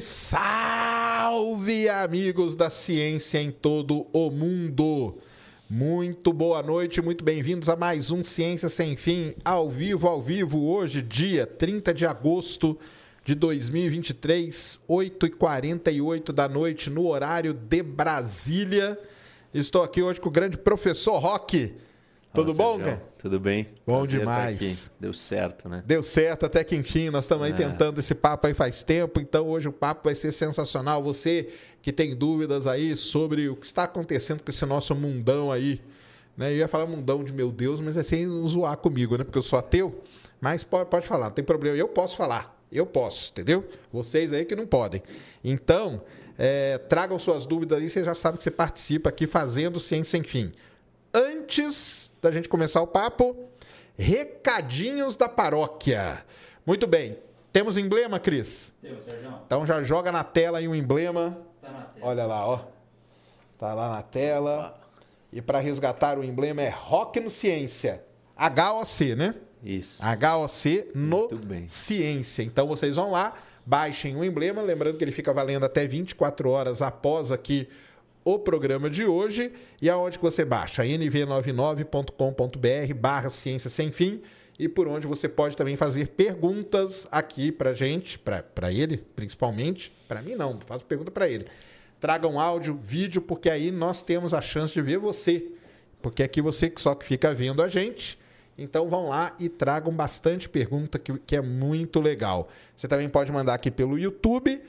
Salve, salve, amigos da ciência em todo o mundo. Muito boa noite, muito bem-vindos a mais um Ciência Sem Fim, ao vivo, ao vivo, hoje, dia 30 de agosto de 2023, 8h48 da noite, no horário de Brasília. Estou aqui hoje com o grande professor Roque. Tudo bom, cara? Tudo bem. Bom Prazer demais. Deu certo, né? Deu certo até que enfim. Nós estamos aí é. tentando esse papo aí faz tempo, então hoje o papo vai ser sensacional. Você que tem dúvidas aí sobre o que está acontecendo com esse nosso mundão aí, né? Eu ia falar mundão de meu Deus, mas é sem zoar comigo, né? Porque eu sou ateu. Mas pode, pode falar, não tem problema. Eu posso falar. Eu posso, entendeu? Vocês aí que não podem. Então, é, tragam suas dúvidas aí, você já sabe que você participa aqui fazendo Ciência Sem Fim. Antes da gente começar o papo, recadinhos da paróquia. Muito bem. Temos emblema, Cris? Temos, Sérgio. Então já joga na tela aí um emblema. Tá na tela. Olha lá, ó. Tá lá na tela. E para resgatar o emblema é Rock no Ciência. HOC, né? Isso. HOC no Ciência. Então vocês vão lá, baixem o emblema, lembrando que ele fica valendo até 24 horas após aqui o programa de hoje e aonde que você baixa? nv99.com.br barra ciência sem fim e por onde você pode também fazer perguntas aqui para gente, para ele principalmente, para mim não, faço pergunta para ele. Traga um áudio, vídeo, porque aí nós temos a chance de ver você, porque aqui você só que fica vendo a gente. Então vão lá e tragam bastante pergunta que, que é muito legal. Você também pode mandar aqui pelo YouTube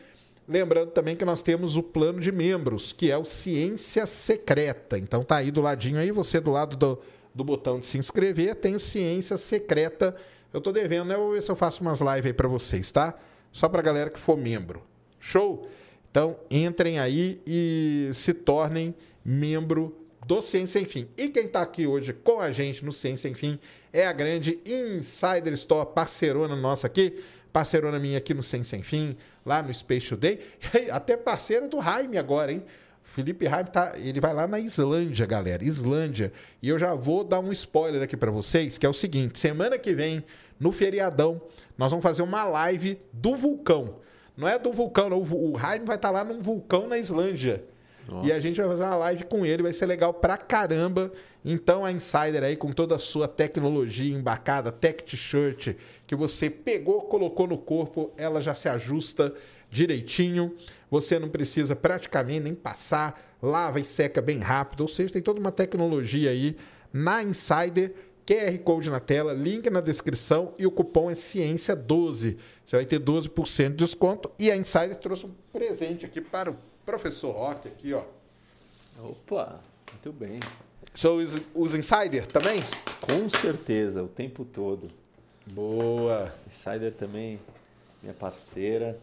Lembrando também que nós temos o plano de membros, que é o Ciência Secreta. Então tá aí do ladinho aí, você do lado do, do botão de se inscrever, tem o Ciência Secreta. Eu tô devendo, né? Eu vou ver se eu faço umas lives aí para vocês, tá? Só pra galera que for membro. Show? Então entrem aí e se tornem membro do Ciência Enfim. E quem está aqui hoje com a gente no Ciência Enfim é a grande Insider Store, parceirona nossa aqui, parceirona minha aqui no Sem Sem Fim, lá no Space Today, até parceira do Jaime agora, hein? Felipe Jaime tá, ele vai lá na Islândia, galera, Islândia. E eu já vou dar um spoiler aqui para vocês, que é o seguinte, semana que vem, no feriadão, nós vamos fazer uma live do vulcão. Não é do vulcão, não. o Jaime vai estar tá lá num vulcão na Islândia. Nossa. E a gente vai fazer uma live com ele, vai ser legal pra caramba. Então a Insider aí, com toda a sua tecnologia embacada, tech t-shirt, que você pegou, colocou no corpo, ela já se ajusta direitinho. Você não precisa praticamente nem passar, lava e seca bem rápido. Ou seja, tem toda uma tecnologia aí na Insider. QR Code na tela, link na descrição e o cupom é Ciência12. Você vai ter 12% de desconto. E a Insider trouxe um presente aqui para o professor Rock aqui, ó. Opa, muito bem. Sou os, Insider também? Com certeza, o tempo todo. Boa. Insider também, minha parceira.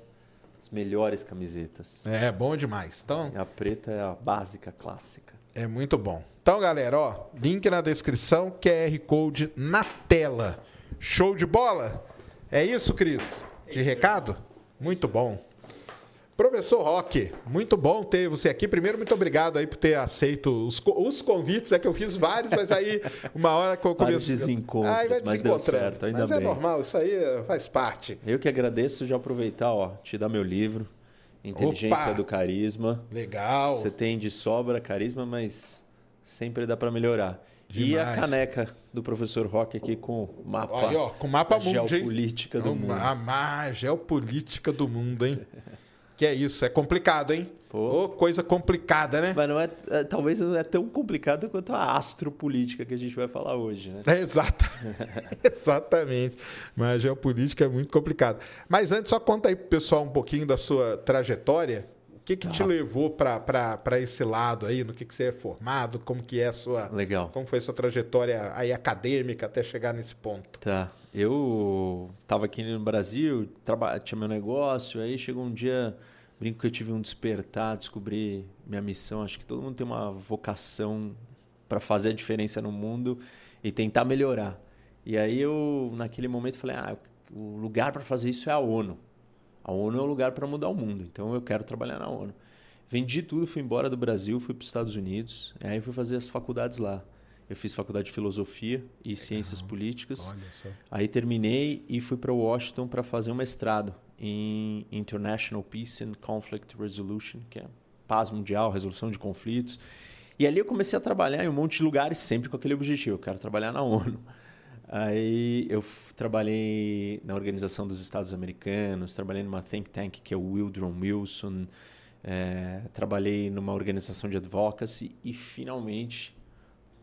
As melhores camisetas. É, bom demais. Então, a preta é a básica, clássica. É muito bom. Então, galera, ó, link na descrição, QR Code na tela. Show de bola? É isso, Cris? De recado? Muito bom. Professor Roque, muito bom ter você aqui. Primeiro, muito obrigado aí por ter aceito os, os convites. É que eu fiz vários, mas aí uma hora que eu começo... desencontros, aí vai mas deu certo, ainda mas é bem. é normal, isso aí faz parte. Eu que agradeço já aproveitar, ó, te dar meu livro, Inteligência Opa! do Carisma. Legal. Você tem de sobra carisma, mas sempre dá para melhorar. Demais. E a caneca do professor Roque aqui com mapa. Aí, ó, com mapa mundo, geopolítica do mundo. A, a geopolítica do mundo, hein? Que é isso, é complicado, hein? Pô. Oh, coisa complicada, né? Mas não é, é, talvez não é tão complicado quanto a astropolítica que a gente vai falar hoje, né? É, exata, exatamente. Mas a geopolítica é muito complicada. Mas antes, só conta aí pro pessoal um pouquinho da sua trajetória. O que, que ah. te levou para esse lado aí? No que, que você é formado? Como que é a sua... Legal. Como foi a sua trajetória aí acadêmica até chegar nesse ponto? Tá. Eu estava aqui no Brasil, tinha meu negócio, aí chegou um dia Brinco que eu tive um despertar, descobri minha missão. Acho que todo mundo tem uma vocação para fazer a diferença no mundo e tentar melhorar. E aí eu, naquele momento, falei: ah, o lugar para fazer isso é a ONU. A ONU é o lugar para mudar o mundo, então eu quero trabalhar na ONU. Vendi tudo, fui embora do Brasil, fui para os Estados Unidos, aí fui fazer as faculdades lá. Eu fiz faculdade de filosofia e Legal. ciências políticas. Aí terminei e fui para Washington para fazer um mestrado em International Peace and Conflict Resolution, que é paz mundial, resolução de conflitos. E ali eu comecei a trabalhar em um monte de lugares, sempre com aquele objetivo: eu quero trabalhar na ONU. Aí eu trabalhei na Organização dos Estados Americanos, trabalhei numa think tank que é o Wildron Wilson, é, trabalhei numa organização de advocacy e finalmente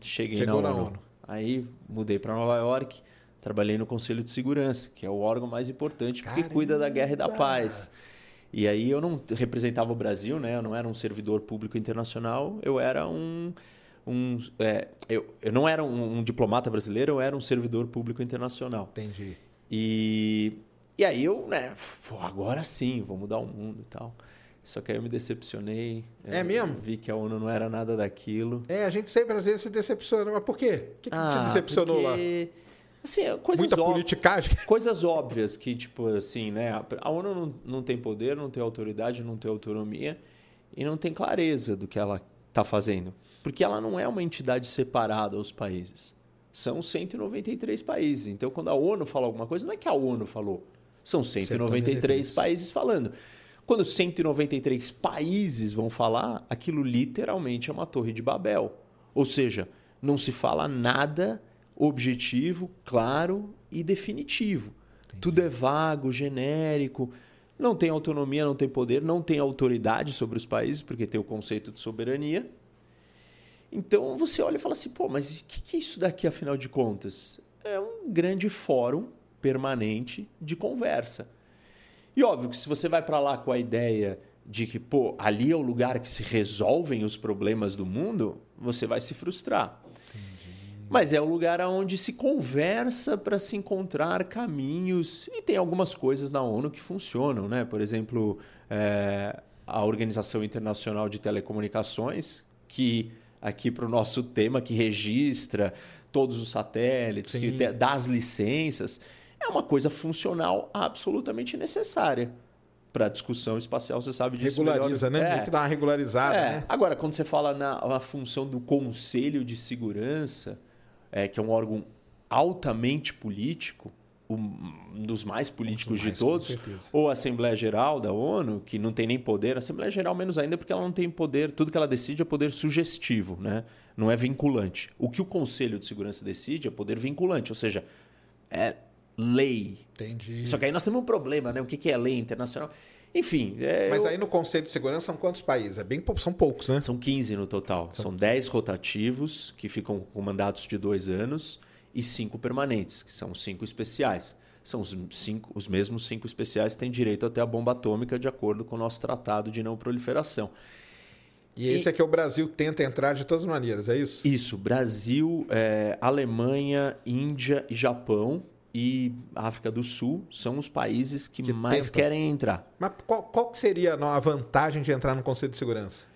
cheguei Chegou na, na ONU. ONU. Aí mudei para Nova York, trabalhei no Conselho de Segurança, que é o órgão mais importante porque Caramba! cuida da guerra e da paz. E aí eu não representava o Brasil, né? Eu não era um servidor público internacional, eu era um um, é, eu, eu não era um, um, diplomata brasileiro, eu era um servidor público internacional. Entendi. E, e aí eu, né, agora sim, vou mudar o mundo e tal. Só que aí eu me decepcionei. É mesmo? Vi que a ONU não era nada daquilo. É, a gente sempre às vezes se decepciona. Mas por quê? O que, que ah, te decepcionou porque... lá? Assim, coisas Muita politicagem. Coisas óbvias que, tipo assim, né? A ONU não, não tem poder, não tem autoridade, não tem autonomia e não tem clareza do que ela está fazendo. Porque ela não é uma entidade separada aos países. São 193 países. Então, quando a ONU fala alguma coisa, não é que a ONU falou. São 193, 193. países falando. Quando 193 países vão falar, aquilo literalmente é uma torre de Babel. Ou seja, não se fala nada objetivo, claro e definitivo. Entendi. Tudo é vago, genérico, não tem autonomia, não tem poder, não tem autoridade sobre os países, porque tem o conceito de soberania. Então você olha e fala assim, pô, mas o que, que é isso daqui afinal de contas? É um grande fórum permanente de conversa. E óbvio que se você vai para lá com a ideia de que, pô, ali é o lugar que se resolvem os problemas do mundo, você vai se frustrar. Entendi. Mas é o lugar onde se conversa para se encontrar caminhos. E tem algumas coisas na ONU que funcionam, né? Por exemplo, é, a Organização Internacional de Telecomunicações, que aqui para o nosso tema, que registra todos os satélites, Sim. que dá as licenças, é uma coisa funcional absolutamente necessária para a discussão espacial, você sabe disso Regulariza, melhor. né? É. Tem que dar uma regularizada, é. né? Agora, quando você fala na, na função do Conselho de Segurança, é, que é um órgão altamente político, um dos mais políticos mais, de todos, ou a Assembleia Geral da ONU, que não tem nem poder, a Assembleia Geral menos ainda porque ela não tem poder, tudo que ela decide é poder sugestivo, né? não é vinculante. O que o Conselho de Segurança decide é poder vinculante, ou seja, é lei. Entendi. Só que aí nós temos um problema, né? O que é lei internacional? Enfim. É, Mas eu... aí no Conselho de Segurança são quantos países? É bem, são poucos, né? São 15 no total. São, são 10 rotativos que ficam com mandatos de dois anos e cinco permanentes, que são cinco especiais. São os, cinco, os mesmos cinco especiais que têm direito até a bomba atômica, de acordo com o nosso tratado de não proliferação. E esse e... é que o Brasil tenta entrar de todas as maneiras, é isso? Isso. Brasil, é, Alemanha, Índia e Japão e África do Sul são os países que, que mais tentam. querem entrar. Mas qual, qual seria a vantagem de entrar no Conselho de Segurança?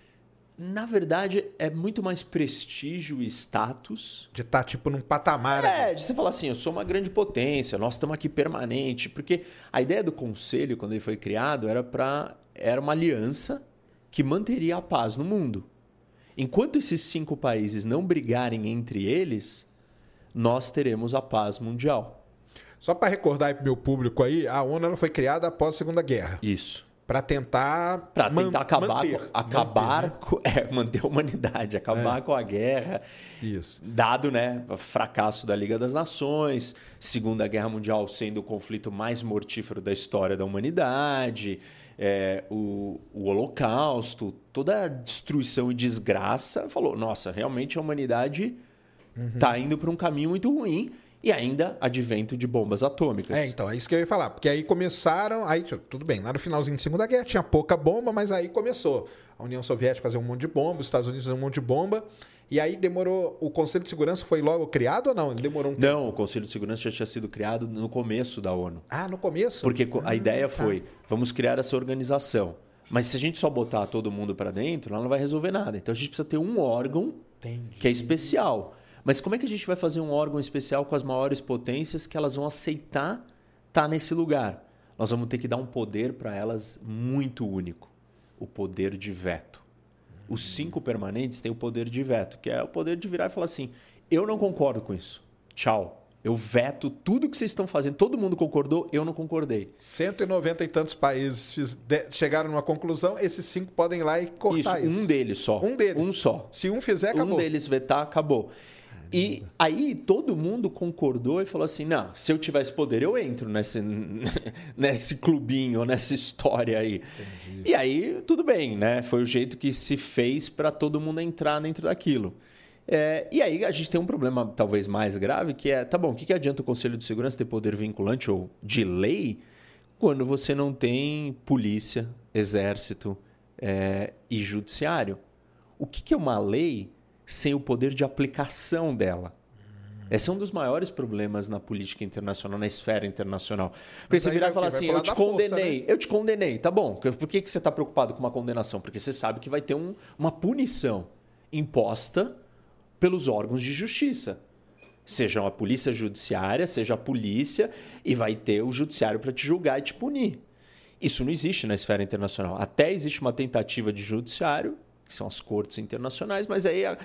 na verdade, é muito mais prestígio e status. De estar, tá, tipo, num patamar. É, de você falar assim, eu sou uma grande potência, nós estamos aqui permanente. Porque a ideia do conselho, quando ele foi criado, era para era uma aliança que manteria a paz no mundo. Enquanto esses cinco países não brigarem entre eles, nós teremos a paz mundial. Só para recordar para o meu público aí, a ONU foi criada após a Segunda Guerra. Isso para tentar para tentar acabar manter, com, acabar manter, né? com, é, manter a humanidade acabar é. com a guerra isso dado né fracasso da Liga das Nações Segunda Guerra Mundial sendo o conflito mais mortífero da história da humanidade é, o, o Holocausto toda a destruição e desgraça falou nossa realmente a humanidade está uhum. indo para um caminho muito ruim e ainda advento de bombas atômicas. É, então, é isso que eu ia falar. Porque aí começaram, aí tudo bem, lá no finalzinho da Segunda Guerra tinha pouca bomba, mas aí começou a União Soviética fazer um monte de bomba, os Estados Unidos fazer um monte de bomba. E aí demorou. O Conselho de Segurança foi logo criado ou não? Ele demorou um tempo? Não, o Conselho de Segurança já tinha sido criado no começo da ONU. Ah, no começo? Porque ah, a ideia tá. foi: vamos criar essa organização. Mas se a gente só botar todo mundo para dentro, ela não vai resolver nada. Então a gente precisa ter um órgão Entendi. que é especial. Mas como é que a gente vai fazer um órgão especial com as maiores potências que elas vão aceitar estar tá nesse lugar? Nós vamos ter que dar um poder para elas muito único: o poder de veto. Os cinco permanentes têm o poder de veto, que é o poder de virar e falar assim: eu não concordo com isso. Tchau. Eu veto tudo que vocês estão fazendo. Todo mundo concordou, eu não concordei. 190 e tantos países fiz, de, chegaram numa conclusão, esses cinco podem ir lá e cortar isso. isso. Um deles só. Um deles. Um só. Se um fizer, acabou. Um deles vetar, acabou. E aí todo mundo concordou e falou assim: não, se eu tivesse poder, eu entro nesse, nesse clubinho, nessa história aí. Entendi. E aí, tudo bem, né? Foi o jeito que se fez para todo mundo entrar dentro daquilo. É, e aí a gente tem um problema talvez mais grave, que é, tá bom, o que, que adianta o Conselho de Segurança ter poder vinculante ou de lei quando você não tem polícia, exército é, e judiciário? O que, que é uma lei sem o poder de aplicação dela? Esse é um dos maiores problemas na política internacional, na esfera internacional. Porque você virar e falar assim, eu te condenei, força, né? eu te condenei, tá bom. Por que, que você está preocupado com uma condenação? Porque você sabe que vai ter um, uma punição imposta pelos órgãos de justiça. Seja a polícia judiciária, seja a polícia, e vai ter o judiciário para te julgar e te punir. Isso não existe na esfera internacional. Até existe uma tentativa de judiciário, que são as cortes internacionais, mas aí a,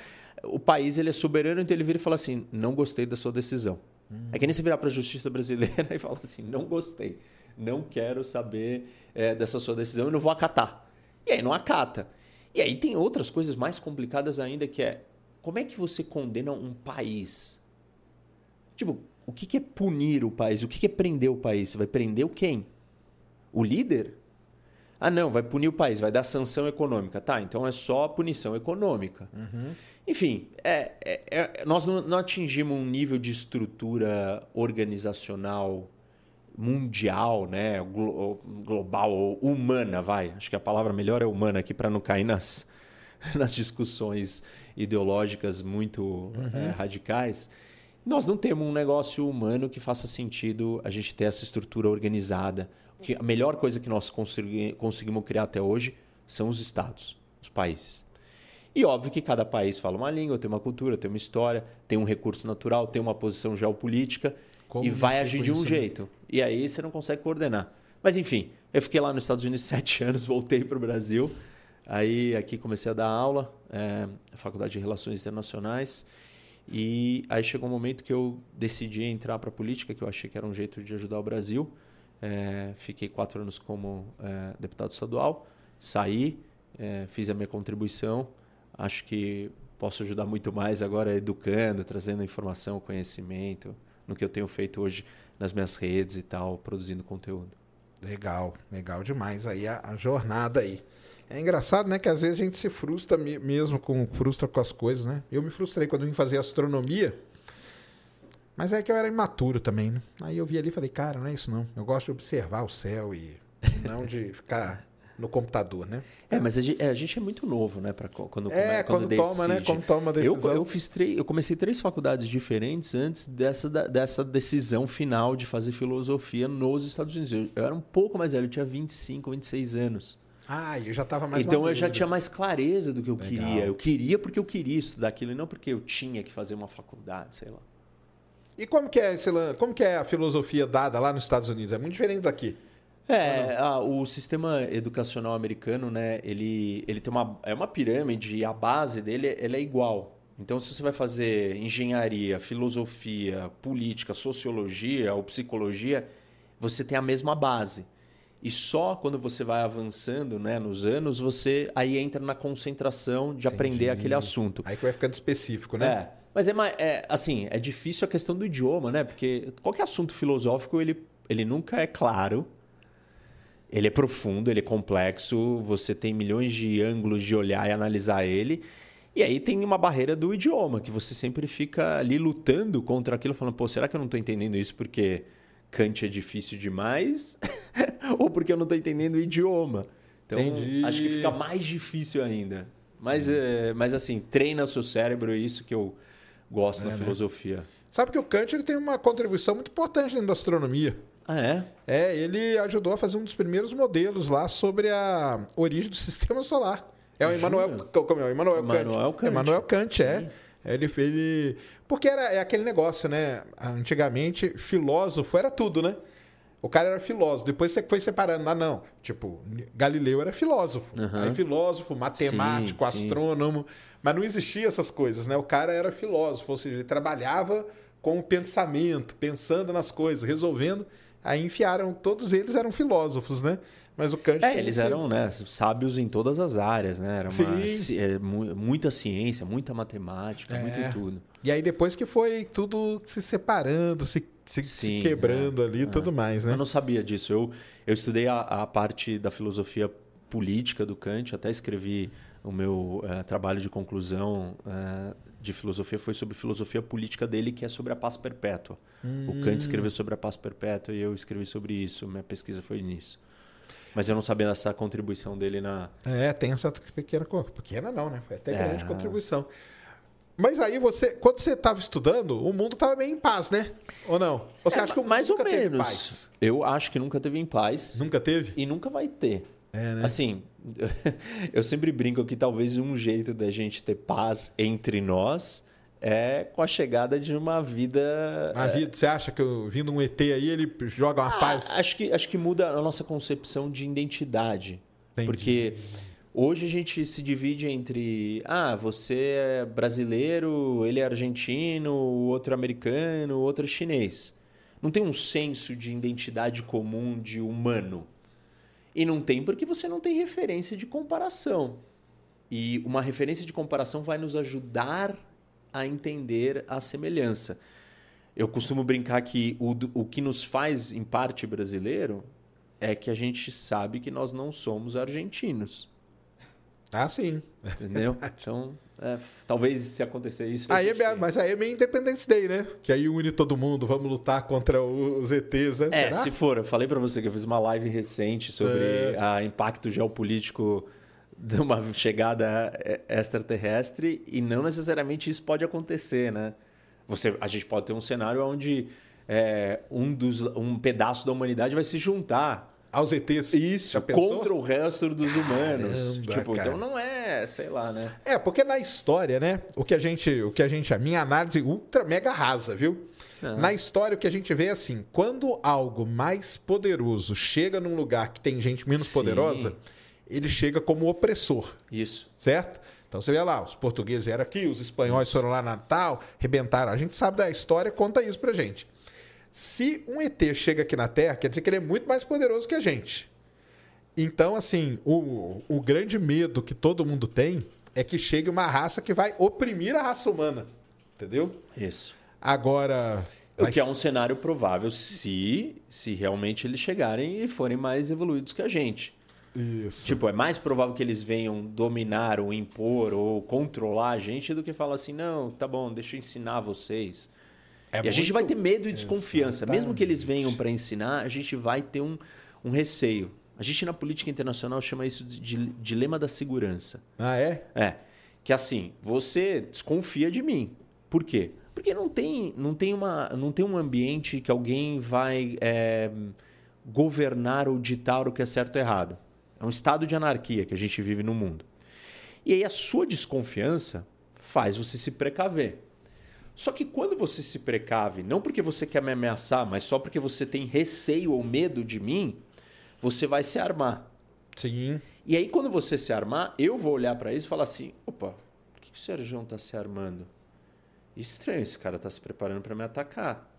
o país ele é soberano, então ele vira e fala assim: não gostei da sua decisão. Hum. É que nem você virar para a justiça brasileira e fala assim: não gostei, não quero saber é, dessa sua decisão e não vou acatar. E aí não acata. E aí tem outras coisas mais complicadas ainda, que é como é que você condena um país? Tipo, o que é punir o país? O que é prender o país? Você vai prender o quem? O líder? Ah, não, vai punir o país, vai dar sanção econômica. Tá, então é só punição econômica. Uhum. Enfim, é, é, é, nós não, não, atingimos um nível de estrutura organizacional mundial, né, global ou humana, vai. Acho que a palavra melhor é humana aqui para não cair nas, nas discussões ideológicas muito uhum. é, radicais, nós não temos um negócio humano que faça sentido a gente ter essa estrutura organizada. Que a melhor coisa que nós conseguimos criar até hoje são os estados, os países. E óbvio que cada país fala uma língua, tem uma cultura, tem uma história, tem um recurso natural, tem uma posição geopolítica Como e vai agir de um jeito. E aí você não consegue coordenar. Mas enfim, eu fiquei lá nos Estados Unidos sete anos, voltei para o Brasil. Aí aqui comecei a dar aula, é, Faculdade de Relações Internacionais. E aí chegou um momento que eu decidi entrar para a política, que eu achei que era um jeito de ajudar o Brasil. É, fiquei quatro anos como é, deputado estadual, saí, é, fiz a minha contribuição. Acho que posso ajudar muito mais agora educando, trazendo informação, conhecimento, no que eu tenho feito hoje nas minhas redes e tal, produzindo conteúdo. Legal, legal demais aí a, a jornada aí. É engraçado, né? Que às vezes a gente se frustra mesmo com frustra com as coisas, né? Eu me frustrei quando vim fazer astronomia. Mas é que eu era imaturo também, né? Aí eu vi ali e falei, cara, não é isso não. Eu gosto de observar o céu e não de ficar no computador, né? É, mas a gente, é, a gente é muito novo, né? Pra quando, é, quando, quando toma, né? Quando toma a decisão. Eu, eu, fiz três, eu comecei três faculdades diferentes antes dessa, dessa decisão final de fazer filosofia nos Estados Unidos. Eu, eu era um pouco mais velho, eu tinha 25, 26 anos. Ah, eu já estava mais Então eu já tinha mais clareza do que eu Legal. queria. Eu queria porque eu queria estudar aquilo e não porque eu tinha que fazer uma faculdade, sei lá. E como que é, como que é a filosofia dada lá nos Estados Unidos? É muito diferente daqui. É, o sistema educacional americano, né, ele, ele tem uma, é uma pirâmide e a base dele ele é igual. Então, se você vai fazer engenharia, filosofia, política, sociologia ou psicologia, você tem a mesma base. E só quando você vai avançando né, nos anos, você aí entra na concentração de Entendi. aprender aquele assunto. Aí que vai ficando específico, né? É. Mas é, é assim, é difícil a questão do idioma, né? Porque qualquer assunto filosófico, ele, ele nunca é claro. Ele é profundo, ele é complexo, você tem milhões de ângulos de olhar e analisar ele. E aí tem uma barreira do idioma, que você sempre fica ali lutando contra aquilo, falando, pô, será que eu não estou entendendo isso porque Kant é difícil demais ou porque eu não estou entendendo o idioma. Então, Entendi. acho que fica mais difícil ainda. Mas, é, mas assim, treina o seu cérebro, é isso que eu gosto é, da né? filosofia. Né? Sabe que o Kant ele tem uma contribuição muito importante dentro da astronomia. Ah, é? É, ele ajudou a fazer um dos primeiros modelos lá sobre a origem do sistema solar. É o Emmanuel, como é? o Emmanuel, Emmanuel Kant. Kant. Emmanuel Kant, é. Ele, ele porque era é aquele negócio, né? Antigamente, filósofo era tudo, né? O cara era filósofo. Depois você foi separando. Ah, não. Tipo, Galileu era filósofo. Aham. Aí filósofo, matemático, Sim, sim. astrônomo. Mas não existia essas coisas, né? O cara era filósofo, ou seja, ele trabalhava com o pensamento, pensando nas coisas, resolvendo. Aí enfiaram, todos eles eram filósofos, né? Mas o Kant. É, eles esse- eram né, sábios em todas as áreas, né? Era uma, Sim. ci- é, mu- muita ciência, muita matemática, É. muito tudo. E aí depois que foi tudo se separando, se, se, se Sim, quebrando é, ali e é. tudo mais, né? Eu não sabia disso. Eu, eu estudei a, a parte da filosofia política do Kant, até escrevi o meu eh, trabalho de conclusão eh, de filosofia foi sobre filosofia política dele, que é sobre a paz perpétua. O Kant escreveu sobre a paz perpétua e eu escrevi sobre isso. Minha pesquisa foi nisso. Mas eu não sabia dessa contribuição dele na. É, tem essa pequena. Pequena não, né? Foi até É. grande contribuição. Mas aí você, quando você estava estudando, o mundo estava meio em paz, né? Ou não? Ou você É, acha que o mundo mais ou nunca teve menos. paz? Eu acho que nunca teve em paz. Nunca teve? E nunca vai ter. É, né? Assim, eu sempre brinco que talvez um jeito da gente ter paz entre nós é com a chegada de uma vida. A vida, você acha que eu, vindo um ET aí, ele joga uma Ah, paz? acho, que, acho que muda a nossa concepção de identidade. Entendi. Porque hoje a gente se divide entre. Ah, você é brasileiro, ele é argentino, o outro é americano, o outro é chinês. Não tem um senso de identidade comum de humano. E não tem porque você não tem referência de comparação. E uma referência de comparação vai nos ajudar a entender a semelhança. Eu costumo brincar que o, o que nos faz, em parte, brasileiro é que a gente sabe que nós não somos argentinos. Ah, sim. Entendeu? Então, é, talvez se acontecer isso. Aí é, mas aí é meio Independence Day, né? Que aí une todo mundo, vamos lutar contra os ETs, né? É, Será? se for, eu falei pra você que eu fiz uma live recente sobre É. o impacto geopolítico de uma chegada é, extraterrestre e não necessariamente isso pode acontecer, né? Você, a gente pode ter um cenário onde é, um, dos, um pedaço da humanidade vai se juntar Aos ETs. Pensou? contra o resto dos humanos. Caramba, Tipo, cara. então não é, sei lá, né? É, porque na história, né? O que a gente, o que a gente, a minha análise ultra mega rasa, viu? Ah. Na história o que a gente vê é assim, quando algo mais poderoso chega num lugar que tem gente menos Sim. poderosa, ele chega como opressor, Isso. certo? Então você vê lá, os portugueses eram aqui, os espanhóis foram lá na Natal, rebentaram. A gente sabe da história, conta isso pra gente. Se um ET chega aqui na Terra, quer dizer que ele é muito mais poderoso que a gente. Então, assim, o, o grande medo que todo mundo tem é que chegue uma raça que vai oprimir a raça humana. Entendeu? Isso. Agora. O mas- que é um cenário provável se, se realmente eles chegarem e forem mais evoluídos que a gente. Isso. Tipo, é mais provável que eles venham dominar ou impor ou controlar a gente do que falar assim, não, tá bom, deixa eu ensinar vocês. É e a gente muito- vai ter medo e desconfiança. Mesmo que eles Exatamente. venham para ensinar, a gente vai ter um, um receio. A gente na política internacional chama isso de, de dilema da segurança. Ah, é? É. Que assim, você desconfia de mim. Por quê? Porque não tem, não tem, uma, não tem um ambiente que alguém vai é, governar ou ditar o que é certo ou errado. É um estado de anarquia que a gente vive no mundo. E aí a sua desconfiança faz você se precaver. Só que quando você se precave, não porque você quer me ameaçar, mas só porque você tem receio ou medo de mim, você vai se armar. Sim. E aí, quando você se armar, eu vou olhar pra isso e falar assim: opa, por que que o Sérgio tá se armando? Estranho, esse cara tá se preparando pra me atacar.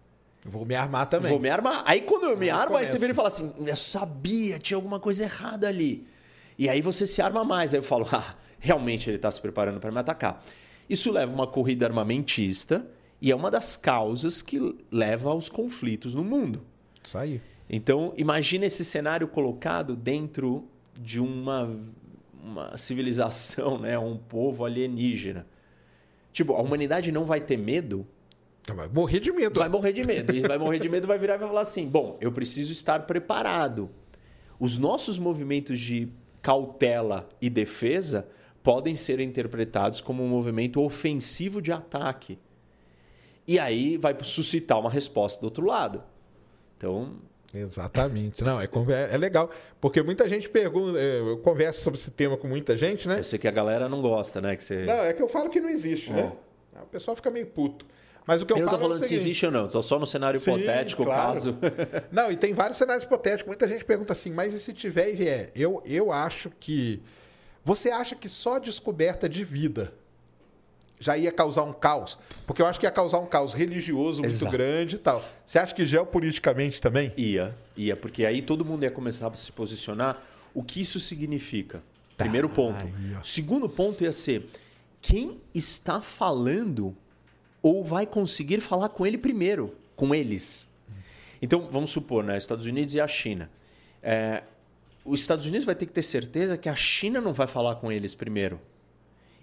Vou me armar também. Vou me armar. Aí, quando eu me Aí armo, aí você vira e fala assim: eu sabia, tinha alguma coisa errada ali. E aí você se arma mais. Aí eu falo: ah, realmente ele tá se preparando pra me atacar. Isso leva a uma corrida armamentista e é uma das causas que leva aos conflitos no mundo. Isso aí. Então, imagina esse cenário colocado dentro de uma, uma civilização, né? um povo alienígena. Tipo, a humanidade não vai ter medo, Vai morrer de medo. vai morrer de medo. E vai morrer de medo, vai virar e vai falar assim: bom, eu preciso estar preparado. Os nossos movimentos de cautela e defesa podem ser interpretados como um movimento ofensivo de ataque. E aí vai suscitar uma resposta do outro lado. Então, Exatamente. Não, é, é legal. Porque muita gente pergunta. é, Eu converso sobre esse tema com muita gente, né? eu sei que a galera não gosta, né? Que você... Não, é que eu falo que não existe, né? O pessoal fica meio puto. Mas o que eu, eu falo não tô falando é o seguinte, se existe ou não, tô só no cenário Sim, hipotético, claro. caso. Não, e tem vários cenários hipotéticos. Muita gente pergunta assim, mas e se tiver e vier? Eu, eu acho que. Você acha que só a descoberta de vida já ia causar um caos? Porque eu acho que ia causar um caos religioso muito Exato. grande e tal. Você acha que geopoliticamente também? Ia, ia, porque aí todo mundo ia começar a se posicionar. O que isso significa? Primeiro ponto. Segundo ponto ia ser quem está falando ou vai conseguir falar com ele primeiro, com eles. Então, vamos supor, né? Estados Unidos e a China. É, os Estados Unidos vai ter que ter certeza que a China não vai falar com eles primeiro.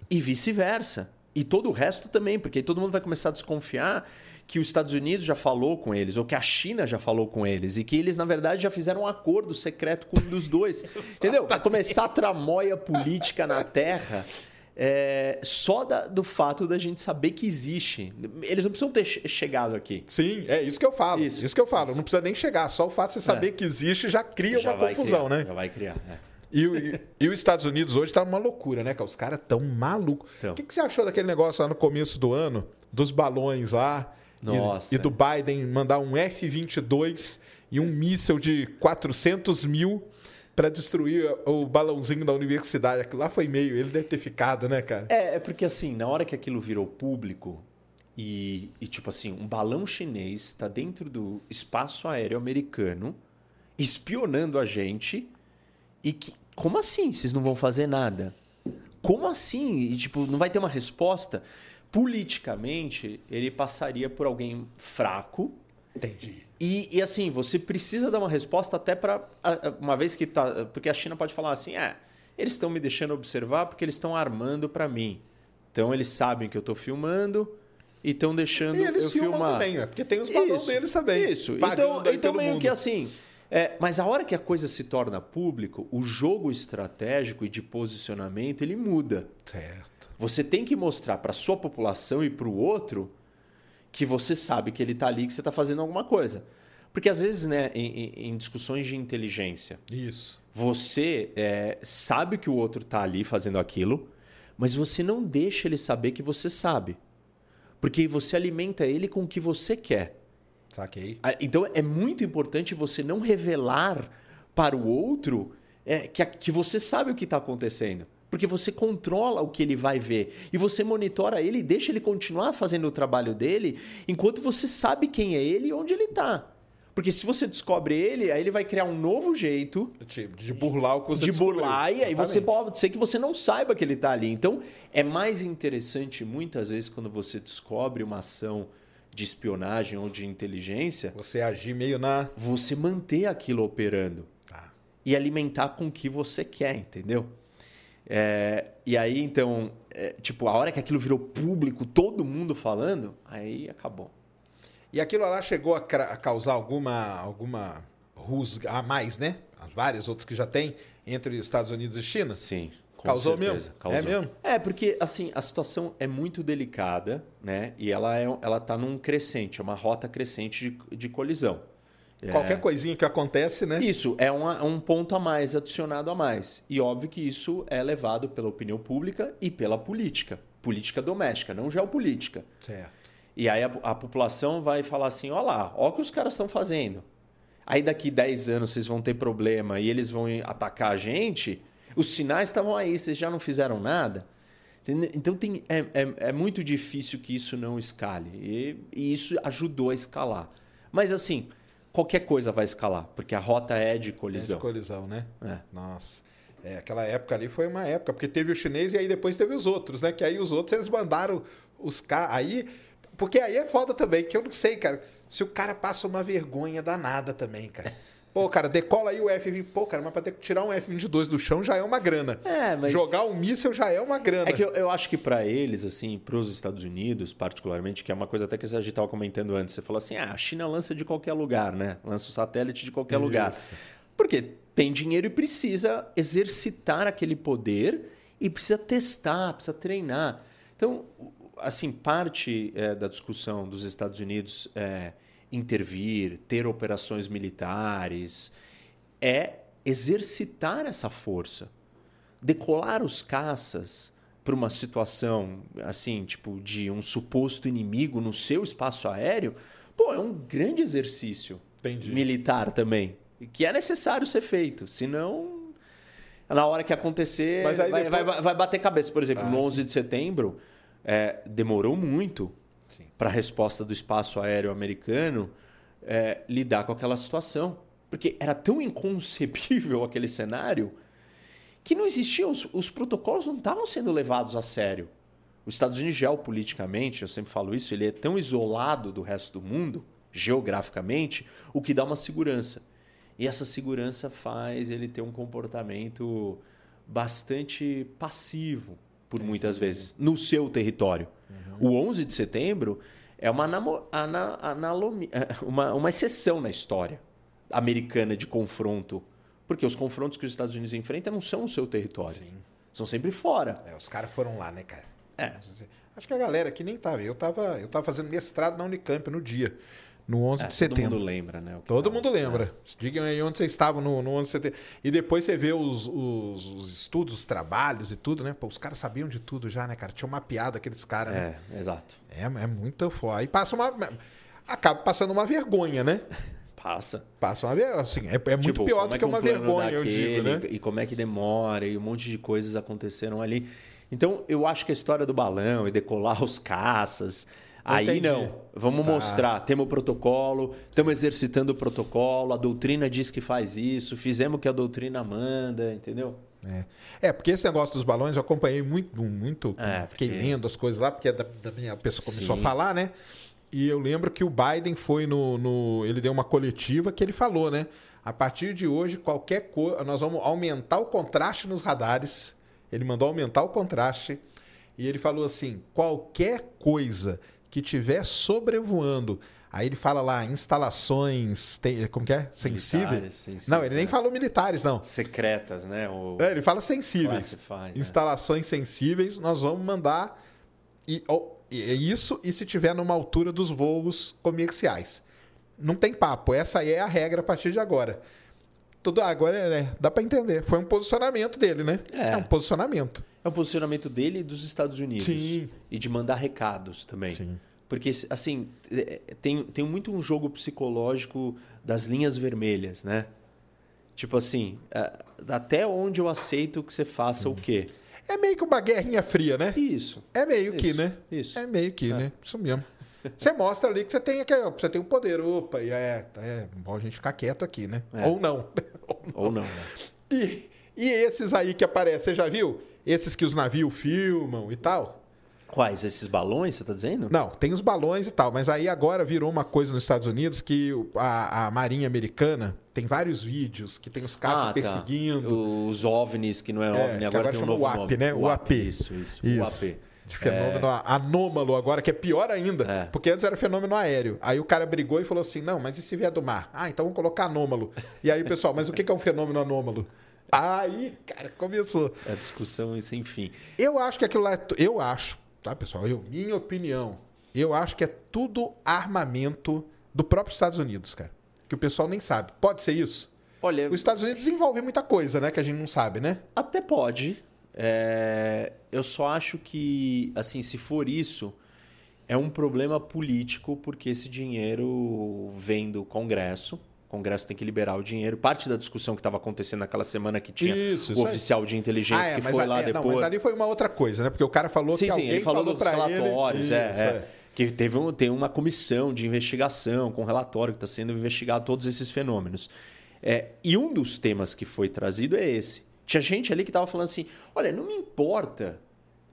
E vice-versa. E todo o resto também, porque aí todo mundo vai começar a desconfiar que os Estados Unidos já falou com eles, ou que a China já falou com eles, e que eles, na verdade, já fizeram um acordo secreto com um dos dois. Entendeu? Vai começar a tramóia política na Terra é, só da- do fato da gente saber que existe. Eles não precisam ter che- chegado aqui. Sim, é isso que eu falo. Isso. Isso, que eu falo. Não precisa nem chegar. Só o fato de você saber É. que existe já cria Já uma confusão, criar, né? Já vai criar. é. E, e- e os Estados Unidos hoje tá uma loucura, né? cara? Os caras tão malucos. Tão. O que, que você achou daquele negócio lá no começo do ano? Dos balões lá? e- Nossa. E, do Biden mandar um F-22 e um míssel de 400 mil para destruir o balãozinho da universidade. Aquilo lá foi meio... Ele deve ter ficado, né, cara? É, é porque assim, na hora que aquilo virou público e, e, tipo assim, um balão chinês está dentro do espaço aéreo americano espionando a gente e que. Como assim? Vocês não vão fazer nada? Como assim? E, tipo, não vai ter uma resposta? Politicamente, ele passaria por alguém fraco. Entendi. E, e, assim, você precisa dar uma resposta até para uma vez que tá, porque a China pode falar assim, é, eles estão me deixando observar porque eles estão armando para mim. Então eles sabem que eu estou filmando e estão deixando E eles eu filmam filmar. também, é, porque tem os balões deles também. Isso. Então, então meio mundo. que assim, é, mas a hora que a coisa se torna público, o jogo estratégico e de posicionamento ele muda. Certo. Você tem que mostrar para sua população e para o outro que você sabe que ele está ali, que você está fazendo alguma coisa. Porque às vezes, né, em, em- discussões de inteligência, Isso. você é, sabe que o outro está ali fazendo aquilo, mas você não deixa ele saber que você sabe. Porque você alimenta ele com o que você quer. Saquei. Ah, Então é muito importante você não revelar para o outro é, que, que você sabe o que está acontecendo. Porque você controla o que ele vai ver. E você monitora ele e deixa ele continuar fazendo o trabalho dele enquanto você sabe quem é ele e onde ele está. Porque se você descobre ele, aí ele vai criar um novo jeito De, de burlar o que você de descobriu. burlar e aí você pode ser que você não saiba que ele está ali. Então, é mais interessante muitas vezes quando você descobre uma ação de espionagem ou de inteligência, Você agir meio na... você manter aquilo operando Tá. e alimentar com o que você quer, entendeu? É, e aí, então, é, tipo, a hora que aquilo virou público, todo mundo falando, aí acabou. E aquilo lá chegou a, a causar alguma, alguma rusga a mais, né? As várias outras que já tem entre Estados Unidos e China. Sim. Causou certeza, mesmo? É mesmo? É, porque assim, a situação é muito delicada, né? E ela, é, ela tá num crescente, é uma rota crescente de, de colisão. É. Qualquer coisinha que acontece, né? Isso é uma- um ponto a mais, adicionado a mais. E óbvio que isso é levado pela opinião pública e pela política. Política doméstica, não geopolítica. Certo. E aí a, a população vai falar assim: ó lá, ó o que os caras estão fazendo. Aí daqui 10 anos vocês vão ter problema e eles vão atacar a gente. Os sinais estavam aí, vocês já não fizeram nada. Então tem, é, é, é muito difícil que isso não escale. E, e isso ajudou a escalar. Mas assim, qualquer coisa vai escalar, porque a rota é de É colisão. de colisão, né? É. Nossa. É, aquela época ali foi uma época, porque teve o chinês e aí depois teve os outros, né? Que aí os outros eles mandaram os caras. Aí. Porque aí é foda também, que eu não sei, cara. Se o cara passa uma vergonha danada também, cara. Pô, cara, decola aí o F-20. Pô, cara, mas pra ter que tirar um F-22 do chão já é uma grana. É, mas- Jogar um míssel já é uma grana. É que eu, eu acho que para eles, assim, para os Estados Unidos, particularmente, que é uma coisa até que a gente estava comentando antes, você falou assim: ah, a China lança de qualquer lugar, né? Lança o satélite de qualquer lugar. Isso. Porque tem dinheiro e precisa exercitar aquele poder e precisa testar, precisa treinar. Então, assim, parte é, da discussão dos Estados Unidos é, intervir, ter operações militares, é exercitar essa força decolar os caças, para uma situação assim, tipo, de um suposto inimigo no seu espaço aéreo, pô, é um grande exercício Entendi. militar também. Que é necessário ser feito. Senão, na hora que acontecer, vai, depois- vai, vai bater cabeça. Por exemplo, Ah, no sim. 11 de setembro, é, demorou muito Sim. Para a resposta do espaço aéreo americano é, lidar com aquela situação. Porque era tão inconcebível aquele cenário que não existiam, os, os protocolos não estavam sendo levados a sério. Os Estados Unidos, geopoliticamente, eu sempre falo isso, ele é tão isolado do resto do mundo, geograficamente, o que dá uma segurança. E essa segurança faz ele ter um comportamento bastante passivo, por muitas vezes, no seu território. O 11 de setembro é uma, anamo- ana- uma, uma exceção na história americana de confronto. Porque os confrontos que os Estados Unidos enfrentam não são o seu território. Sim. São sempre fora. É, os caras foram lá, né, cara? É. Acho que a galera aqui nem tava. Eu tava, eu tava fazendo mestrado na Unicamp no dia, no 11 É, de todo setembro. mundo lembra, né? Todo tava- mundo lembra. Digam aí onde vocês estavam no, no 11 de setembro. E depois você vê os, os, os estudos, os trabalhos e tudo, né? Pô, os caras sabiam de tudo já, né, cara? Tinha mapeado aqueles caras, né? É, exato. É, é muito foda. Aí passa uma. Acaba passando uma vergonha, né? Passa. Passa uma vergonha. Assim, é, é muito Tipo, pior como do é que um uma vergonha, eu digo, né? E como é que demora, e um monte de coisas aconteceram ali. Então, eu acho que a história do balão e decolar os caças. Aí Entendi. não. Vamos Tá. mostrar. Temos o protocolo, estamos exercitando o protocolo, a doutrina diz que faz isso, fizemos o que a doutrina manda, entendeu? É. É, porque esse negócio dos balões eu acompanhei muito, muito. É, Fiquei porque- lendo as coisas lá, porque é da, da minha a pessoa começou Sim. a falar, né? E eu lembro que o Biden foi no, no- Ele deu uma coletiva que ele falou, né? A partir de hoje, qualquer coisa. Nós vamos aumentar o contraste nos radares. Ele mandou aumentar o contraste. E ele falou assim: qualquer coisa que tiver sobrevoando. Aí ele fala lá, instalações. tem- como que é? Sensíveis? Sensíveis, Não, ele nem é. falou militares, não. Secretas, né? É, ele fala sensíveis. Classified, né? Instalações sensíveis, nós vamos mandar. E, ó, e é isso e se tiver numa altura dos voos comerciais. Não tem papo. Essa aí é a regra a partir de agora. Tudo agora é, é, dá para entender. Foi um posicionamento dele, né? É. um posicionamento. É o posicionamento dele e dos Estados Unidos. Sim. E de mandar recados também. Sim. Porque, assim, é, é, tem, tem muito um jogo psicológico das linhas vermelhas, né? Tipo assim, é, até onde eu aceito que você faça o quê? É meio que uma guerrinha fria, né? Isso. É meio que, Isso, né? isso. É meio que, É. né? Isso mesmo. Você mostra ali que você tem, ó, você tem um poder. Opa, e é, é bom a gente ficar quieto aqui, né? É. Ou não. Ou não. Ou não, né? E, e esses aí que aparecem, você já viu? Esses que os navios filmam e tal? Quais? Esses balões, você tá dizendo? Não, tem os balões e tal, mas aí agora virou uma coisa nos Estados Unidos que a, a Marinha Americana tem vários vídeos que tem os caças Ah, tá. perseguindo. Os OVNIs, que não é É, OVNI, agora, agora tem um novo UAP, nome. né? UAP. Isso, isso. Isso. UAP. De fenômeno anômalo agora, que é pior ainda. É. Porque antes era fenômeno aéreo. Aí o cara brigou e falou assim: não, mas e se vier do mar? Ah, então vamos colocar anômalo. E aí, pessoal, mas o que é um fenômeno anômalo? Aí, cara, começou. É a discussão sem fim. Eu acho que aquilo lá é. Eu acho, tá, pessoal? Eu, minha opinião. Eu acho que é tudo armamento do próprio Estados Unidos, cara. Que o pessoal nem sabe. Pode ser isso? Olha, Os Estados Unidos desenvolvem muita coisa, né? Que a gente não sabe, né? Até pode. É, eu só acho que, assim, se for isso, é um problema político, porque esse dinheiro vem do Congresso. O Congresso tem que liberar o dinheiro. Parte da discussão que estava acontecendo naquela semana que tinha Isso, o isso aí. oficial de inteligência que mas, foi a- lá é, não, depois. mas ali foi uma outra coisa, né? Porque o cara falou Sim, que sim, alguém ele falou, falou dos relatórios, ele. é, Isso, é. Que teve um, tem uma comissão de investigação com relatório que está sendo investigado todos esses fenômenos. É, e um dos temas que foi trazido é esse. Tinha gente ali que estava falando assim: olha, não me importa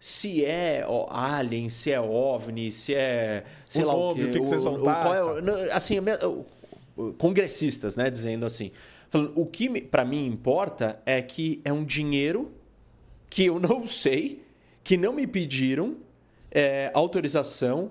se é ó, alien, se é ovni, se é sei O lá nome, o o que que vocês vão qual dar, é o- tá. não, assim, o- o- congressistas, né, dizendo assim, falando, o que para mim importa é que é um dinheiro que eu não sei, que não me pediram é, autorização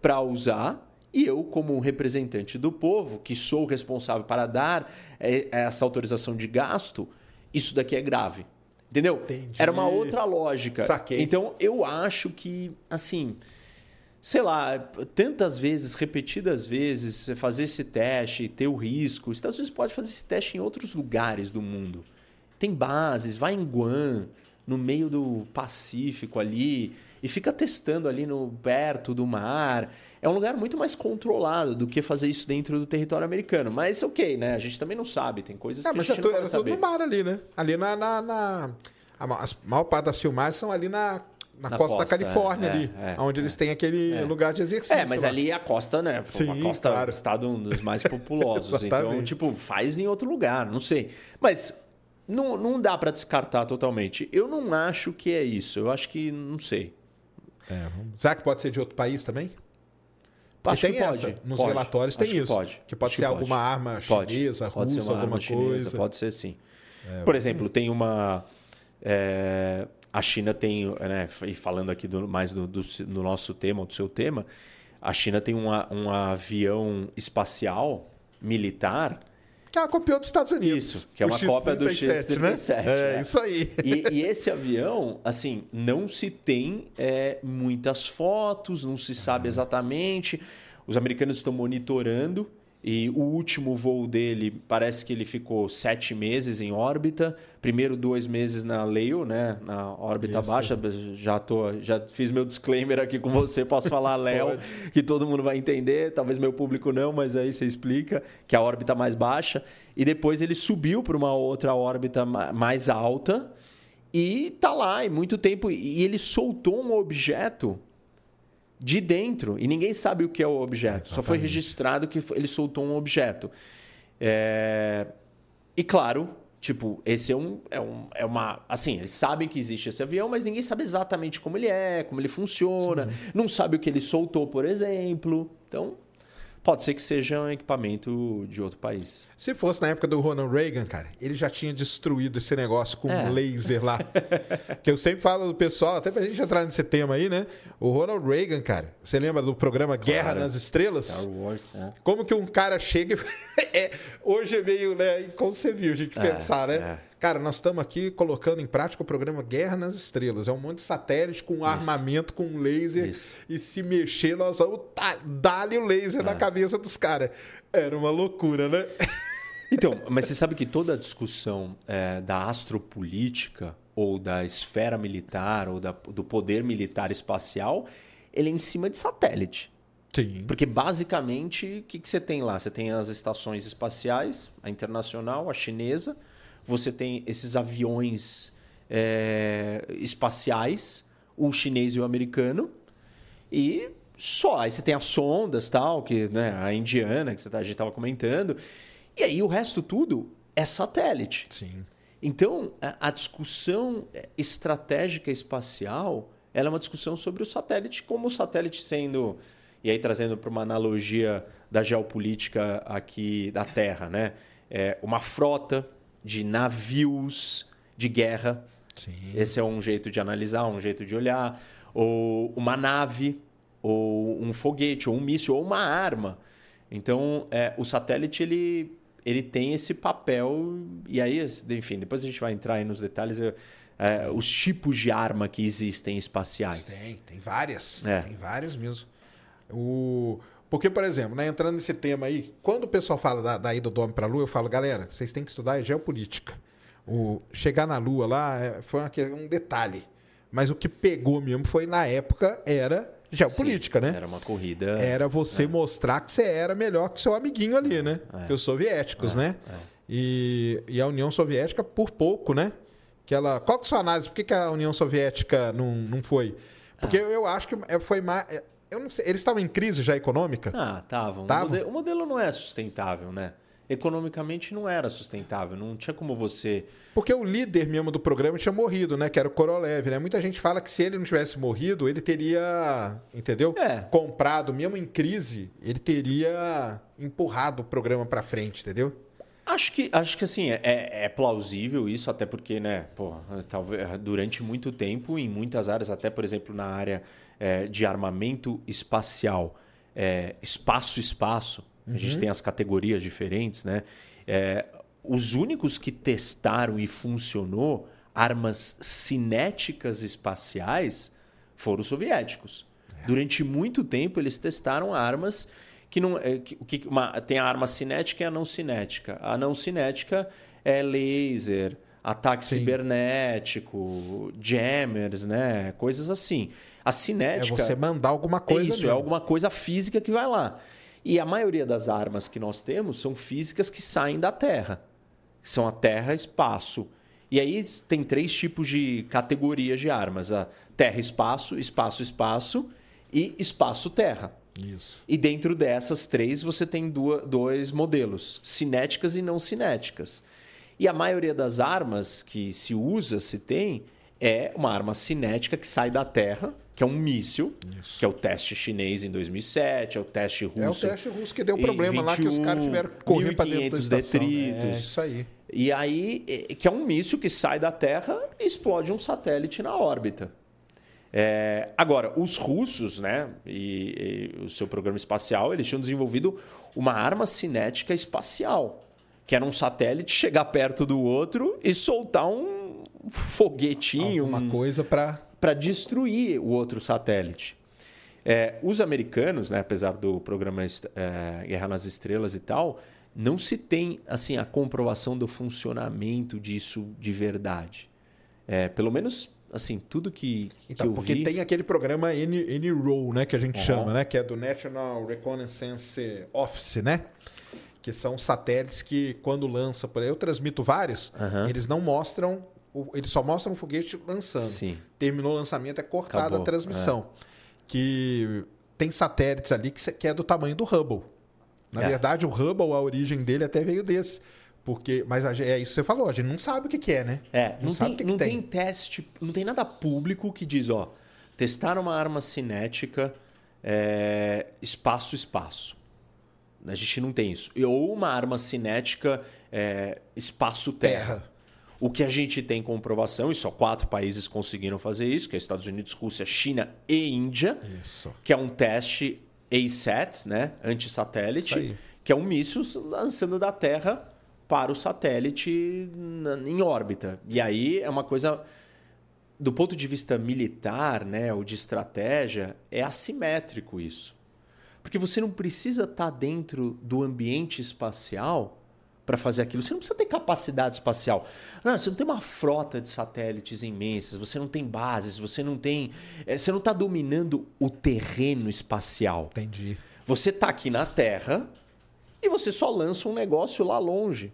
para usar. E eu, como um representante do povo, que sou responsável para dar é, essa autorização de gasto, isso daqui é grave. Entendeu? Entendi. Era uma outra lógica. Saquei. Então, eu acho que, assim, sei lá, tantas vezes, repetidas vezes, fazer esse teste, ter o risco. Os Estados Unidos pode fazer esse teste em outros lugares do mundo. Tem bases, vai em Guam, no meio do Pacífico ali e fica testando ali no perto do mar. É um lugar muito mais controlado do que fazer isso dentro do território americano. Mas ok, né? A gente também não sabe, tem coisas É, que a gente é não vai era saber. no mar ali, né? Ali na. na, na- a, maior parte das filmagens são ali na, na, Na costa, da costa, Califórnia, é, ali. é, onde eles têm aquele É. lugar de exercício. É, mas lá. ali é a costa, né? Sim, a costa claro. é o estado um dos mais populosos. então, tipo, faz em outro lugar, não sei. Mas não, não dá pra descartar totalmente. Eu não acho que é isso. Eu acho que, não sei. É, vamos- Será que pode ser de outro país também? Acho tem que pode. essa. Nos pode. relatórios tem Acho que isso. pode. Que pode Acho ser que alguma arma chinesa, russa, alguma chinesa, coisa. Pode ser sim. Por exemplo, tem uma. é, a China tem, né, e falando aqui do- mais do, do, do nosso tema, do seu tema, a China tem uma, um avião espacial militar Que ela copiou dos Estados Unidos. Isso, que é uma cópia do X-37, né? X-37, É, é. isso aí. E, e esse avião, assim, não se tem é, muitas fotos, não se sabe exatamente. Os americanos estão monitorando e o último voo dele parece que ele ficou sete meses em órbita. Primeiro dois meses na LEO, né, na órbita Isso. baixa. Já tô, já fiz meu disclaimer aqui com você. Posso falar Léo, que todo mundo vai entender. Talvez meu público não, mas aí você explica que é a órbita mais baixa. E depois ele subiu para uma outra órbita ma- mais alta e tá lá em muito tempo. E ele soltou um objeto de dentro e ninguém sabe o que é o objeto. Só foi registrado que ele soltou um objeto. É, E claro, tipo, esse é um, é um. É uma. Assim, eles sabem que existe esse avião, mas ninguém sabe exatamente como ele é, como ele funciona. Não sabe o que ele soltou, por exemplo. Então, pode ser que seja um equipamento de outro país. Se fosse na época do Ronald Reagan, cara, ele já tinha destruído esse negócio com É. um laser lá. que eu sempre falo do pessoal, até pra gente entrar nesse tema aí, né? O Ronald Reagan, cara, você lembra do programa Guerra nas Estrelas? Star Wars, né? Como que um cara chega e... é, hoje é meio, né, inconcebível a gente É, pensar, né? é. Cara, nós estamos aqui colocando em prática o programa Guerra nas Estrelas. É um monte de satélite com armamento, com laser. Isso. E se mexer, nós vamos dar-lhe o laser É. na cabeça dos caras. Era uma loucura, né? Então, mas você sabe que toda a discussão é, da astropolítica ou da esfera militar ou da- do poder militar espacial, ele é em cima de satélite. Sim. Porque basicamente, o que, que você tem lá? Você tem as estações espaciais, a internacional, a chinesa, você tem esses aviões é, espaciais, o chinês e o americano, e só. Aí você tem as sondas, tal, que, né, a indiana, que você tá- a gente estava comentando, e aí o resto tudo é satélite. Sim. Então, a, a discussão estratégica espacial ela é uma discussão sobre o satélite, como o satélite sendo. E aí, trazendo para uma analogia da geopolítica aqui da Terra, né? É uma frota de navios de guerra. Sim. Esse é um jeito de analisar, um jeito de olhar. Ou uma nave, ou um foguete, ou um míssil, ou uma arma. Então, é, o satélite ele, ele tem esse papel. E aí, enfim, depois a gente vai entrar aí nos detalhes. é, é, os tipos de arma que existem espaciais. Tem, tem várias. É. Tem várias mesmo. O... Porque, por exemplo, né, entrando nesse tema aí, quando o pessoal fala da, da ida do homem para a Lua, eu falo, galera, vocês têm que estudar é geopolítica. O chegar na Lua lá é, foi um detalhe. Mas o que pegou mesmo foi, na época, era geopolítica, Sim, né? Era uma corrida. Era você mostrar que você era melhor que seu amiguinho ali, né? É. Que os soviéticos, É, né? é. E, e a União Soviética, por pouco, né? Que ela, qual que é a sua análise? Por que, que a União Soviética não, não foi? Porque Ah. eu acho que é- foi mais. É, Eu não sei, eles estavam em crise já econômica? Ah, estavam. Tavam? O, mode- o modelo não é sustentável, né? Economicamente não era sustentável. Não tinha como você. Porque o líder mesmo do programa tinha morrido, né? Que era o Korolev, né? Muita gente fala que se ele não tivesse morrido, ele teria, entendeu? É. Comprado, mesmo em crise, ele teria empurrado o programa para frente, entendeu? Acho que, acho que assim, é, é plausível isso, até porque, né, pô, talvez durante muito tempo, em muitas áreas, até por exemplo na área é, de armamento espacial, é, espaço-espaço, a gente tem as categorias diferentes, né? É, os únicos que testaram e funcionou armas cinéticas espaciais foram os soviéticos. Durante muito tempo eles testaram armas que não é, que, que- uma- tem a arma cinética e a não cinética. A não cinética é laser, ataque Sim. cibernético, jammers, né? Coisas assim. A É cinética você mandar alguma é coisa isso, é mesmo. alguma coisa física que vai lá. E a maioria das armas que nós temos são físicas que saem da Terra. São a Terra, espaço. E aí tem três tipos de categorias de armas: a Terra, espaço, espaço, espaço e espaço-terra. Isso. E dentro dessas três você tem duas, dois modelos, cinéticas e não cinéticas. E a maioria das armas que se usa, se tem, é uma arma cinética que sai da Terra, que é um míssil, Isso. que é o teste chinês em 2007, é o teste russo. É o teste russo que deu em problema lá, que os 21, caras tiveram que correr para dentro da 1.500 estação. detritos. É isso aí. E aí, que é um míssil que sai da Terra e explode um satélite na órbita. É, agora, os russos, né, e, e o seu programa espacial, eles tinham desenvolvido uma arma cinética espacial, que era um satélite chegar perto do outro e soltar um foguetinho, Alguma um, coisa para para destruir o outro satélite. É, os americanos, né, apesar do programa é, Guerra nas Estrelas e tal, não se tem assim a comprovação do funcionamento disso de verdade. É, pelo menos assim tudo que, Então, que porque vi, tem aquele programa NRO, né, que a gente Uhum. chama, né, que é do National Reconnaissance Office, né? Que são satélites que quando lança, por aí eu transmito vários, Aham. eles não mostram, eles só mostram o foguete lançando. Sim. Terminou o lançamento é cortada Acabou, a transmissão. Que tem satélites ali que, que é do tamanho do Hubble. Na É. verdade, o Hubble, a origem dele até veio desse. Porque, mas é isso que você falou, a gente não sabe o que, que é, né? É, não, sabe tem, o que, que não tem. tem teste, não tem nada público que diz, ó, testaram uma arma cinética é, espaço espaço. A gente não tem isso. Ou uma arma cinética é, espaço terra. Terra. O que a gente tem comprovação, e só quatro países conseguiram fazer isso, que é Estados Unidos, Rússia, China e Índia, Isso. que é um teste ASAT, né, anti-satélite, que é um míssil lançando da Terra para o satélite em órbita. E aí é uma coisa do ponto de vista militar, né, ou de estratégia, é assimétrico isso. Porque você não precisa estar dentro do ambiente espacial para fazer aquilo. Você não precisa ter capacidade espacial. Não, você não tem uma frota de satélites imensas, você não tem bases, você não tem. eh, Você não está dominando o terreno espacial. Entendi. Você está aqui na Terra e você só lança um negócio lá longe.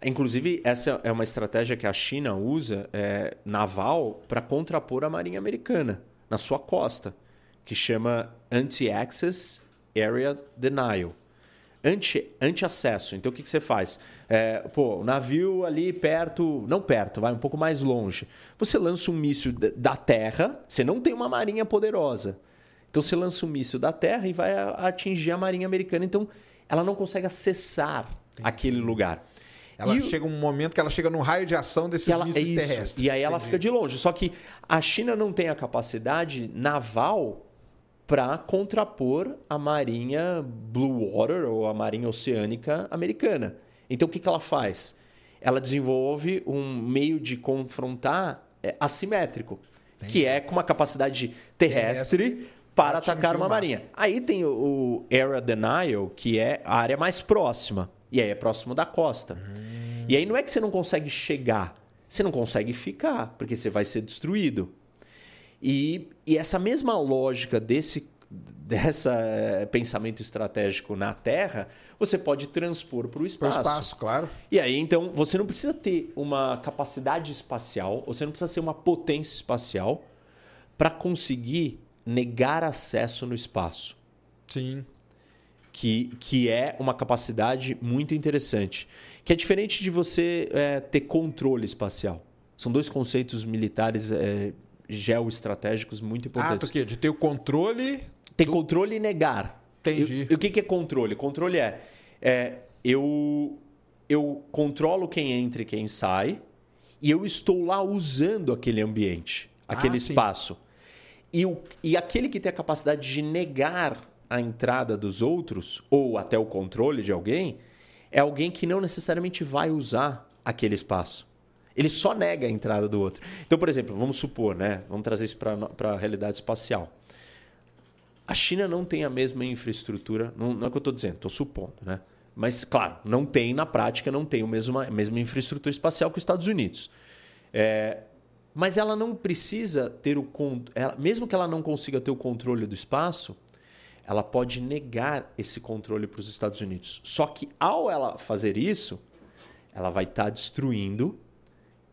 Inclusive, essa é uma estratégia que a China usa é, naval para contrapor a Marinha Americana na sua costa, que chama Anti-Access Area Denial. Anti- Anti-acesso. então, o que, que você faz? É, pô, o navio ali perto, não perto, vai um pouco mais longe. Você lança um míssil da- terra, você não tem uma marinha poderosa. Então, você lança um míssil da terra e vai atingir a marinha americana. Então, ela não consegue acessar aquele lugar. Ela E chega um momento que ela chega no raio de ação desses ela, é mísseis isso. terrestres. E aí ela Entendi. fica de longe. Só que a China não tem a capacidade naval para contrapor a marinha Blue Water ou a marinha oceânica americana. Então o que, que ela faz? Ela desenvolve um meio de confrontar é, assimétrico, que é com uma capacidade terrestre, Terrestre para atacar uma mar. marinha. Aí tem o, o Area Denial, que é a área mais próxima. E aí é próximo da costa. E aí não é que você não consegue chegar, você não consegue ficar, porque você vai ser destruído. E, e essa mesma lógica desse dessa eh, pensamento estratégico na Terra, você pode transpor para o espaço. espaço, claro. E aí, então, você não precisa ter uma capacidade espacial, você não precisa ser uma potência espacial para conseguir negar acesso no espaço Sim. que, que é uma capacidade muito interessante. Que é diferente de você é, ter controle espacial. São dois conceitos militares é, geoestratégicos muito Ah, importantes. do quê? De ter o controle. ter do- controle e negar. Entendi. E, o que, que é controle? Controle é, é eu, eu controlo quem entra e quem sai e eu estou lá usando aquele ambiente, aquele Ah, sim. espaço. E, o, e aquele que tem a capacidade de negar a entrada dos outros, ou até o controle de alguém, é alguém que não necessariamente vai usar aquele espaço. Ele só nega a entrada do outro. Então, por exemplo, vamos supor, né? Vamos trazer isso para a realidade espacial. A China não tem a mesma infraestrutura, não, não é o que eu estou dizendo, estou supondo, né? Mas, claro, não tem na prática, não tem a mesma, a mesma infraestrutura espacial que os Estados Unidos. É, mas ela não precisa ter o. Ela, mesmo que ela não consiga ter o controle do espaço, ela pode negar esse controle para os Estados Unidos. Só que ao ela fazer isso, ela vai estar tá destruindo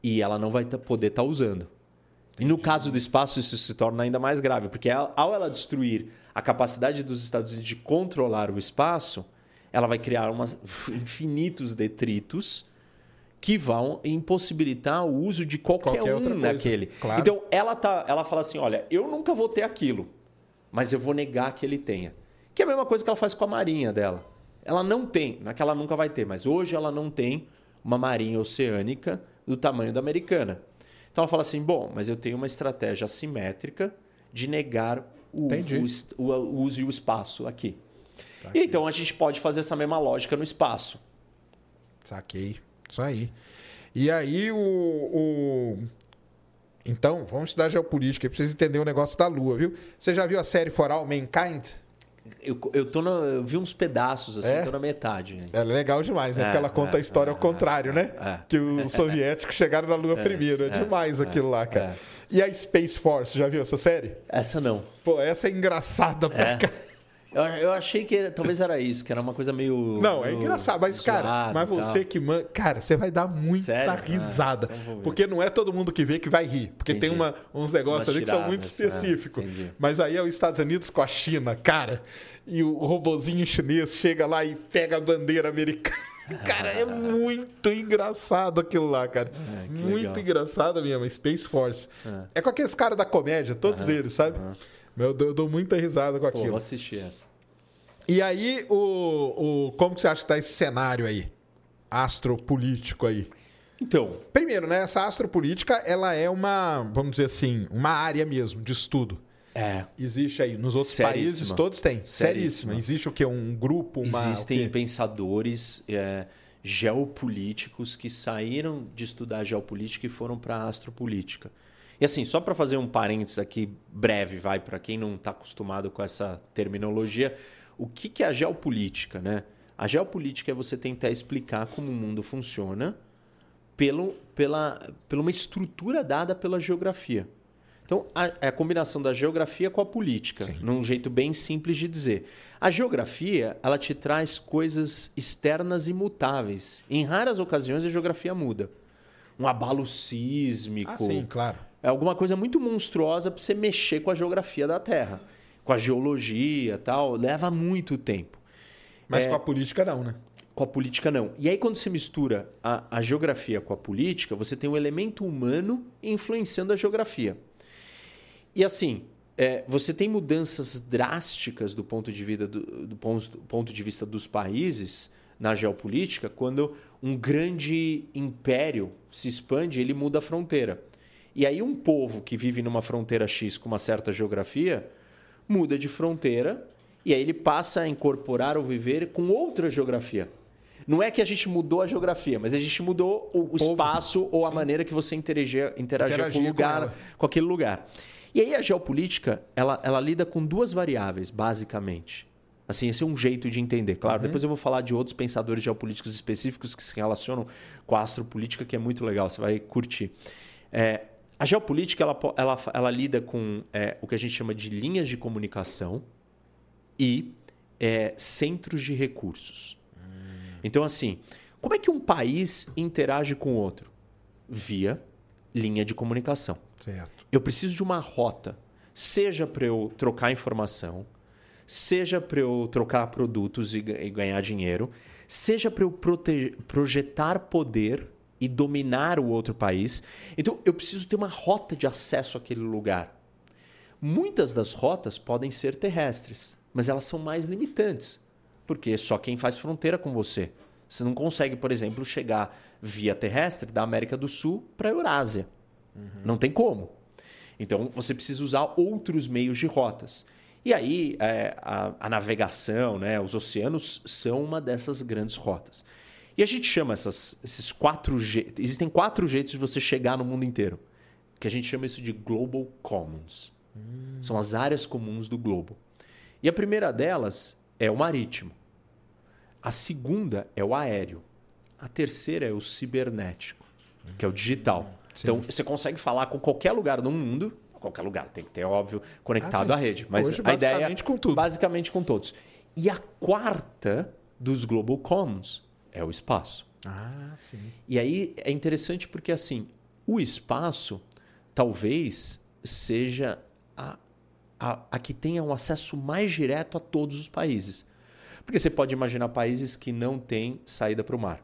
e ela não vai poder estar tá usando. E no caso do espaço, isso se torna ainda mais grave, porque ao ela destruir a capacidade dos Estados Unidos de controlar o espaço, ela vai criar uma, infinitos detritos que vão impossibilitar o uso de qualquer, qualquer um naquele. Claro. Então ela tá, ela fala assim, olha, eu nunca vou ter aquilo, mas eu vou negar que ele tenha. Que é a mesma coisa que ela faz com a marinha dela. Ela não tem, não é que ela nunca vai ter, mas hoje ela não tem uma marinha oceânica do tamanho da americana. Então ela fala assim: bom, mas eu tenho uma estratégia assimétrica de negar o, o, o uso e o espaço aqui. Tá aqui. Então a gente pode fazer essa mesma lógica no espaço. Saquei. Isso aí. E aí o, o... Então, vamos estudar geopolítica. Precisa entender o negócio da Lua, viu? Você já viu a série For All Mankind? Eu, eu, tô no, eu vi uns pedaços, assim, é? tô na metade. É legal demais, né? É, Porque ela conta é, a história ao é, contrário, né? É. Que os soviéticos chegaram na Lua é, primeiro. É, demais aquilo lá, cara. E a Space Force, já viu essa série? Essa não. Pô, essa é engraçada pra cá. Eu, eu achei que talvez era isso, que era uma coisa meio. Não, é engraçado. Mas, cara, mas você que manda. Cara, você vai dar muita Sério? Ah, risada. Ah, porque não é todo mundo que vê que vai rir. Porque entendi. tem uma, uns negócios ali que são muito específicos. É, mas aí é os Estados Unidos com a China, cara. E o robozinho chinês chega lá e pega a bandeira americana. Cara, é muito engraçado aquilo lá, cara. É, muito legal. engraçado mesmo. Space Force. É, é com aqueles caras da comédia, todos eles, sabe? Meu, eu dou muita risada com aquilo. Pô, vou assistir essa. E aí, o, o, como que você acha que está esse cenário aí? Astropolítico aí? Então. Primeiro, né? Essa astropolítica, ela é uma, vamos dizer assim, uma área mesmo de estudo. É. Existe aí. Nos outros Seríssima. países, todos têm. Seríssima. Seríssima. Existe o quê? Um grupo, uma. Existem pensadores é, geopolíticos que saíram de estudar geopolítica e foram para a astropolítica. E assim, só para fazer um parênteses aqui breve, vai, para quem não está acostumado com essa terminologia, o que, que é a geopolítica? Né? A geopolítica é você tentar explicar como o mundo funciona pelo, pela, pela uma estrutura dada pela geografia. Então, a, é a combinação da geografia com a política, Sim. num jeito bem simples de dizer. A geografia, ela te traz coisas externas imutáveis. Em raras ocasiões, a geografia muda. Um abalo sísmico. Ah, sim, claro é alguma coisa muito monstruosa para você mexer com a geografia da Terra, com a geologia tal. Leva muito tempo. Mas é, com a política não, né? Com a política não. E aí, quando você mistura a, a geografia com a política, você tem um elemento humano influenciando a geografia. E assim, é, você tem mudanças drásticas do ponto de, vida do, do ponto, do ponto de vista dos países na geopolítica quando um grande império se expande ele muda a fronteira. E aí um povo que vive numa fronteira X com uma certa geografia muda de fronteira e aí ele passa a incorporar ou viver com outra geografia. Não é que a gente mudou a geografia, mas a gente mudou o, o espaço ou a Sim. maneira que você interagia, interagia com o lugar, com, com, aquele lugar. E aí a geopolítica, ela, ela lida com duas variáveis, basicamente. Assim, esse é um jeito de entender. Claro, uhum. depois eu vou falar de outros pensadores geopolíticos específicos que se relacionam com a astropolítica, que é muito legal, você vai curtir. É, a geopolítica ela, ela, ela lida com é, o que a gente chama de linhas de comunicação e é, centros de recursos. Hum. Então, assim, como é que um país interage com o outro? Via linha de comunicação. Certo. Eu preciso de uma rota, seja para eu trocar informação, seja para eu trocar produtos e, e ganhar dinheiro, seja para eu projetar poder e dominar o outro país. Então, eu preciso ter uma rota de acesso àquele lugar. Muitas das rotas podem ser terrestres, mas elas são mais limitantes, porque é só quem faz fronteira com você. Você não consegue, por exemplo, chegar via terrestre da América do Sul para a Eurásia. Uhum. Não tem como. Então, você precisa usar outros meios de rotas. E aí, é, a, a navegação, né, os oceanos são uma dessas grandes rotas. E a gente chama essas, esses quatro jeitos. Existem quatro jeitos de você chegar no mundo inteiro. Que a gente chama isso de Global Commons. Hum. São as áreas comuns do globo. E a primeira delas é o marítimo. A segunda é o aéreo. A terceira é o cibernético, que é o digital. Sim. Então, você consegue falar com qualquer lugar do mundo, qualquer lugar, tem que ter, óbvio, conectado Ah, à rede. Mas Hoje, a ideia basicamente, com tudo. Basicamente com todos. E a quarta dos Global Coms é o espaço. Ah, sim. E aí é interessante porque assim, o espaço talvez seja a, a, a que tenha um acesso mais direto a todos os países. Porque você pode imaginar países que não têm saída para o mar.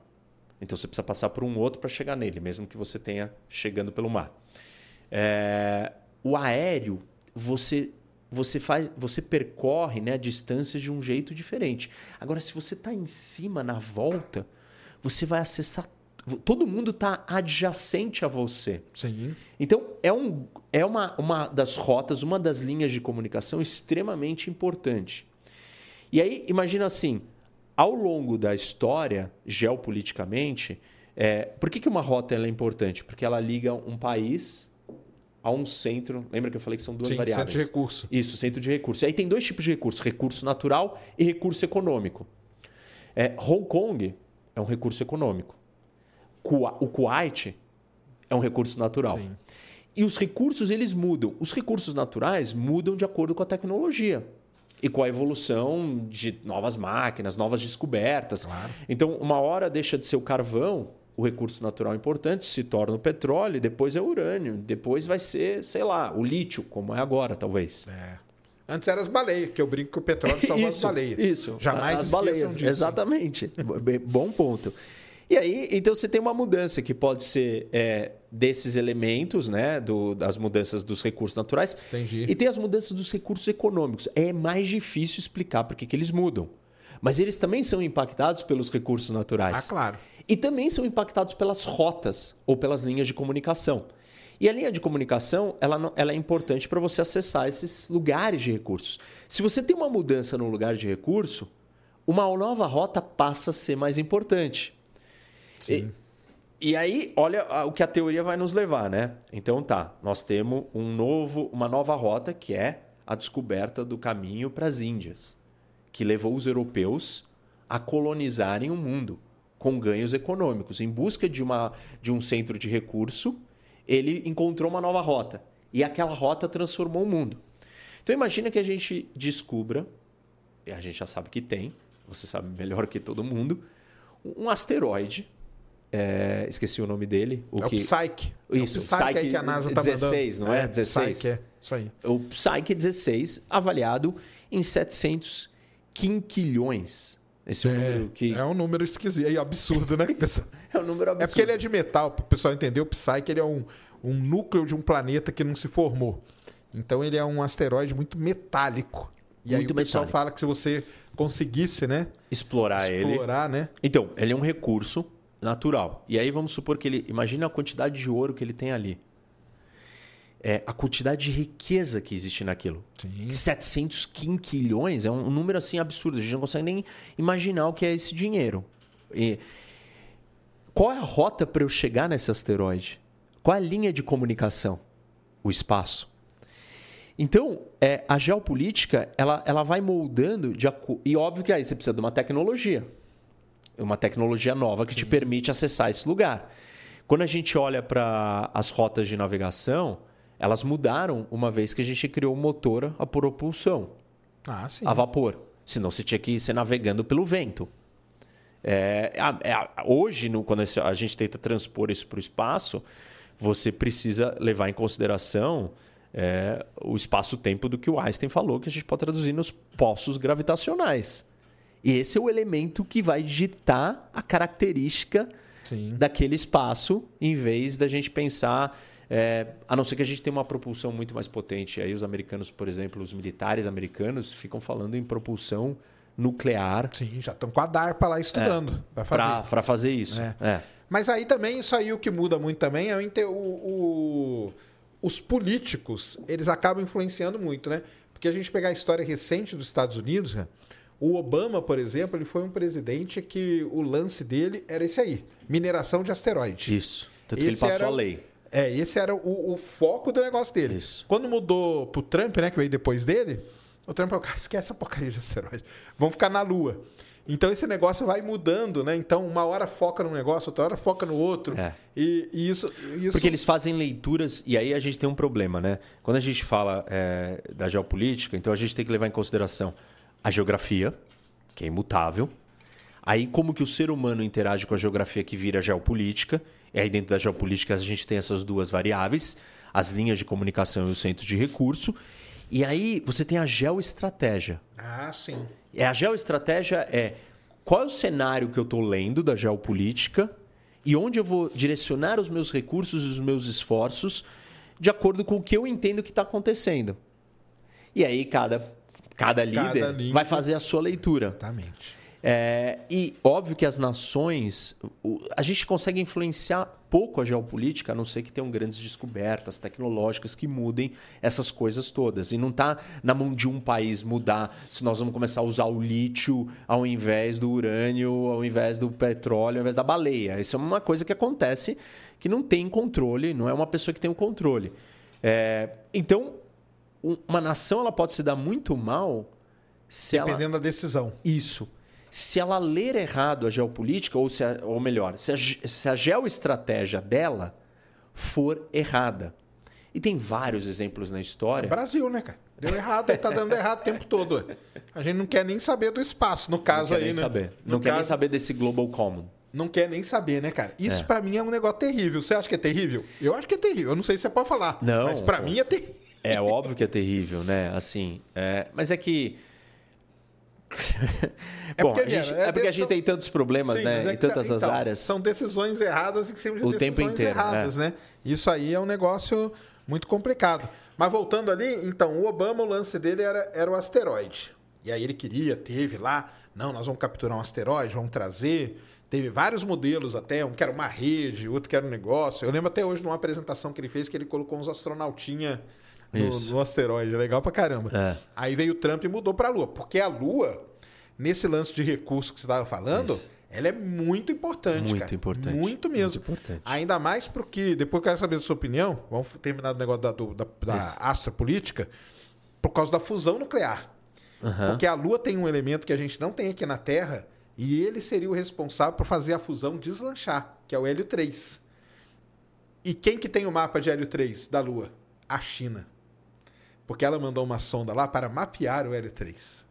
Então você precisa passar por um outro para chegar nele, mesmo que você tenha chegando pelo mar. É, o aéreo, você você faz, você percorre né, distâncias de um jeito diferente. Agora, se você está em cima na volta, você vai acessar. Todo mundo está adjacente a você. Sim. Então, é, um, é uma, uma das rotas, uma das linhas de comunicação extremamente importante. E aí, imagina assim: ao longo da história, geopoliticamente, é, por que, que uma rota é importante? Porque ela liga um país a um centro. Lembra que eu falei que são duas Sim, variáveis? centro de recurso. Isso, centro de recurso. E aí tem dois tipos de recurso: recurso natural e recurso econômico. É, Hong Kong é um recurso econômico. O Kuwait é um recurso natural. Sim. E os recursos eles mudam. Os recursos naturais mudam de acordo com a tecnologia e com a evolução de novas máquinas, novas descobertas. Claro. Então, uma hora deixa de ser o carvão, o recurso natural importante, se torna o petróleo, depois é o urânio, depois vai ser, sei lá, o lítio, como é agora, talvez. É. Antes eram as baleias, que eu brinco que o petróleo salvou as baleias. Isso. Jamais as baleias. disso. Exatamente. Bom ponto. E aí, então você tem uma mudança que pode ser é, desses elementos, né, do, das mudanças dos recursos naturais, Entendi. e tem as mudanças dos recursos econômicos. É mais difícil explicar por que eles mudam. Mas eles também são impactados pelos recursos naturais. Ah, claro. E também são impactados pelas rotas ou pelas linhas de comunicação. E a linha de comunicação ela, ela é importante para você acessar esses lugares de recursos. Se você tem uma mudança no lugar de recurso, uma nova rota passa a ser mais importante. Sim. E aí, olha o que a teoria vai nos levar, né? Então tá, nós temos um novo, uma nova rota que é a descoberta do caminho para as Índias, que levou os europeus a colonizarem o mundo com ganhos econômicos. Em busca de, uma, de um centro de recurso, ele encontrou uma nova rota. E aquela rota transformou o mundo. Então imagina que a gente descubra, e a gente já sabe que tem, você sabe melhor que todo mundo, um asteroide. é, esqueci o nome dele. O é que, o Psyche. Isso, é o Psyche, Psyche que a NASA tá 16, mandando. não é? 16. Psyche, é. Isso aí. o Psyche 16, avaliado em 700 quinquilhões. Esse é, o número que É um número esquisito. É absurdo, né? pessoal? é um número absurdo. É porque ele é de metal, para o pessoal entender. O Psyche ele é um, um núcleo de um planeta que não se formou. Então ele é um asteroide muito metálico. E aí Muito o pessoal metálico. fala que se você conseguisse, né? explorar, ele. Explorar, né? Então, ele é um recurso natural. E aí vamos supor que ele. Imagina a quantidade de ouro que ele tem ali. É, a quantidade de riqueza que existe naquilo. Sim. 700 quinquilhões é um número assim absurdo. A gente não consegue nem imaginar o que é esse dinheiro. E qual é a rota para eu chegar nesse asteroide? Qual é a linha de comunicação? O espaço. Então, é, a geopolítica ela, ela vai moldando de e óbvio que aí você precisa de uma tecnologia, uma tecnologia nova que te permite acessar esse lugar. Quando a gente olha para as rotas de navegação, elas mudaram uma vez que a gente criou o motor a propulsão Ah, sim. a vapor. Senão você tinha que ser navegando pelo vento. É, é a- hoje, no- quando a gente tenta transpor isso para o espaço, você precisa levar em consideração é, o espaço-tempo do que o Einstein falou, que a gente pode traduzir nos poços gravitacionais. E esse é o elemento que vai ditar a característica Sim. daquele espaço, em vez da gente pensar. É, a não ser que a gente tenha uma propulsão muito mais potente. Aí os americanos, por exemplo, os militares americanos ficam falando em propulsão nuclear Sim, já estão com a DARPA lá estudando. fazer. para fazer isso. É. É. Mas aí também, isso aí o que muda muito também é o, o- os políticos, eles acabam influenciando muito, né? Porque a gente pegar a história recente dos Estados Unidos, né? o Obama, por exemplo, ele foi um presidente que o lance dele era esse aí, mineração de asteroide. Isso. Tanto que ele Esse passou era a lei. É, esse era o, o foco do negócio dele. Isso. Quando mudou pro Trump, né, que veio depois dele, o Trump falou, cara, esquece a porcaria de asteroide. Vamos ficar na Lua. Então esse negócio vai mudando, né? Então uma hora foca num negócio, outra hora foca no outro. É. E, e isso, isso. Porque eles fazem leituras, e aí a gente tem um problema, né? Quando a gente fala é, da geopolítica, então a gente tem que levar em consideração a geografia, que é imutável. Aí como que o ser humano interage com a geografia que vira geopolítica. E aí dentro da geopolítica a gente tem essas duas variáveis, as linhas de comunicação e os centros de recurso. E aí você tem a geoestratégia. Ah, sim. É, a geoestratégia é qual é o cenário que eu estou lendo da geopolítica e onde eu vou direcionar os meus recursos e os meus esforços de acordo com o que eu entendo que está acontecendo. E aí cada, cada líder Cada líder- vai fazer a sua leitura. Exatamente. É, e óbvio que as nações. A gente consegue influenciar pouco a geopolítica, a não ser que tenham grandes descobertas tecnológicas que mudem essas coisas todas. E não está na mão de um país mudar se nós vamos começar a usar o lítio ao invés do urânio, ao invés do petróleo, ao invés da baleia. Isso é uma coisa que acontece que não tem controle, não é uma pessoa que tem o controle. É, então, um- uma nação ela pode se dar muito mal se ela Dependendo da decisão. isso. Se ela ler errado a geopolítica, ou, se a- ou melhor, se a, se a geoestratégia dela for errada. E tem vários exemplos na história. Brasil, né, cara? Deu errado, aí tá dando errado o tempo todo. A gente não quer nem saber do espaço, no Não caso quer aí, nem né? saber. No Não quer nem caso- saber desse global common. Não quer nem saber, né, cara? Isso É. pra mim é um negócio terrível. Você acha que é terrível? Eu acho que é terrível. Eu não sei se você pode falar. Não, Mas pra pô. mim é terrível. É óbvio que é terrível, né? Assim, é, mas é que É Bom, porque, a gente- é é porque a gente tem tantos problemas, Sim, né? é em tantas as então, áreas. São decisões erradas e que sempre O tempo inteiro, erradas, é. né? Isso aí é um negócio muito complicado. Mas voltando ali, então, o Obama, o lance dele era, era o asteroide. E aí ele queria, teve lá, não, nós vamos capturar um asteroide, vamos trazer. Teve vários modelos até, um que era uma rede, outro que era um negócio. Eu lembro até hoje de uma apresentação que ele fez que ele colocou uns astronautinha no, Isso. no asteroide. Legal pra caramba. É. Aí veio o Trump e mudou pra Lua. Porque a Lua, nesse lance de recurso que você estava falando, ela é muito importante. Muito cara. importante. Muito mesmo. Muito importante. Ainda mais porque, depois eu quero saber da sua opinião, vamos terminar o negócio da, do- da, da Isso. astropolítica, por causa da fusão nuclear. Aham. Porque a Lua tem um elemento que a gente não tem aqui na Terra, e ele seria o responsável por fazer a fusão deslanchar, que é o hélio 3. E quem que tem o mapa de hélio 3 da Lua? A China. Porque ela mandou uma sonda lá para mapear o hélio 3.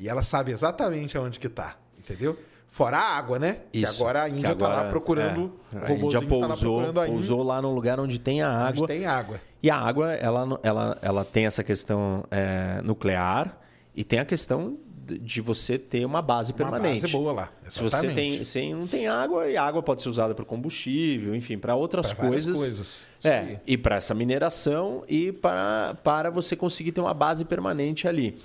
E ela sabe exatamente aonde que está, entendeu? Fora a água, né? que Isso, agora a que Índia está lá agora- procurando, é. A Índia robôzinho tá lá pousou, pousou lá num lugar onde tem a onde água. tem água. E a água, ela, ela, ela tem essa questão é, nuclear e tem a questão de- você ter uma base Uma permanente. base boa lá. Se você tem, exatamente. se não tem água, e a água pode ser usada para combustível, enfim, para outras Pra coisas. coisas. É, aí. e para essa mineração e para, para você conseguir ter uma base permanente ali.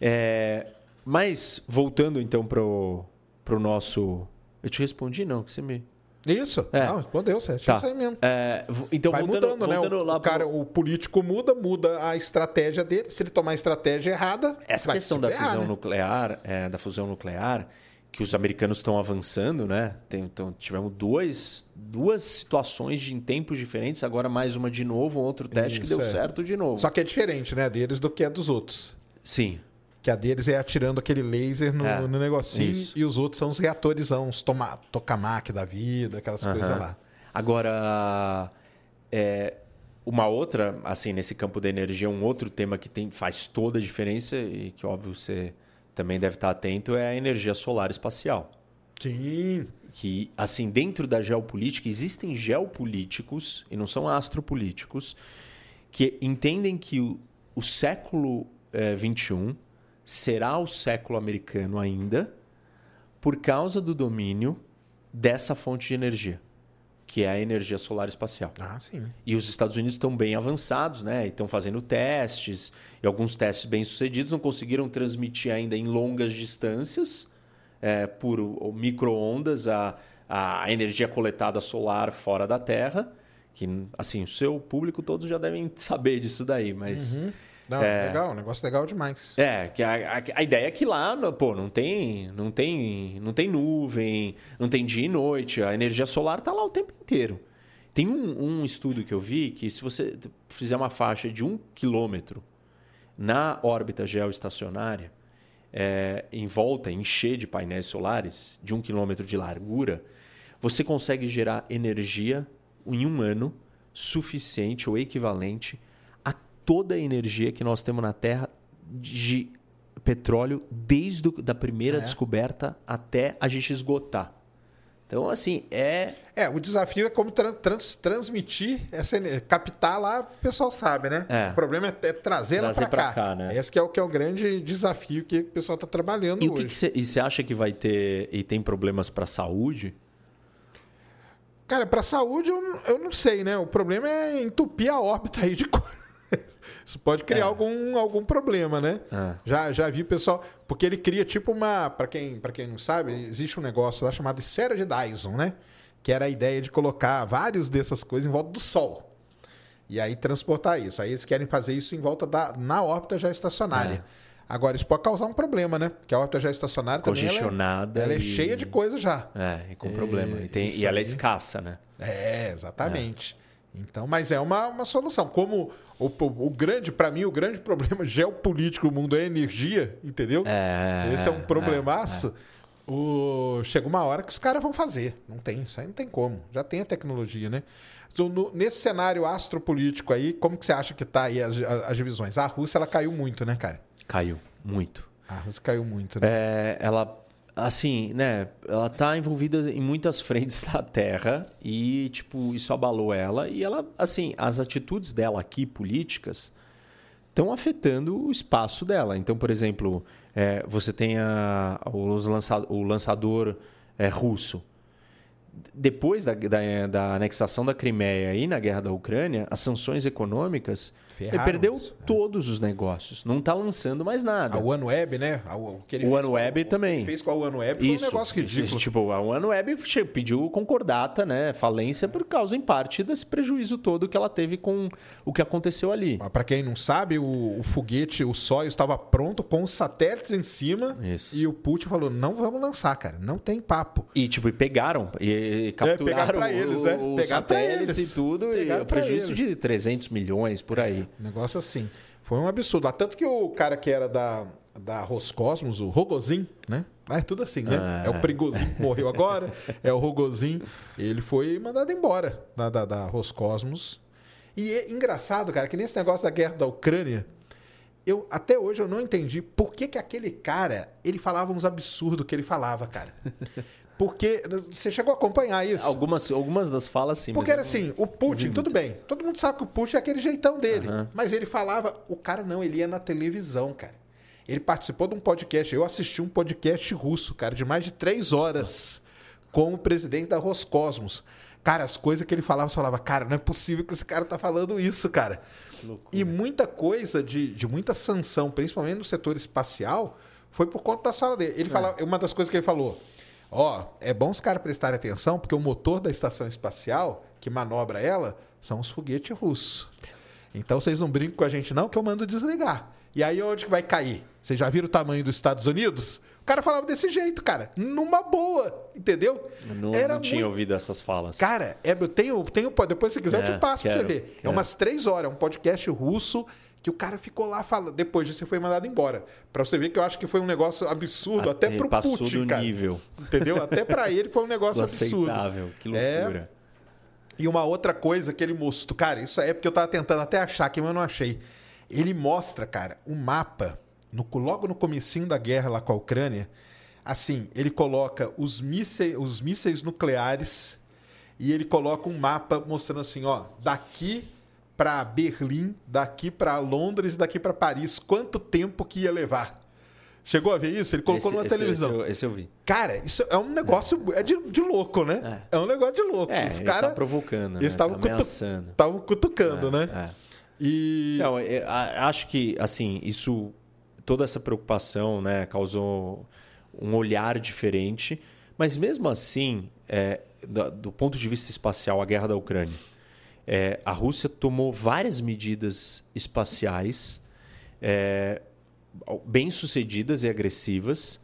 É, mas, voltando então para o nosso. Eu te respondi, não, que você me. Isso. É. Não, respondeu, certo. Tá. Isso aí mesmo. É, então, Vai voltando, mudando, né? voltando O, lá o pro- cara, o político muda, muda a estratégia dele. Se ele tomar a estratégia errada, Essa vai questão da ferrar, fusão né? nuclear, é, da fusão nuclear, que os americanos estão avançando, né? Tem- então, tivemos dois, duas situações de, em tempos diferentes, agora mais uma de novo, um outro teste que Isso, deu é. certo de novo. Só que é diferente, né, deles do que a dos outros. Sim. Que a deles é atirando aquele laser no, É, no negocinho isso. e os outros são os reatores, os toma, tokamak da vida, aquelas Aham. coisas lá. Agora, é, uma outra, assim, nesse campo da energia, um outro tema que tem, faz toda a diferença e que, óbvio, você também deve estar atento é a energia solar espacial. Sim. que, assim, dentro da geopolítica, existem geopolíticos, e não são astropolíticos, que entendem que o, o século XXI será o século americano ainda por causa do domínio dessa fonte de energia, que é a energia solar espacial. Ah, sim. E os Estados Unidos estão bem avançados, né? E Estão fazendo testes, e alguns testes bem sucedidos, não conseguiram transmitir ainda em longas distâncias, é, por micro-ondas, a, a energia coletada solar fora da Terra. Que, assim, o seu público todos já devem saber disso daí, mas. Não, É. legal, um negócio legal demais. É, que a, a, a ideia é que lá, pô, não tem, não tem, não tem nuvem, não tem dia e noite, a energia solar está lá o tempo inteiro. Tem um, um estudo que eu vi que se você fizer uma faixa de um quilômetro na órbita geoestacionária, é, em volta, encher de painéis solares de um quilômetro de largura, você consegue gerar energia em um ano suficiente ou equivalente toda a energia que nós temos na Terra de petróleo desde a primeira É. descoberta até a gente esgotar. Então, assim, é. É, o desafio é como tran- trans- transmitir essa energia. Captar lá, o pessoal sabe, né? É. O problema é, é Trazer para cá. cá, né? Esse que é o, que é o grande desafio que o pessoal está trabalhando E o hoje. que que você e você acha que vai ter. E tem problemas para a saúde? Cara, para saúde eu, eu não sei, né? O problema é entupir a órbita aí de coisa. Isso pode criar É. algum, algum problema, né? É. Já, já vi pessoal. Porque ele cria tipo uma. Para quem, pra quem não sabe, existe um negócio lá chamado esfera de Dyson, né? Que era a ideia de colocar vários dessas coisas em volta do Sol. E aí transportar isso. Aí eles querem fazer isso em volta da. na órbita já estacionária. É. Agora, isso pode causar um problema, né? Porque a órbita já estacionária também. ela é- Congestionada Ela é, e- cheia de coisa já. É, e com problema. E, tem- e ela é escassa, né? É, exatamente. Então, mas é uma, uma solução. Como o, o, o grande, para mim, o grande problema geopolítico do mundo é a energia, entendeu? É, Esse é um é, problemaço. O... Chega uma hora que os caras vão fazer. Não tem, isso aí não tem como. Já tem a tecnologia, né? Então, no- nesse cenário astropolítico aí, como que você acha que tá aí as, as, as divisões? A Rússia, ela caiu muito, né, cara? Caiu muito. A Rússia caiu muito, né? É, ela, assim, né? Ela tá envolvida em muitas frentes da Terra e, tipo, isso abalou ela. E ela, assim, as atitudes dela aqui, políticas, estão afetando o espaço dela. Então, por exemplo, é, você tem a, os lança, o lançador é, russo. Depois da, da, da anexação da Crimeia e na guerra da Ucrânia, as sanções econômicas, ele Ferraram perdeu isso, todos os negócios. Não está lançando mais nada. A OneWeb, né? A- O, que ele O OneWeb também. ele fez com a OneWeb foi um negócio ridículo. Tipo, a OneWeb pediu concordata, né? Falência por causa, em parte, desse prejuízo todo que ela teve com o que aconteceu ali. Para quem não sabe, o, o foguete, o Soyuz estava pronto com os satélites em cima Isso. e o Putin falou: não vamos lançar, cara, não tem papo. E, tipo, e pegaram, e, e capturaram pegaram pra eles, né? pra satélites eles. e tudo, Pegaram e prejuízo eles. de 300 milhões por aí. Um negócio assim. Foi um absurdo. Lá, Tanto que o cara que era da, da Roscosmos, o Rogozin, né? Ah, é tudo assim, né? Ah. É o Prigozin que morreu agora, é o Rogozin. Ele foi mandado embora da, da, da Roscosmos. E é engraçado, cara, que nesse negócio da guerra da Ucrânia, eu até hoje eu não entendi por que, que aquele cara, ele falava uns absurdos que ele falava, cara. Porque você chegou a acompanhar isso? Algumas, algumas das falas, sim. Porque era assim, o Putin, tudo bem. Todo mundo sabe que o Putin é aquele jeitão dele. Aham. Mas ele falava, o cara não, ele ia na televisão, cara. Ele participou de um podcast. Eu assisti um podcast russo, cara, de mais de três horas com o presidente da Roscosmos. Cara, as coisas que ele falava, você falava, cara, não é possível que esse cara tá falando isso, cara. E muita coisa de, de muita sanção, principalmente no setor espacial, foi por conta da sala dele. Ele falava, uma das coisas que ele falou, ó, é bom os caras prestarem atenção, porque o motor da estação espacial, que manobra ela, são os foguetes russos. Então vocês não brincam com a gente, não, que eu mando desligar. E aí onde que vai cair? Vocês já viram o tamanho dos Estados Unidos? O cara falava desse jeito, cara. Numa boa, entendeu? eu não, Era não tinha muito- ouvido essas falas. Cara, é, eu tenho, tenho. Depois, se quiser, eu É, te passo pra quero, você ver. É quero. umas três horas, é um podcast russo que o cara ficou lá falando. Depois disso, você foi mandado embora. Pra você ver que eu acho que foi um negócio absurdo, até Ele pro Putin, do cara. nível. Entendeu? Até pra ele foi um negócio absurdo. aceitável. Que É. loucura. E uma outra coisa que ele mostrou, cara, isso é porque eu tava tentando até achar aqui, mas eu não achei. Ele mostra, cara, um mapa, no, logo no comecinho da guerra lá com a Ucrânia, assim, ele coloca os mísseis, os mísseis nucleares e ele coloca um mapa mostrando assim, ó, daqui para Berlim, daqui para Londres, daqui para Paris, quanto tempo que ia levar. Chegou a ver isso? Ele colocou Esse- numa esse- televisão. Esse, eu- esse eu vi. Cara, isso é um negócio é de, de louco, né? É. um negócio de louco. É, Os ele caras tá provocando, né? eles estavam Tá cutu- ameaçando. estavam cutucando, né? É. E Não, é, acho que assim isso, toda essa preocupação, né, causou um olhar diferente. Mas mesmo assim, é, do, do ponto de vista espacial, a guerra da Ucrânia, é, a Rússia tomou várias medidas espaciais é, bem sucedidas e agressivas.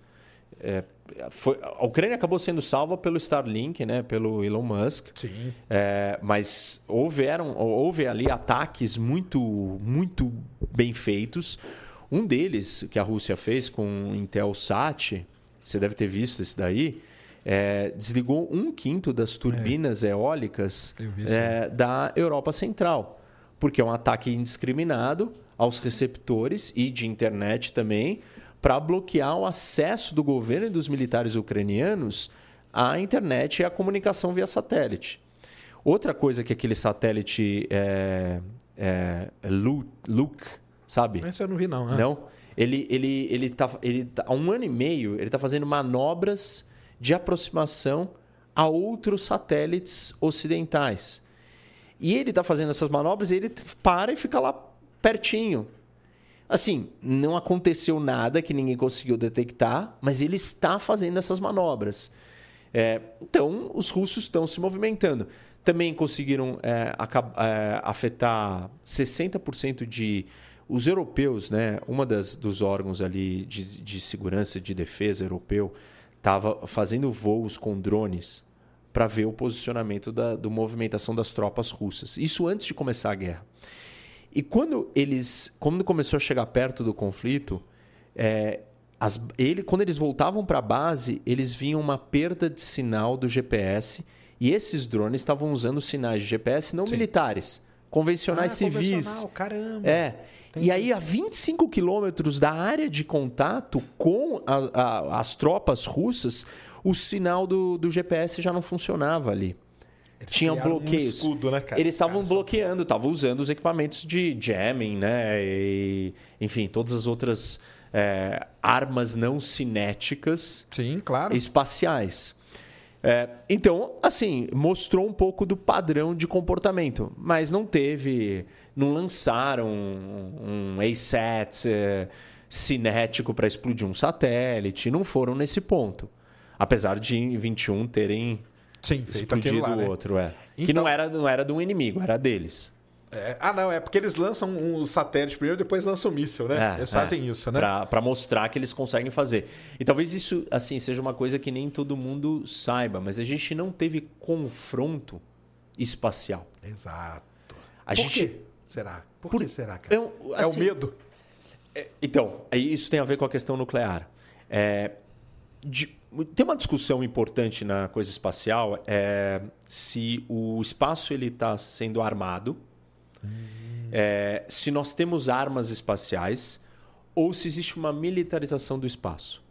É, foi- a Ucrânia acabou sendo salva pelo Starlink, né, pelo Elon Musk. sim, É, mas houveram, houve ali ataques muito, muito bem feitos. Um deles, que a Rússia fez com o Intelsat, você deve ter visto esse daí, é, desligou um quinto das turbinas é. eólicas é, da Europa Central, porque é um ataque indiscriminado aos receptores e de internet também, para bloquear o acesso do governo e dos militares ucranianos à internet e à comunicação via satélite. Outra coisa que aquele satélite é, é, Luke, sabe? Esse eu não vi não. Né? Não. Ele ele ele tá ele tá, há um ano e meio ele está fazendo manobras de aproximação a outros satélites ocidentais. E ele está fazendo essas manobras ele para e fica lá pertinho. Assim, não aconteceu nada que ninguém conseguiu detectar, mas ele está fazendo essas manobras. É, então, os russos estão se movimentando. Também conseguiram é, é, afetar 60% de. Os europeus, né? Uma das, dos órgãos ali de, de segurança de defesa europeu estava fazendo voos com drones para ver o posicionamento da do movimentação das tropas russas. Isso antes de começar a guerra. E quando eles, quando começou a chegar perto do conflito, é, as, ele, quando eles voltavam para a base, eles viam uma perda de sinal do GPS e esses drones estavam usando sinais de GPS não Sim. militares, convencionais ah, civis. Caramba. É. Entendi. E aí, a 25 quilômetros da área de contato com a, a, as tropas russas, o sinal do, do GPS já não funcionava ali. Eles tinham bloqueios. Um escudo, né, cara? Eles estavam bloqueando, estavam usando os equipamentos de jamming, né? E, enfim, todas as outras é, armas não cinéticas. Sim, claro. Espaciais. É, então, assim, mostrou um pouco do padrão de comportamento, mas não teve, não lançaram um, um ASAT é, cinético para explodir um satélite, não foram nesse ponto. Apesar de em 21 terem Sim, explodido o né? outro, é. Então... Que não então- era, não era do inimigo, era deles. É, ah, não, é porque eles lançam um satélite primeiro, depois lançam o míssil, né? É, eles fazem é, isso, né? Para mostrar que eles conseguem fazer. E talvez isso, assim, seja uma coisa que nem todo mundo saiba, mas a gente não teve confronto espacial. Exato. A Por gente... quê? Será? Por, Por... que será, cara? Eu, assim, é o assim, medo? É, então, isso tem a ver com a questão nuclear. É, de, tem uma discussão importante na coisa espacial é se o espaço ele está sendo armado é, se nós temos armas espaciais ou se existe uma militarização do espaço.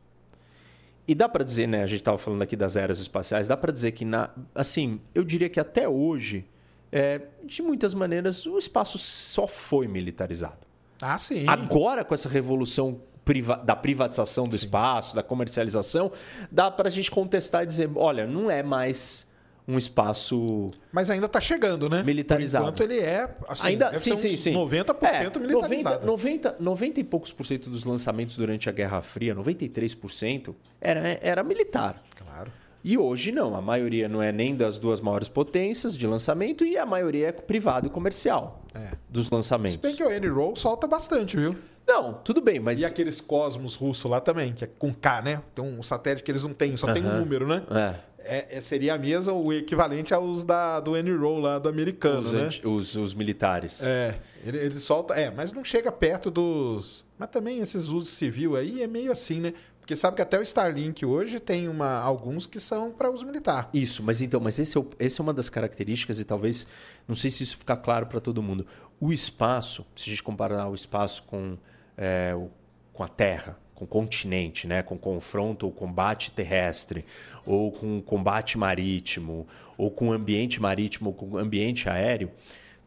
E dá para dizer, né? A gente estava falando aqui das eras espaciais, dá para dizer que, na, assim, eu diria que até hoje, é, de muitas maneiras, o espaço só foi militarizado. Ah, sim. Agora, com essa revolução priva da privatização do sim. espaço, da comercialização, dá para a gente contestar e dizer: olha, não é mais um espaço. Mas ainda está chegando, né? Militarizado. Por enquanto ele é. Assim, ainda, sim, sim, sim. 90% é, militarizado. 90, 90, 90 e poucos por cento dos lançamentos durante a Guerra Fria, 93%, era, era militar. Claro. E hoje não, a maioria não é nem das duas maiores potências de lançamento e a maioria é privado e comercial é. dos lançamentos. Se bem que o N-Roll solta bastante, viu? Não, tudo bem, mas. E aqueles Cosmos russos lá também, que é com K, né? Tem um satélite que eles não têm, só uh -huh. tem um número, né? É é, é, seria a mesa, o equivalente aos da, do N-Roll lá do americano, os, né? Os, os militares. É, ele, ele solta. É, mas não chega perto dos. Mas também esses usos civil aí é meio assim, né? Porque sabe que até o Starlink hoje tem uma, alguns que são para uso militar. Isso, mas então, mas esse é, o, esse é uma das características, e talvez, não sei se isso fica claro para todo mundo. O espaço, se a gente comparar o espaço com, é, o, com a Terra, com o continente, né? com confronto ou combate terrestre, ou com combate marítimo, ou com ambiente marítimo, ou com ambiente aéreo,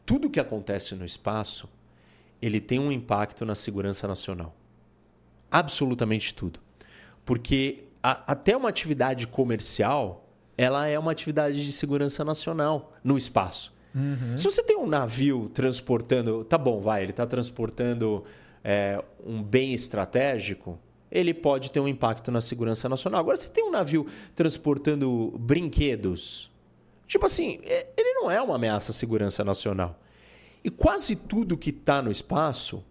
tudo que acontece no espaço, ele tem um impacto na segurança nacional. Absolutamente tudo. Porque a, até uma atividade comercial, ela é uma atividade de segurança nacional no espaço. Uhum. Se você tem um navio transportando, tá bom, vai, ele está transportando é, um bem estratégico, ele pode ter um impacto na segurança nacional. Agora, você tem um navio transportando brinquedos, tipo assim, é, ele não é uma ameaça à segurança nacional. E quase tudo que está no espaço,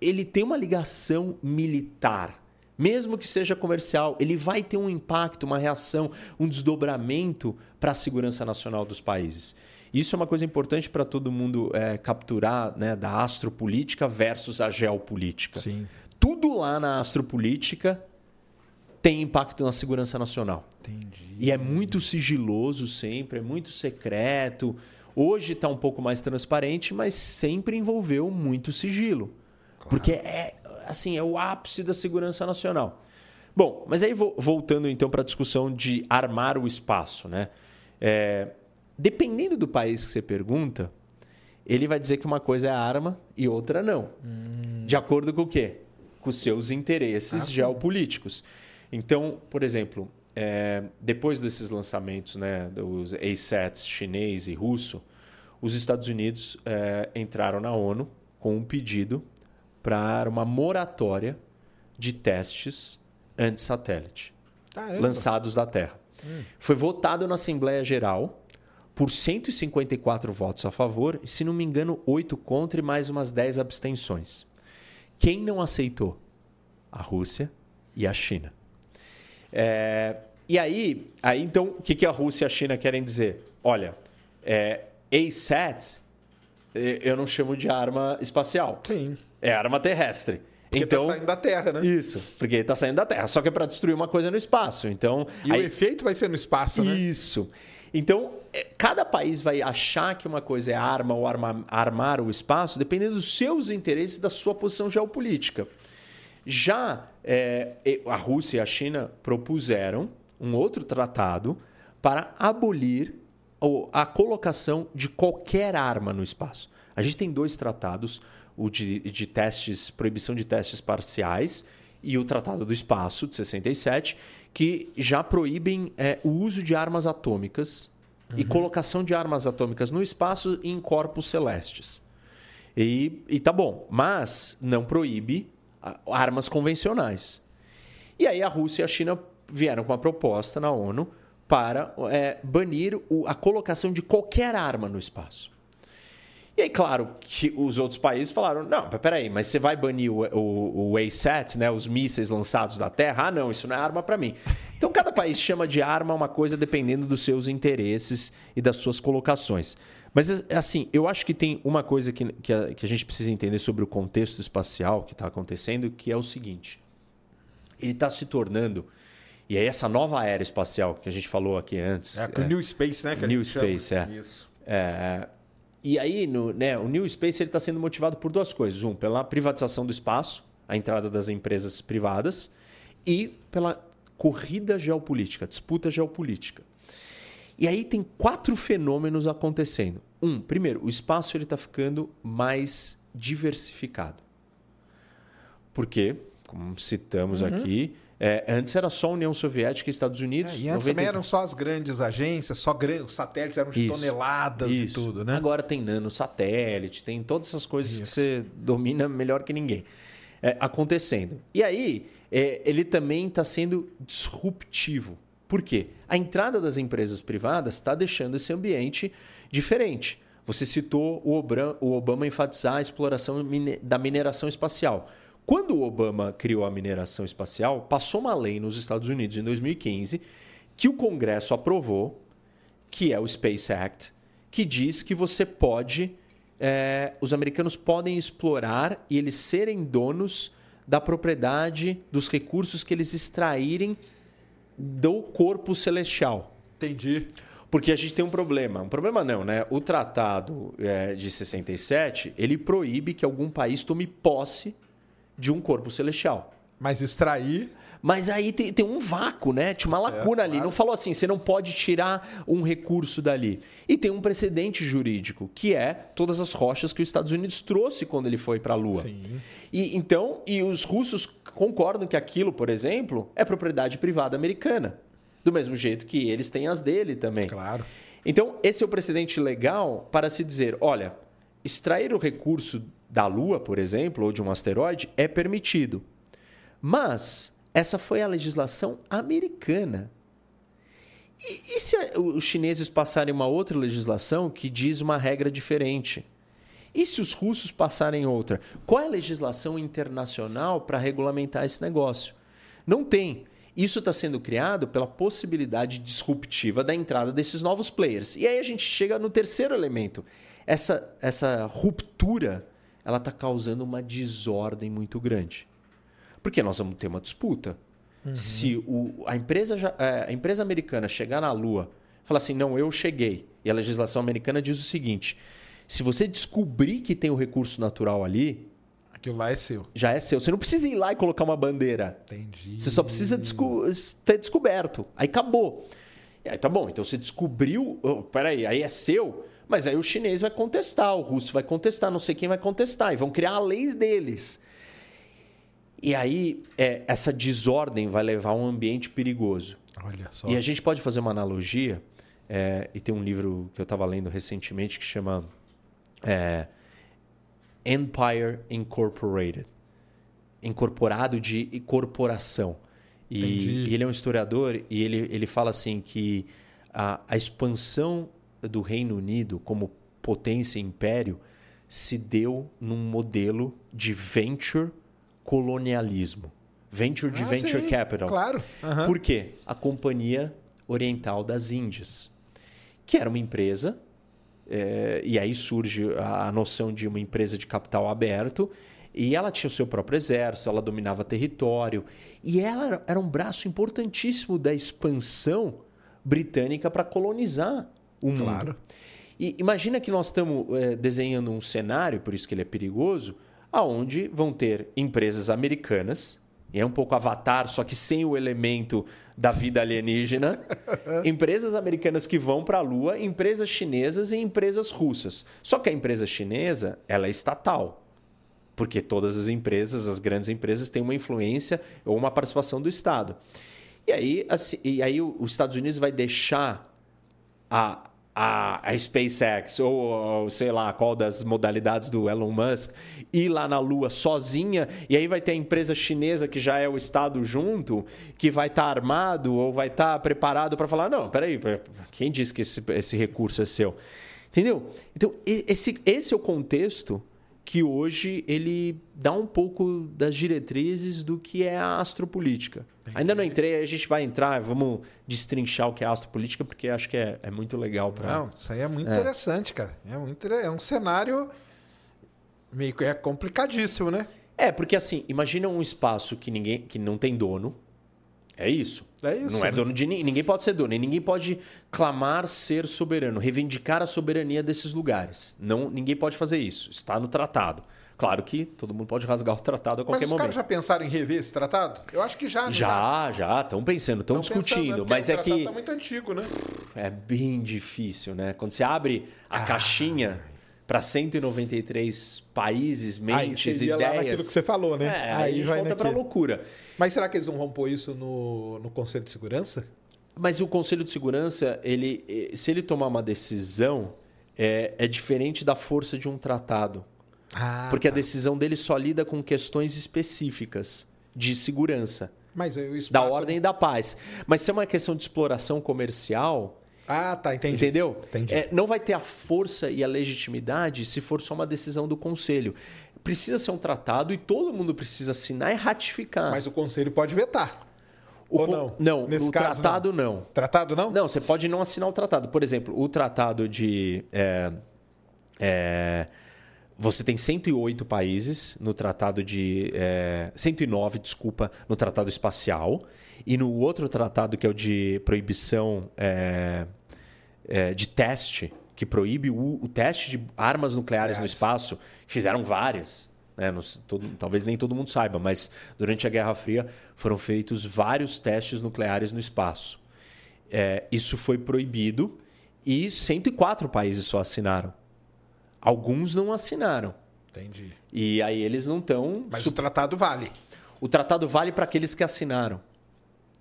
ele tem uma ligação militar. Mesmo que seja comercial, ele vai ter um impacto, uma reação, um desdobramento para a segurança nacional dos países. Isso é uma coisa importante para todo mundo é, capturar né, da astropolítica versus a geopolítica. Sim tudo lá na astropolítica tem impacto na segurança nacional. Entendi. E é muito sigiloso sempre, é muito secreto. Hoje está um pouco mais transparente, mas sempre envolveu muito sigilo. Claro. Porque é assim, é o ápice da segurança nacional. Bom, mas aí voltando então para a discussão de armar o espaço, né? É, dependendo do país que você pergunta, ele vai dizer que uma coisa é arma e outra não. Hum. De acordo com o quê? Com seus interesses ah, geopolíticos. Então, por exemplo, é, depois desses lançamentos né, dos A-Sats chinês e russo, os Estados Unidos é, entraram na ONU com um pedido para uma moratória de testes anti-satélite lançados da Terra. Hum. Foi votado na Assembleia Geral por 154 votos a favor e, se não me engano, 8 contra e mais umas 10 abstenções. Quem não aceitou? A Rússia e a China. É, e aí, aí, então, o que, que a Rússia e a China querem dizer? Olha, é, ASAT é, eu não chamo de arma espacial. Sim. É arma terrestre. Porque tá então, tá saindo da Terra, né? Isso, porque está saindo da Terra. Só que é para destruir uma coisa no espaço. Então, e aí... o efeito vai ser no espaço, né? Isso. Então, é, cada país vai achar que uma coisa é arma ou arma, armar o espaço, dependendo dos seus interesses, da sua posição geopolítica. Já é, a Rússia e a China propuseram um outro tratado para abolir a colocação de qualquer arma no espaço. A gente tem dois tratados o de, de testes, proibição de testes parciais e o Tratado do Espaço, de 67, que já proíbem é, o uso de armas atômicas uhum. e colocação de armas atômicas no espaço em corpos celestes. E, e tá bom, mas não proíbe armas convencionais. E aí a Rússia e a China vieram com uma proposta na ONU para é, banir o, a colocação de qualquer arma no espaço. E aí, claro, que os outros países falaram: não, peraí, mas você vai banir o, o, o ASAT, né, os mísseis lançados da Terra? Ah, não, isso não é arma para mim. Então, cada país chama de arma uma coisa dependendo dos seus interesses e das suas colocações. Mas, assim, eu acho que tem uma coisa que, que, a, que a gente precisa entender sobre o contexto espacial que está acontecendo, que é o seguinte: ele está se tornando. E aí, essa nova era espacial que a gente falou aqui antes. É, é, New Space, né? New Space, chama. é. Isso. É, e aí, no, né, o New Space está sendo motivado por duas coisas. Um, pela privatização do espaço, a entrada das empresas privadas, e pela corrida geopolítica, disputa geopolítica. E aí tem quatro fenômenos acontecendo. Um, primeiro, o espaço está ficando mais diversificado. Porque, como citamos uhum. aqui, é, antes era só União Soviética e Estados Unidos. É, e antes 90... também eram só as grandes agências, só grandes, os satélites eram de isso, toneladas isso. e tudo, né? Agora tem nanosatélite, tem todas essas coisas isso. que você domina melhor que ninguém. É, acontecendo. E aí, é, ele também está sendo disruptivo. Por quê? A entrada das empresas privadas está deixando esse ambiente diferente. Você citou o Obama enfatizar a exploração da mineração espacial. Quando o Obama criou a mineração espacial, passou uma lei nos Estados Unidos em 2015 que o Congresso aprovou, que é o Space Act, que diz que você pode, é, os americanos podem explorar e eles serem donos da propriedade dos recursos que eles extraírem do corpo celestial. Entendi. Porque a gente tem um problema. Um problema não, né? O tratado é, de 67, ele proíbe que algum país tome posse de um corpo celestial. Mas extrair. Mas aí tem, tem um vácuo, né? Tinha uma lacuna ali. Claro. Não falou assim, você não pode tirar um recurso dali. E tem um precedente jurídico, que é todas as rochas que os Estados Unidos trouxe quando ele foi para a Lua. Sim. E então, e os russos concordam que aquilo, por exemplo, é propriedade privada americana. Do mesmo jeito que eles têm as dele também. Claro. Então, esse é o precedente legal para se dizer, olha, extrair o recurso da Lua, por exemplo, ou de um asteroide, é permitido. Mas essa foi a legislação americana. E, e se os chineses passarem uma outra legislação que diz uma regra diferente? E se os russos passarem outra? Qual é a legislação internacional para regulamentar esse negócio? Não tem. Isso está sendo criado pela possibilidade disruptiva da entrada desses novos players. E aí a gente chega no terceiro elemento. Essa, essa ruptura ela está causando uma desordem muito grande. Porque nós vamos ter uma disputa. Uhum. Se o, a, empresa já, é, a empresa americana chegar na Lua e falar assim, não, eu cheguei. E a legislação americana diz o seguinte: se você descobrir que tem o recurso natural ali, Aquilo lá é seu. Já é seu. Você não precisa ir lá e colocar uma bandeira. Entendi. Você só precisa desco ter descoberto. Aí acabou. E aí tá bom. Então você descobriu. Oh, peraí, aí é seu. Mas aí o chinês vai contestar, o russo vai contestar, não sei quem vai contestar. E vão criar a lei deles. E aí é, essa desordem vai levar a um ambiente perigoso. Olha só. E a gente pode fazer uma analogia. É, e tem um livro que eu estava lendo recentemente que chama. É, Empire Incorporated. Incorporado de corporação. E, e, ele é um historiador e ele, ele fala assim que a, a expansão do Reino Unido como potência e império se deu num modelo de venture colonialismo. Venture de ah, venture sim, capital. Claro. Uhum. Por quê? A Companhia Oriental das Índias, que era uma empresa é, e aí surge a noção de uma empresa de capital aberto. E ela tinha o seu próprio exército, ela dominava território. E ela era um braço importantíssimo da expansão britânica para colonizar o mundo. Claro. E imagina que nós estamos é, desenhando um cenário, por isso que ele é perigoso, aonde vão ter empresas americanas, e é um pouco avatar, só que sem o elemento da vida alienígena, empresas americanas que vão para a Lua, empresas chinesas e empresas russas. Só que a empresa chinesa, ela é estatal. Porque todas as empresas, as grandes empresas, têm uma influência ou uma participação do Estado. E aí, assim, e aí os Estados Unidos vai deixar a, a, a SpaceX ou, ou, sei lá qual das modalidades do Elon Musk ir lá na Lua sozinha e aí vai ter a empresa chinesa que já é o Estado junto que vai estar tá armado ou vai estar tá preparado para falar não, peraí, quem disse que esse, esse recurso é seu? Entendeu? Então esse, esse é o contexto que hoje ele dá um pouco das diretrizes do que é a astropolítica. Entendi. Ainda não entrei, a gente vai entrar, vamos destrinchar o que é a astropolítica, porque acho que é, é muito legal. Pra... Não, isso aí é muito é. interessante, cara. É, muito, é um cenário meio é complicadíssimo, né? É, porque assim, imagina um espaço que ninguém que não tem dono. É isso. É isso. Não é né? dono de ninguém. Ninguém pode ser dono. E ninguém pode clamar ser soberano, reivindicar a soberania desses lugares. Não, ninguém pode fazer isso. Está no tratado. Claro que todo mundo pode rasgar o tratado a qualquer momento. Mas os caras já pensaram em rever esse tratado? Eu acho que já. Já, já. Estão pensando, estão discutindo. Pensando, mas é que. O está muito antigo, né? É bem difícil, né? Quando você abre a ah, caixinha para 193 países, mentes, aí ideias. Lá naquilo que você falou, né? É, aí, aí vai volta para loucura. Mas será que eles vão pôr isso no, no Conselho de Segurança? Mas o Conselho de Segurança, ele, eh, se ele tomar uma decisão, é, é diferente da força de um tratado. Ah, porque tá. a decisão dele só lida com questões específicas de segurança. Mas. Da ordem e da paz. Mas se é uma questão de exploração comercial, ah, tá, entendi. Entendeu? Entendi. É, não vai ter a força e a legitimidade se for só uma decisão do Conselho. Precisa ser um tratado e todo mundo precisa assinar e ratificar. Mas o Conselho pode vetar. O Ou não? Não, Nesse caso, tratado não. não. Tratado não? Não, você pode não assinar o tratado. Por exemplo, o tratado de. É, é, você tem 108 países no tratado de. É, 109, desculpa, no tratado espacial. E no outro tratado, que é o de proibição é, é, de teste, que proíbe o, o, teste de armas nucleares no espaço, fizeram várias. Né? todo, talvez nem todo mundo saiba, mas durante a Guerra Fria foram feitos vários testes nucleares no espaço. É, isso foi proibido e 104 países só assinaram. Alguns não assinaram. Entendi. E aí eles não estão. Mas o tratado vale. O tratado vale para aqueles que assinaram.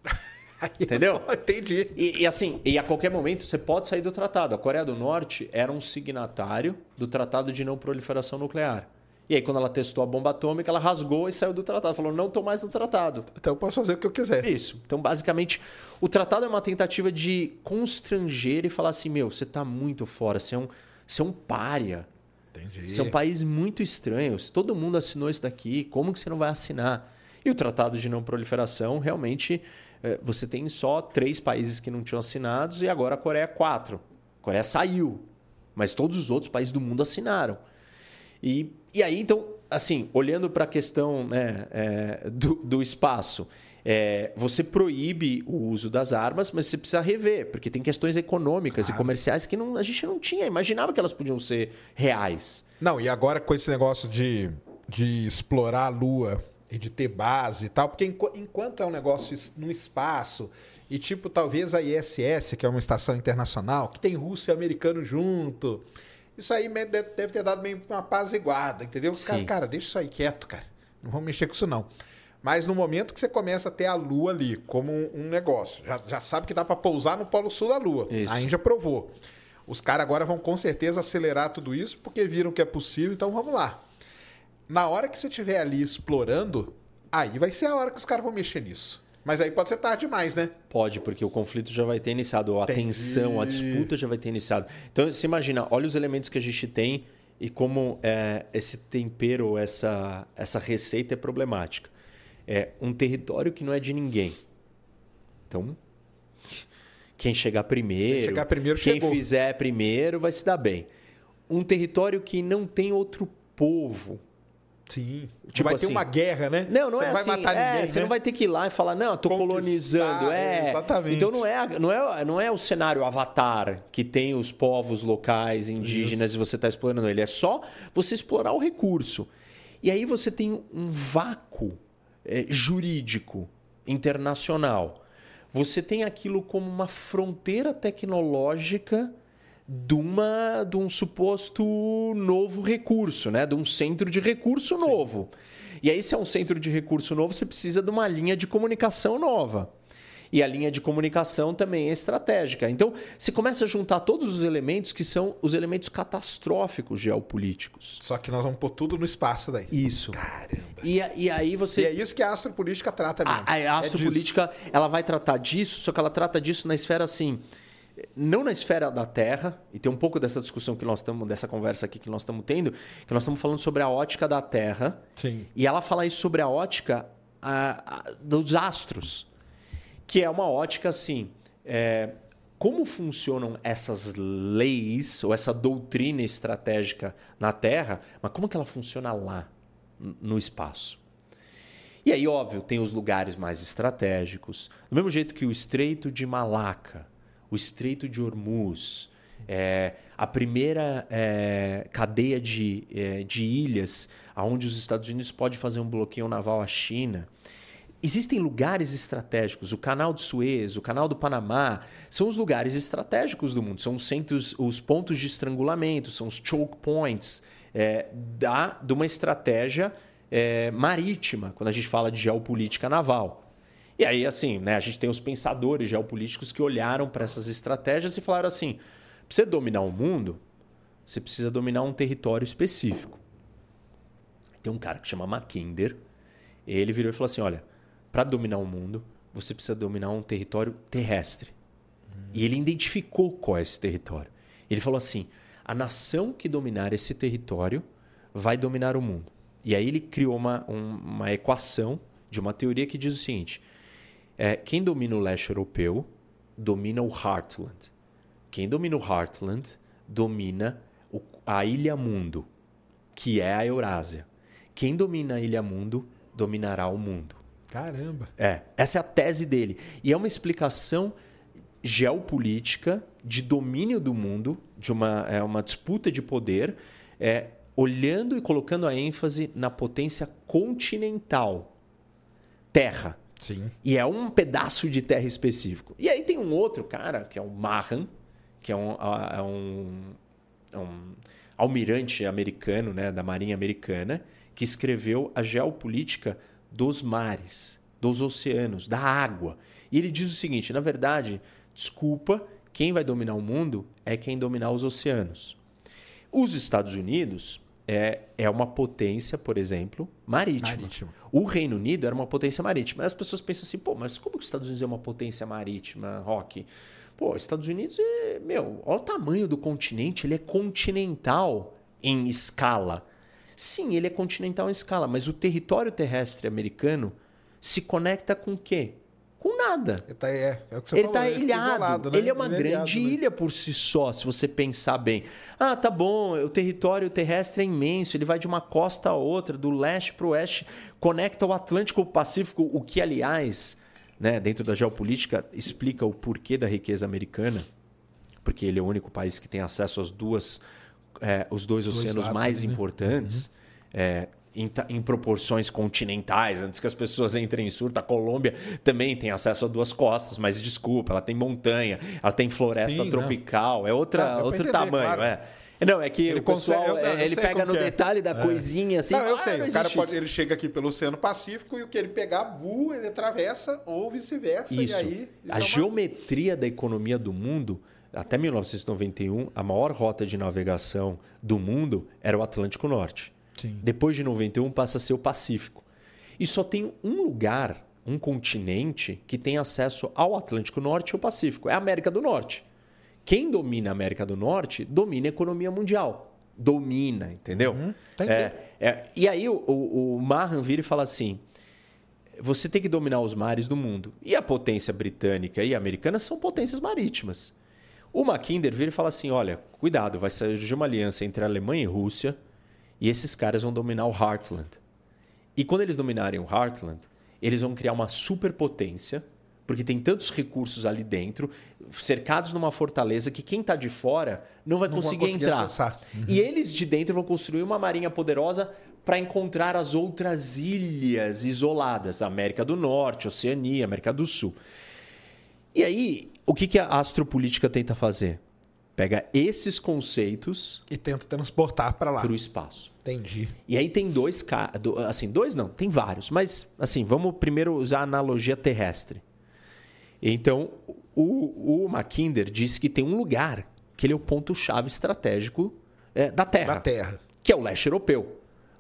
Entendeu? Entendi. E, e, assim, e a qualquer momento você pode sair do tratado. A Coreia do Norte era um signatário do Tratado de Não Proliferação Nuclear. E aí, quando ela testou a bomba atômica, ela rasgou e saiu do tratado. Falou, não estou mais no tratado. Então eu posso fazer o que eu quiser. Isso. Então, basicamente, o tratado é uma tentativa de constranger e falar assim, meu, você está muito fora, você é um, você é um pária. Entendi. Você é um país muito estranho. Se todo mundo assinou isso daqui, como que você não vai assinar? E o Tratado de Não Proliferação realmente você tem só três países que não tinham assinados e agora a Coreia quatro. A Coreia saiu, mas todos os outros países do mundo assinaram. E, e aí, então, assim, olhando para a questão né, é, do, do espaço, é, você proíbe o uso das armas, mas você precisa rever, porque tem questões econômicas claro. e comerciais que não, a gente não tinha, imaginava que elas podiam ser reais. Não, e agora com esse negócio de, de explorar a Lua e de ter base e tal, porque enquanto é um negócio no espaço, e tipo, talvez a ISS, que é uma estação internacional, que tem russo e americano junto, isso aí deve ter dado meio uma paz entendeu? Os caras, cara, deixa isso aí quieto, cara. Não vamos mexer com isso, não. Mas no momento que você começa a ter a Lua ali como um, negócio, já, já sabe que dá para pousar no Polo Sul da Lua. Isso. A Índia provou. Os caras agora vão com certeza acelerar tudo isso porque viram que é possível, então vamos lá. Na hora que você estiver ali explorando, aí vai ser a hora que os caras vão mexer nisso. Mas aí pode ser tarde demais, né? Pode, porque o conflito já vai ter iniciado, a tensão, a disputa já vai ter iniciado. Então, você imagina, olha os elementos que a gente tem e como é, esse tempero, essa, essa receita é problemática é um território que não é de ninguém. Então, quem chegar primeiro, quem, chegar primeiro quem fizer primeiro vai se dar bem. Um território que não tem outro povo. Sim. Tipo vai assim, ter uma guerra, né? Não, não você é não assim. Vai matar é, ninguém, você né? não vai ter que ir lá e falar, não, eu tô colonizando. É, exatamente. Então não é, não, é, não é o cenário avatar que tem os povos locais, indígenas, Isso. e você está explorando ele. É só você explorar o recurso. E aí você tem um vácuo é, jurídico internacional. Você tem aquilo como uma fronteira tecnológica de, uma, de um suposto novo recurso, né? de um centro de recurso novo. Sim. E aí, se é um centro de recurso novo, você precisa de uma linha de comunicação nova. E a linha de comunicação também é estratégica. Então, você começa a juntar todos os elementos que são os elementos catastróficos geopolíticos. Só que nós vamos pôr tudo no espaço daí. Isso. Caramba. E, e aí você. E é isso que a astropolítica trata mesmo. A, a é astropolítica, é ela vai tratar disso, só que ela trata disso na esfera assim não na esfera da Terra, e tem um pouco dessa discussão que nós estamos, dessa conversa aqui que nós estamos tendo, que nós estamos falando sobre a ótica da Terra. Sim. E ela fala isso sobre a ótica a, a, dos astros que é uma ótica assim. É, como funcionam essas leis ou essa doutrina estratégica na Terra, mas como que ela funciona lá no espaço? E aí, óbvio, tem os lugares mais estratégicos. Do mesmo jeito que o Estreito de Malaca, o Estreito de Hormuz, é, a primeira é, cadeia de, é, de ilhas onde os Estados Unidos pode fazer um bloqueio naval à China. Existem lugares estratégicos, o canal de Suez, o canal do Panamá, são os lugares estratégicos do mundo, são os centros, os pontos de estrangulamento, são os choke points é, da, de uma estratégia é, marítima, quando a gente fala de geopolítica naval. E aí, assim, né, a gente tem os pensadores geopolíticos que olharam para essas estratégias e falaram assim: para você dominar o mundo, você precisa dominar um território específico. Tem um cara que chama Mackinder, ele virou e falou assim: olha para dominar o mundo, você precisa dominar um território terrestre. Hum. E ele identificou qual é esse território. Ele falou assim: a nação que dominar esse território vai dominar o mundo. E aí ele criou uma, um, uma equação de uma teoria que diz o seguinte: é, quem domina o leste europeu domina o Heartland. Quem domina o Heartland domina o, a Ilha Mundo, que é a Eurásia. Quem domina a Ilha Mundo dominará o mundo. Caramba! É, essa é a tese dele. E é uma explicação geopolítica de domínio do mundo, de uma, é uma disputa de poder, é, olhando e colocando a ênfase na potência continental. Terra. Sim. E é um pedaço de terra específico. E aí tem um outro cara, que é o Mahan, que é um, é um, é um almirante americano, né, da Marinha Americana, que escreveu a geopolítica dos mares, dos oceanos, da água. E ele diz o seguinte: na verdade, desculpa, quem vai dominar o mundo é quem dominar os oceanos. Os Estados Unidos é, é uma potência, por exemplo, marítima. Marítimo. O Reino Unido era uma potência marítima. As pessoas pensam assim, pô, mas como que os Estados Unidos é uma potência marítima, Rock? Pô, Estados Unidos é, meu, olha o tamanho do continente, ele é continental em escala. Sim, ele é continental em escala, mas o território terrestre americano se conecta com o quê? Com nada. Ele tá, é, é o que você ele falou, está ele fica ilhado. isolado, né? Ele é uma Ele grande ilhado, né? ilha por si só, se você pensar bem. Ah, tá bom, o território terrestre é imenso, ele vai de uma costa a outra, do leste para o oeste, conecta o Atlântico ao Pacífico, o que, aliás, né, dentro da geopolítica, explica o porquê da riqueza americana, porque ele é o único país que tem acesso às duas, é, os dois oceanos lados, mais né? importantes. é, em, em proporções continentais, antes que as pessoas entrem em surto, a Colômbia também tem acesso a duas costas, mas desculpa, ela tem montanha, ela tem floresta Sim, tropical, é outra, Ah, outro entender, tamanho, claro. é. Não, é que Ele o pessoal, consegue- eu- eu é, ele sei pega no é. detalhe da coisinha assim. Não, eu ah, sei. não o cara pode, ele chega aqui pelo Oceano Pacífico e o que ele pegar, voa, ele atravessa ou vice-versa. E Isso. aí. isso a é uma- geometria da economia do mundo, até 1991, a maior rota de navegação do mundo era o Atlântico Norte. Sim. Depois de 91 passa a ser o Pacífico. E só tem um lugar, um continente, que tem acesso ao Atlântico Norte e ao Pacífico. É a América do Norte. Quem domina a América do Norte domina a economia mundial. Domina, entendeu? entendi. É, é, e aí o, o, o Mahan vira e fala assim: você tem que dominar os mares do mundo. E a potência britânica e americana são potências marítimas. O Mackinder vira e fala assim: olha, cuidado, vai surgir uma aliança entre a Alemanha e Rússia e esses caras vão dominar o Heartland. E quando eles dominarem o Heartland, eles vão criar uma superpotência, porque tem tantos recursos ali dentro, cercados numa fortaleza que quem está de fora não vai Não conseguir conseguir entrar. acessar. E eles de dentro vão construir uma marinha poderosa para encontrar as outras ilhas isoladas, América do Norte, Oceania, América do Sul. E aí, o que, que a astropolítica tenta fazer? Pega esses conceitos E tenta transportar para lá. para o espaço. Entendi. E aí tem dois assim, dois não, tem vários, mas assim, vamos primeiro usar a analogia terrestre. Então, o, o Mackinder disse que tem um lugar que ele é o ponto-chave estratégico é, da Terra, Da Terra. que é o leste europeu.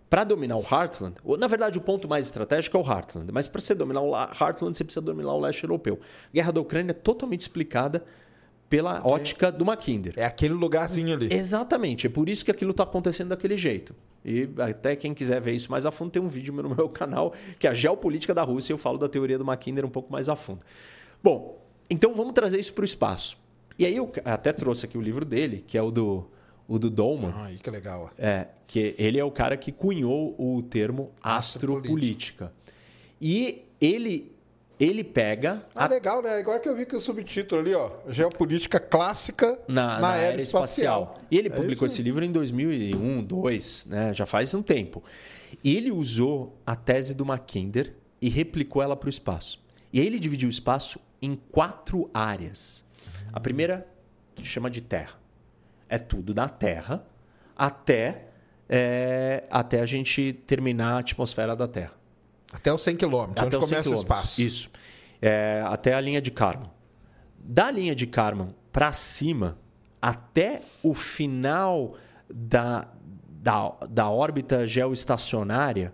Para dominar o Heartland, na verdade o ponto mais estratégico é o Heartland, mas para você dominar o La- Heartland você precisa dominar o leste europeu. A Guerra da Ucrânia é totalmente explicada pela ótica do Mackinder. É aquele lugarzinho ali. Exatamente, é por isso que aquilo está acontecendo daquele jeito. E até quem quiser ver isso mais a fundo, tem um vídeo no meu canal, que é a geopolítica da Rússia, e eu falo da teoria do Mackinder um pouco mais a fundo. Bom, então vamos trazer isso para o espaço. E aí eu até trouxe aqui o livro dele, que é o do, o do Dolman, Aí que legal. é, que ele é o cara que cunhou o termo astropolítica. E ele, ele pega Ah, a legal, né? Agora que eu vi que o subtítulo ali, ó. Geopolítica clássica na, na aeroespacial. E ele É publicou esse livro em 2001, 2002, né? já faz um tempo. E ele usou a tese do Mackinder e replicou ela para o espaço. E aí ele dividiu o espaço em quatro áreas. A primeira chama de Terra. É tudo da Terra até, é, até a gente terminar a atmosfera da Terra. Até os 100 quilômetros, onde Até os 100 começa o espaço. Isso. É, até a linha de Kármán. Da linha de Kármán para cima, até o final da, da, da órbita geoestacionária,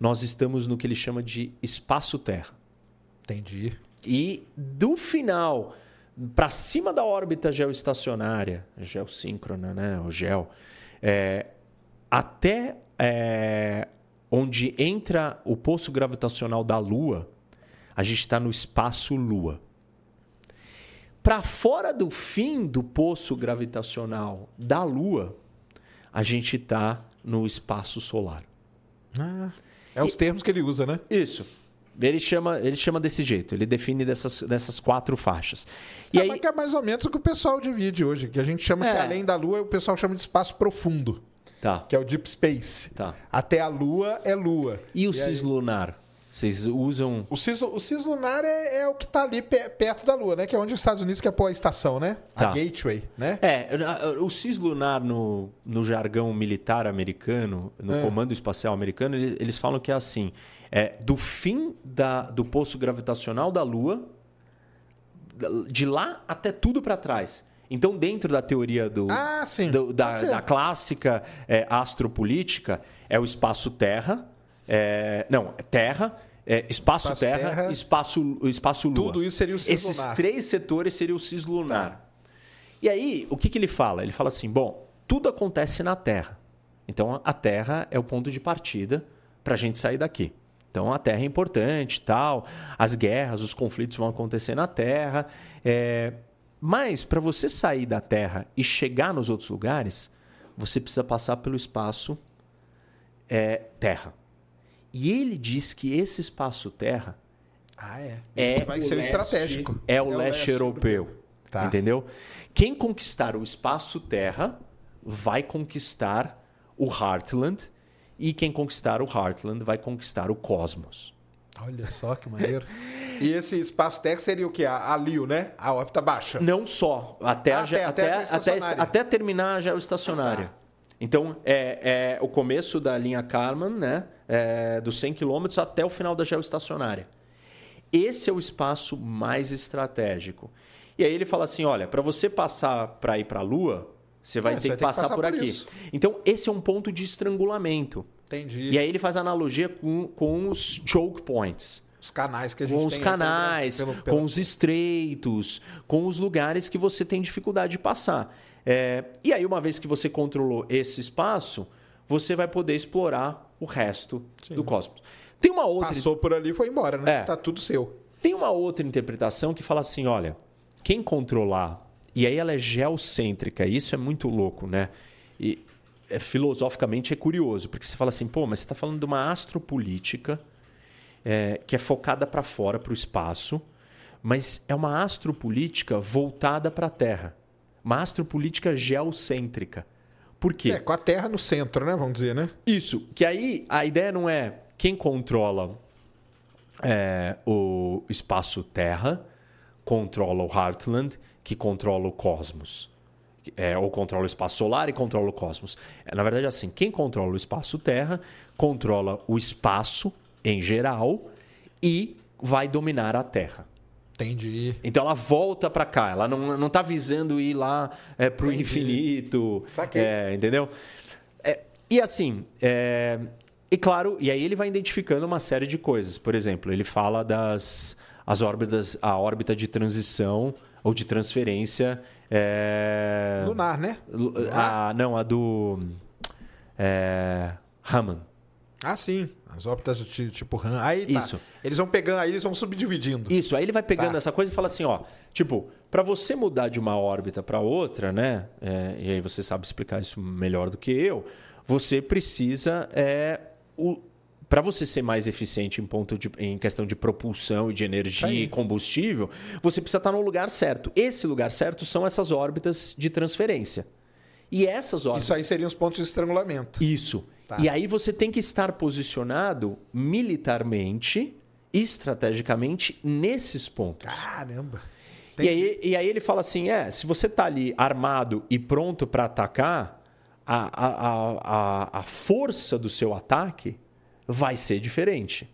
nós estamos no que ele chama de espaço-terra. Entendi. E do final para cima da órbita geoestacionária, geossíncrona, né? O gel, é, até é, onde entra o poço gravitacional da Lua, a gente está no espaço Lua. Para fora do fim do poço gravitacional da Lua, a gente está no espaço solar. Ah, é os termos que ele usa, né? Isso. Ele chama, ele chama desse jeito, ele define dessas, dessas quatro faixas. E é, aí, mas que é mais ou menos o que o pessoal divide hoje, que a gente chama É. que além da Lua, o pessoal chama de espaço profundo, tá, que é o Deep Space. tá. Até a Lua é Lua. E o aí- cislunar? Vocês usam. O cis, o cis lunar é, é o que está ali pe- perto da Lua, né? Que é onde os Estados Unidos quer pôr a estação, né? Tá. A Gateway, né? É, o cislunar no, no jargão militar americano, no É. comando espacial americano, eles, eles falam que é assim: é do fim da, do poço gravitacional da Lua, de lá até tudo para trás. Então, dentro da teoria do, Ah, do- da, da clássica é, astropolítica, é o espaço-terra. é, não, é terra, é, espaço-terra, Espaço-terra. espaço, espaço-lua. Tudo isso seria o cis Esses três setores seriam o cislunar. E aí, o que, que ele fala? Ele fala assim: bom, tudo acontece na Terra. Então, a Terra é o ponto de partida para a gente sair daqui. Então a Terra é importante, tal. As guerras, os conflitos vão acontecer na Terra. É... Mas para você sair da Terra e chegar nos outros lugares, você precisa passar pelo espaço é, Terra. E ele diz que esse espaço Terra Ah, é. É vai o ser o leste- estratégico. é o leste europeu. Tá. Entendeu? Quem conquistar o espaço Terra vai conquistar o Heartland. E quem conquistar o Heartland vai conquistar o cosmos. Olha só que maneiro. e esse espaço Terra seria o quê? A, a LIO, né? A órbita baixa. Não só, até, Ah, até- até até, a até, terminar a geoestacionária. Tá. Então, é, é o começo da linha Kármán, né? É, dos 100 quilômetros até o final da geoestacionária. Esse é o espaço mais estratégico. E aí ele fala assim, olha, para você passar para ir para a Lua, você vai É, ter você que vai ter que passar, passar por por aqui. isso. Então, esse é um ponto de estrangulamento. Entendi. E aí ele faz analogia com, com os choke points Os canais que a gente com os tem pelo canais, Brasil, pelo- pelo- com os estreitos, com os lugares que você tem dificuldade de passar. É, e aí, uma vez que você controlou esse espaço, você vai poder explorar o resto do cosmos. Tem uma outra, Passou por ali e foi embora, né? É. Tá tudo seu. tem uma outra interpretação que fala assim: olha, quem controlar, e aí ela é geocêntrica, isso é muito louco, né? E é, filosoficamente é curioso, porque você fala assim, pô, mas você está falando de uma astropolítica é, que é focada para fora, para o espaço, mas é uma astropolítica voltada para a Terra. Uma astropolítica geocêntrica. Por quê? É, com a Terra no centro, né? Vamos dizer, né? Isso. Que aí a ideia não é quem controla é, o espaço Terra, controla o Heartland, que controla o cosmos. É, ou controla o espaço solar e controla o cosmos. É, na verdade, é assim: quem controla o espaço Terra, controla o espaço em geral e vai dominar a Terra. Entendi. Então ela volta para cá, ela não, não tá visando ir lá é, para o Entendi. infinito. Saquei. É, entendeu? É, e assim, é, e claro, e aí ele vai identificando uma série de coisas. Por exemplo, ele fala das as órbitas, a órbita de transição ou de transferência. É, Lunar, né? Lu- a, não, a do é, Raman. Ah, sim. As óptas ti- tipo RAM. Aí tá. Isso. Eles vão pegando, aí eles vão subdividindo. Isso, aí ele vai pegando Tá. essa coisa e fala assim, ó, tipo, para você mudar de uma órbita para outra, né? é, e aí você sabe explicar isso melhor do que eu. Você precisa é, o para você ser mais eficiente em ponto de, em questão de propulsão e de energia aí. e combustível, você precisa estar no lugar certo. Esse lugar certo são essas órbitas de transferência. E essas órbitas Isso aí seriam os pontos de estrangulamento. isso. Tá. E aí você tem que estar posicionado militarmente, estrategicamente, nesses pontos. Caramba. E aí, e aí ele fala assim: é, se você tá ali armado e pronto para atacar, a, a, a, a força do seu ataque vai ser diferente.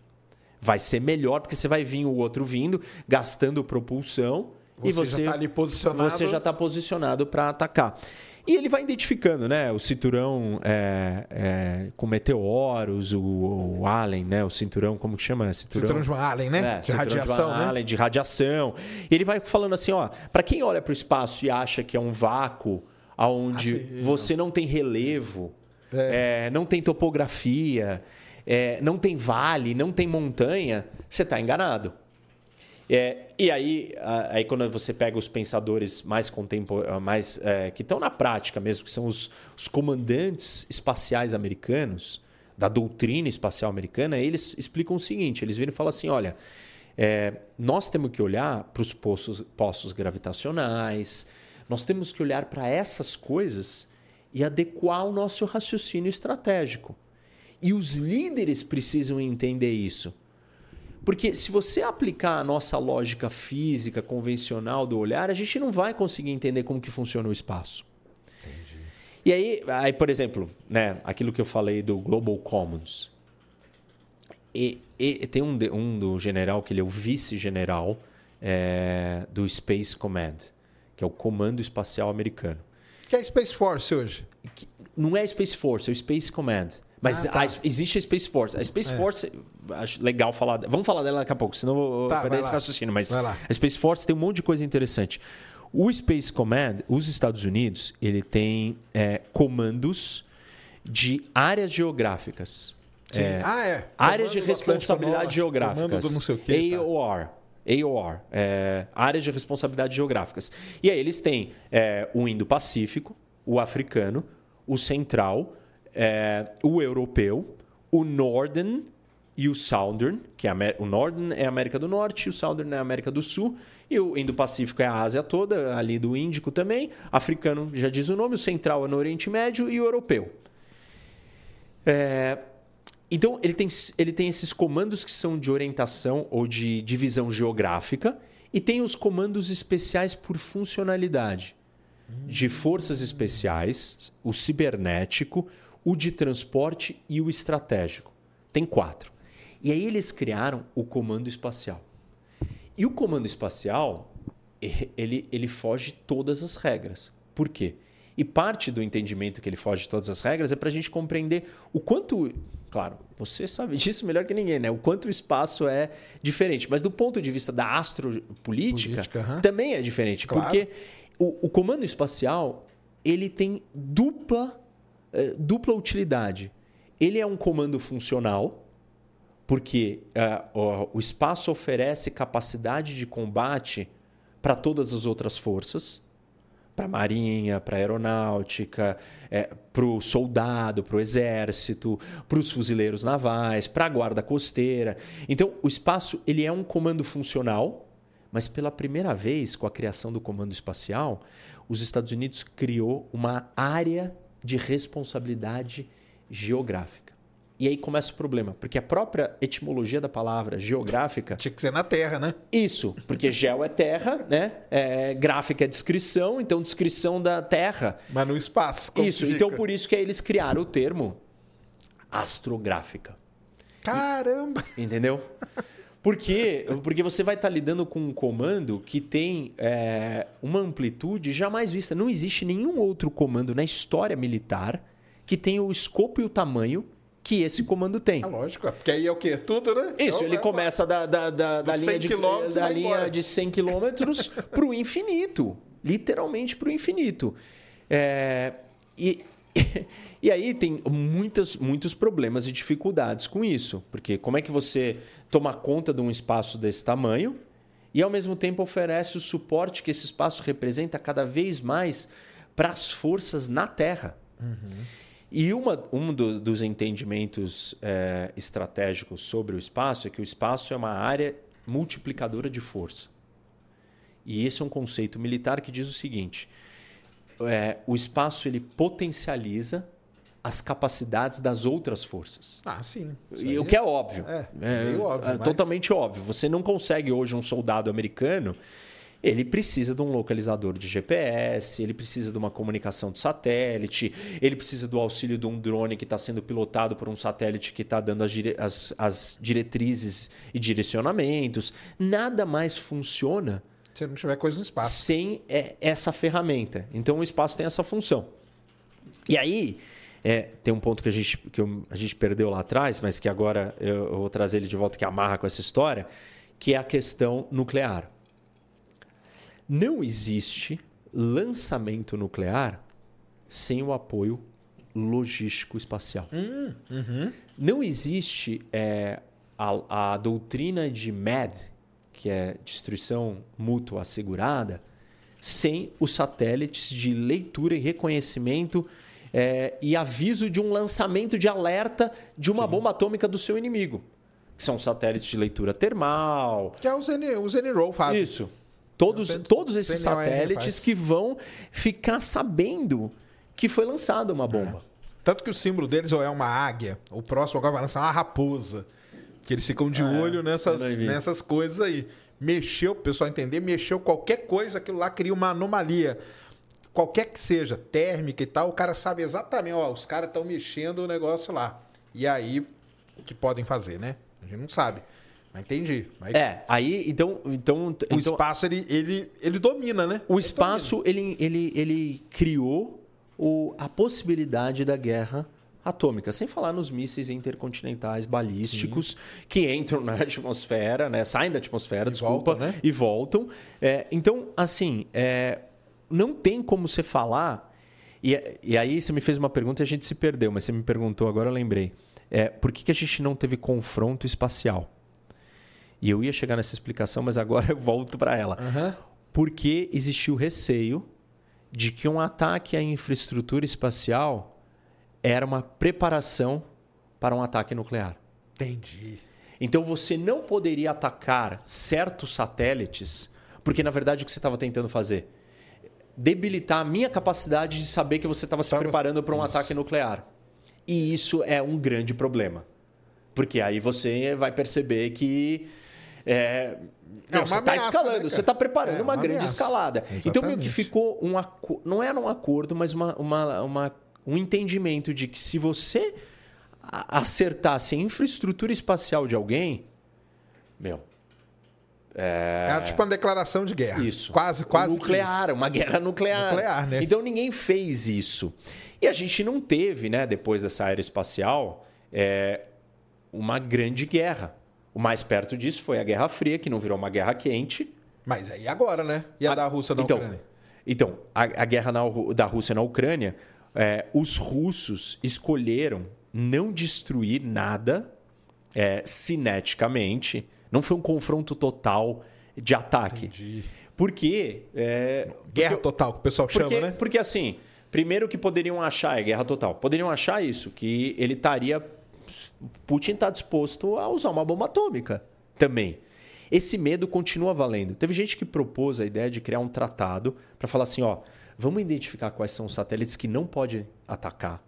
Vai ser melhor, porque você vai vir o outro vindo, gastando propulsão. e Você você já tá ali posicionado. Você já está posicionado para atacar. E ele vai identificando, né? O cinturão é, é, com meteoros, o, o Allen, né? O cinturão, como que chama? Cinturão de Van Allen, né? É, de cinturão radiação, Van né? Allen, de radiação. E ele vai falando assim, ó, para quem olha para o espaço e acha que é um vácuo onde Ah, você não tem relevo, é, não tem topografia, é, não tem vale, não tem montanha, você está enganado. É, e aí, aí quando você pega os pensadores mais contemporâneos, mais é, que estão na prática mesmo, que são os, os comandantes espaciais americanos, da doutrina espacial americana, eles explicam o seguinte: eles viram e falam assim, olha, é, nós temos que olhar para os poços, poços gravitacionais, nós temos que olhar para essas coisas e adequar o nosso raciocínio estratégico. E os líderes precisam entender isso. Porque se você aplicar a nossa lógica física convencional do olhar, a gente não vai conseguir entender como que funciona o espaço. E aí, aí, por exemplo, né, aquilo que eu falei do Global Commons. E, e tem um, um do general, que ele é o vice-general é, do Space Command, que é o Comando Espacial Americano. Que é a Space Force hoje. Que não é a Space Force, é o Space Command. Mas Ah, tá. a- existe a Space Force. A Space Force, acho legal falar. Vamos falar dela daqui a pouco, senão eu vou Tá, perder vai esse raciocínio. Mas a Space Force tem um monte de coisa interessante. O Space Command, os Estados Unidos, ele tem é, comandos de áreas geográficas. É, ah, é. áreas de responsabilidade Norte, geográficas. do não sei o quê, tá. AOR. AOR, é, áreas de responsabilidade geográficas. E aí eles têm é, o Indo-Pacífico, o africano, o central, é, o europeu, o Northern e o Southern, que é o Northern é a América do Norte, o Southern é a América do Sul, e o Indo-Pacífico é a Ásia toda, ali do Índico também, africano já diz o nome, o central é no Oriente Médio e o europeu. É, então, ele tem, ele tem esses comandos que são de orientação ou de divisão geográfica e tem os comandos especiais por funcionalidade. De forças especiais, o cibernético, o de transporte e o estratégico. Tem quatro. E aí eles criaram o comando espacial. E o comando espacial, ele, ele foge todas as regras. Por quê? E parte do entendimento que ele foge de todas as regras é para a gente compreender o quanto. Claro, você sabe disso melhor que ninguém, né? O quanto o espaço é diferente. Mas do ponto de vista da astropolítica, Política, também é diferente. Claro. Porque o, o comando espacial ele tem dupla, eh, dupla utilidade. Ele é um comando funcional, porque ah, o, espaço oferece capacidade de combate para todas as outras forças para a marinha, para a aeronáutica, para o soldado, para o exército, para os fuzileiros navais, para a guarda costeira. Então, o espaço ele é um comando funcional, mas pela primeira vez, com a criação do comando espacial, os Estados Unidos criou uma área de responsabilidade geográfica. E aí começa o problema, porque a própria etimologia da palavra geográfica Tinha que ser na Terra, né? isso, porque geo é terra, né? É, gráfica é descrição, então descrição da terra. Mas no espaço. como isso, então por isso que aí eles criaram o termo astrográfica. Caramba! Entendeu? Por quê? Porque você vai estar lidando com um comando que tem é, uma amplitude jamais vista. Não existe nenhum outro comando na história militar que tenha o escopo e o tamanho que esse comando tem. Ah, lógico, é, porque aí é o quê? Tudo, né? Isso, Então, ele é- começa da, da, da, da linha, 100 de, da linha de 100 quilômetros para o infinito. Literalmente para o infinito. É, e, e aí tem muitas, muitos problemas e dificuldades com isso. Porque como é que você toma conta de um espaço desse tamanho e, ao mesmo tempo, oferece o suporte que esse espaço representa cada vez mais para as forças na Terra? E uma, um do- dos entendimentos eh, estratégicos sobre o espaço é que o espaço é uma área multiplicadora de força. E esse é um conceito militar que diz o seguinte: eh, o espaço ele potencializa as capacidades das outras forças. Ah, sim. E o que é óbvio. É, meio óbvio, é mas- Totalmente óbvio. Você não consegue hoje um soldado americano. Ele precisa de um localizador de GPS, ele precisa de uma comunicação de satélite, ele precisa do auxílio de um drone que está sendo pilotado por um satélite que está dando as, dire- as- as diretrizes e direcionamentos. Nada mais funciona Se não tiver coisa no espaço. sem é, essa ferramenta. Então o espaço tem essa função. E aí, é, tem um ponto que, a gente, que eu- a gente perdeu lá atrás, mas que agora eu, eu vou trazer ele de volta, que amarra com essa história, que é a questão nuclear. Não existe lançamento nuclear sem o apoio logístico espacial. Não existe é, a, a doutrina de MAD, que é destruição mútua assegurada, sem os satélites de leitura e reconhecimento é, e aviso de um lançamento de alerta de uma bomba atômica do seu inimigo. Que são satélites de leitura termal, Que é o Zen, o Zeniro faz. isso. Todos, todos esses satélites que vão ficar sabendo que foi lançada uma bomba. Tanto que o símbolo deles ou é uma águia, o próximo agora vai lançar uma raposa. Que eles ficam de olho nessas, nessas coisas aí. Mexeu, pro pessoal entender, mexeu qualquer coisa, aquilo lá cria uma anomalia. Qualquer que seja, térmica e tal, o cara sabe exatamente, ó, os caras estão mexendo o negócio lá. E aí, o que podem fazer, né? A gente não sabe. Mas entendi. Mas É, aí, então. então, o então espaço, ele, ele, ele domina, né? o Ele espaço, ele, ele, ele criou o, a possibilidade da guerra atômica, sem falar nos mísseis intercontinentais balísticos que entram na atmosfera, né? saem da atmosfera, E desculpa, voltam, né? e voltam. É, então, assim, é, não tem como você falar. E, e aí você me fez uma pergunta e a gente se perdeu, mas você me perguntou, agora eu lembrei. é, por que, que a gente não teve confronto espacial? E eu ia chegar nessa explicação, mas agora eu volto para ela. Aham. Porque existiu receio de que um ataque à infraestrutura espacial era uma preparação para um ataque nuclear. Entendi. Então você não poderia atacar certos satélites, porque na verdade o que você estava tentando fazer? Debilitar a minha capacidade de saber que você estava se preparando para um Isso. ataque nuclear. E isso é um grande problema. Porque aí você vai perceber que. É, É não, uma você está ameaça, escalando, né, você está preparando É uma, uma grande ameaça. escalada. Então, meio que Exatamente. ficou um aco- não era um acordo, mas uma, uma, uma- um entendimento de que se você acertasse a infraestrutura espacial de alguém, meu, Era tipo uma declaração de guerra. isso. Quase, quase. Nuclear, uma guerra nuclear. Nuclear, né? Então ninguém fez isso. E a gente não teve, né, depois dessa aeroespacial, é, uma grande guerra. O mais perto disso foi a Guerra Fria, que não virou uma guerra quente. isso. Mas aí agora, né? E a, da Rússia da então, Ucrânia? Então, a, a guerra na da Rússia na Ucrânia, é, os russos escolheram não destruir nada é, cineticamente. Não foi um confronto total de ataque. Entendi. Porque. é, Guerra total, que o pessoal porque, chama, né? porque assim, primeiro que poderiam achar, é guerra total, poderiam achar isso, que ele estaria. Putin está disposto a usar uma bomba atômica também. Esse medo continua valendo. Teve gente que propôs a ideia de criar um tratado para falar assim: ó, vamos identificar quais são os satélites que não pode atacar.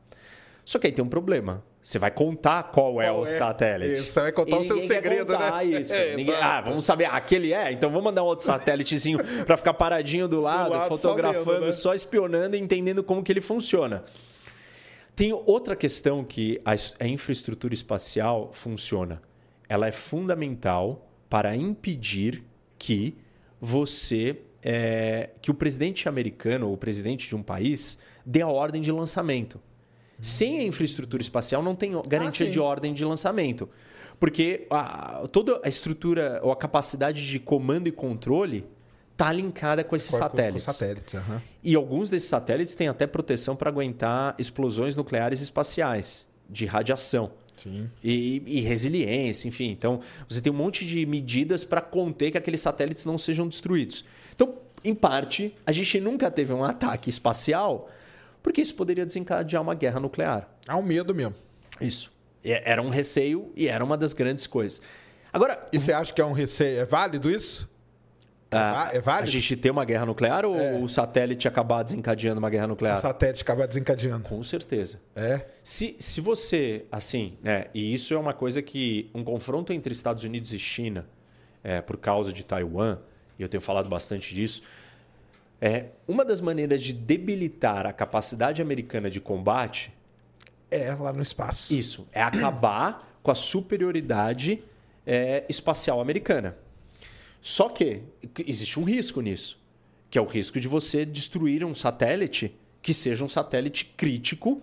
Só que aí tem um problema. Você vai contar qual, é Qual o é? satélite. Isso, você vai contar E o seu segredo, né? Isso. É, Ninguém- ah, vamos saber, aquele é? Então vamos mandar um outro satélitezinho para ficar paradinho do lado, lado, só fotografando, vendo, né? só espionando e entendendo como que ele funciona. Tem outra questão que a infraestrutura espacial funciona. Ela é fundamental para impedir que você, é, que o presidente americano ou o presidente de um país dê a ordem de lançamento. Sem a infraestrutura espacial não tem garantia Ah, de ordem de lançamento. Porque a- toda a estrutura ou a capacidade de comando e controle está linkada com esses Com- com- com satélites. satélites, aham. E alguns desses satélites têm até proteção para aguentar explosões nucleares espaciais de radiação. Sim. E, e resiliência, enfim. Então, você tem um monte de medidas para conter que aqueles satélites não sejam destruídos. Então, em parte, a gente nunca teve um ataque espacial, porque isso poderia desencadear uma guerra nuclear. Há um medo mesmo. Isso. E Era um receio e era uma das grandes coisas. Agora, E você acha que é um receio? É válido isso? É, Ah, é a válido? gente ter uma guerra nuclear ou É. o satélite acabar desencadeando uma guerra O nuclear? satélite acabar desencadeando. Com certeza. É. Se, se você, assim, né, e isso é uma coisa que um confronto entre Estados Unidos e China, é, por causa de Taiwan, e eu tenho falado bastante disso, é uma das maneiras de debilitar a capacidade americana de combate, É, lá no espaço. isso, é acabar com a superioridade é, espacial americana. Só que existe um risco nisso, que é o risco de você destruir um satélite que seja um satélite crítico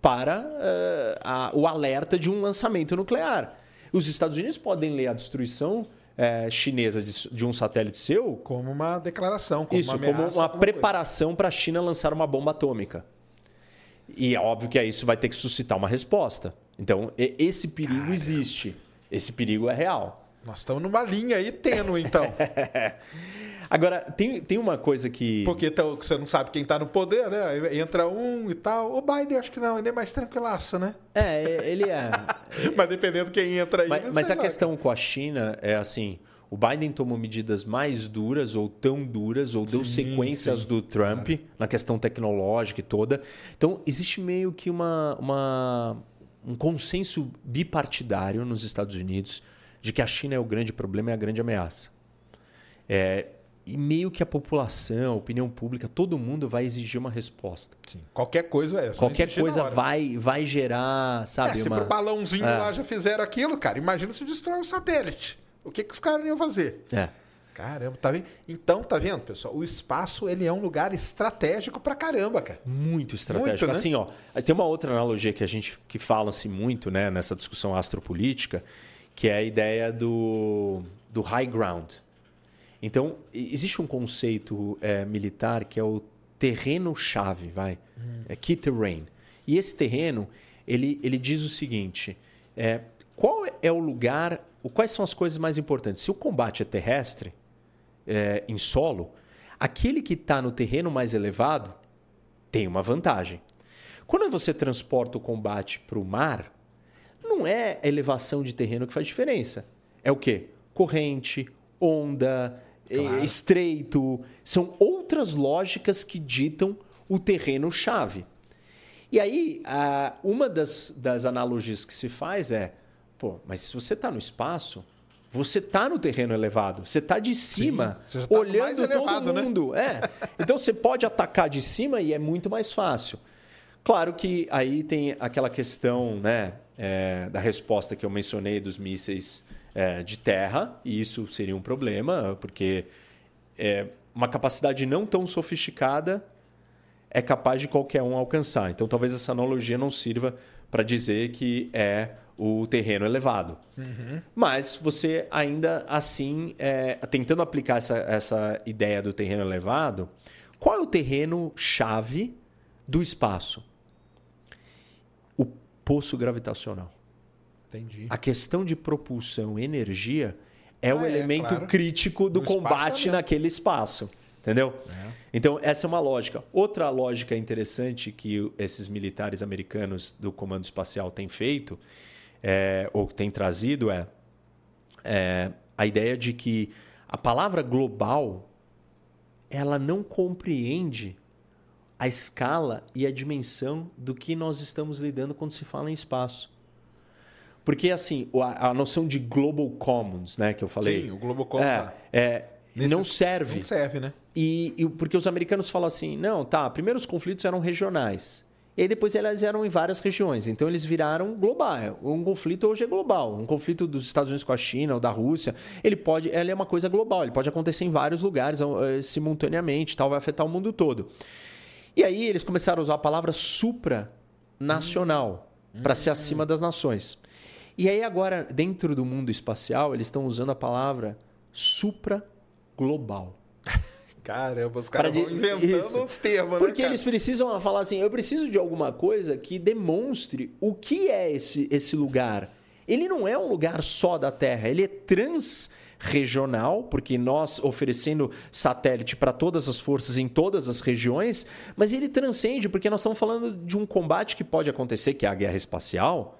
para eh, a- o alerta de um lançamento nuclear. Os Estados Unidos podem ler a destruição eh, chinesa de, de um satélite seu Como uma declaração, como isso, uma como ameaça, uma alguma coisa. preparação para a China lançar uma bomba atômica. E é óbvio que isso vai ter que suscitar uma resposta. Então, esse perigo existe. Esse perigo é real. Nós estamos numa linha aí tênue, então. Agora, tem, tem uma coisa que. Porque então, você não sabe quem está no poder, né? Entra um e tal. O Biden, acho que não, ele é mais tranquilaço, né? É, ele é. Mas dependendo quem entra aí. mas mas a lá. questão com a China é assim: o Biden tomou medidas mais duras ou tão duras, ou deu Sim, sequências sim, do Trump na questão tecnológica e toda. Então, existe meio que uma, uma- um consenso bipartidário nos Estados Unidos de que a China é o grande problema e a grande ameaça. É, e meio que a população, a opinião pública, todo mundo vai exigir uma resposta. Sim. Qualquer coisa é. Qualquer coisa vai, vai gerar, É, sabe? se uma... pro balãozinho É. lá já fizeram aquilo, cara, imagina se destrói o satélite. O que, que os caras iam fazer? É. Caramba, tá vendo? Então, tá vendo, pessoal? O espaço, ele é um lugar estratégico pra caramba, cara. Muito estratégico. Muito, né? Assim, ó, tem uma outra analogia que a gente que fala-se muito, né, nessa discussão astropolítica, que é a ideia do, do high ground. Então, existe um conceito é, militar que é o terreno-chave, vai. É key terrain. E esse terreno, ele, ele diz o seguinte: é, qual é o lugar, quais são as coisas mais importantes? Se o combate é terrestre, é, em solo, aquele que está no terreno mais elevado tem uma vantagem. Quando você transporta o combate para o mar, não é a elevação de terreno que faz diferença. É o quê? Corrente, onda, claro. estreito. São outras lógicas que ditam o terreno-chave. E aí, uma das, das analogias que se faz é: pô, mas se você está no espaço, você está no terreno elevado, você está de cima, Sim, tá olhando elevado, todo né? mundo. Né? É. Então você pode atacar de cima e é muito mais fácil. Claro que aí tem aquela questão né, é, da resposta que eu mencionei dos mísseis é, de terra, e isso seria um problema, porque é, uma capacidade não tão sofisticada é capaz de qualquer um alcançar. Então talvez essa analogia não sirva para dizer que é o terreno elevado. Uhum. Mas você ainda assim, é, tentando aplicar essa, essa ideia do terreno elevado, qual é o terreno chave do espaço? O poço gravitacional. Entendi. A questão de propulsão energia é ah, o é, elemento claro. crítico do, combate naquele espaço. Entendeu? É. Então, essa é uma lógica. Outra lógica interessante que esses militares americanos do Comando Espacial têm feito é, ou tem trazido é, é a ideia de que a palavra global ela não compreende a escala e a dimensão do que nós estamos lidando quando se fala em espaço. Porque, assim, a, a noção de global commons, né, que eu falei. Sim, o global commons. É, é, não serve. Não serve, né? E, e, porque os americanos falam assim, não, tá, primeiro os conflitos eram regionais. E aí depois elas eram em várias regiões. Então eles viraram global. Um conflito hoje é global. Um conflito dos Estados Unidos com a China ou da Rússia, ele pode, ele é uma coisa global. Ele pode acontecer em vários lugares uh, simultaneamente, tal, vai afetar o mundo todo. E aí eles começaram a usar a palavra supranacional hum. para ser acima das nações. E aí agora, dentro do mundo espacial, eles estão usando a palavra supraglobal. Caramba, os caras vão inventando Isso. os termos, Porque né, eles precisam falar assim, eu preciso de alguma coisa que demonstre o que é esse, esse lugar. Ele não é um lugar só da Terra, ele é transregional, porque nós oferecendo satélite para todas as forças em todas as regiões, mas ele transcende, porque nós estamos falando de um combate que pode acontecer, que é a guerra espacial,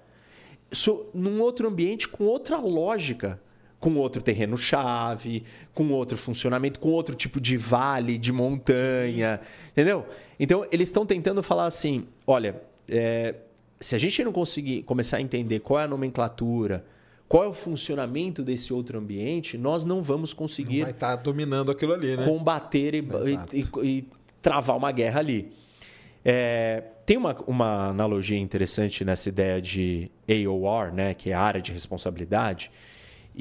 num outro ambiente com outra lógica com outro terreno-chave, com outro funcionamento, com outro tipo de vale, de montanha, entendeu? Então, eles estão tentando falar assim: olha, é, se a gente não conseguir começar a entender qual é a nomenclatura, qual é o funcionamento desse outro ambiente, nós não vamos conseguir. Não vai estar tá dominando aquilo ali, né? Combater e, e, e, e travar uma guerra ali. É, tem uma, uma analogia interessante nessa ideia de AOR, né, que é a área de responsabilidade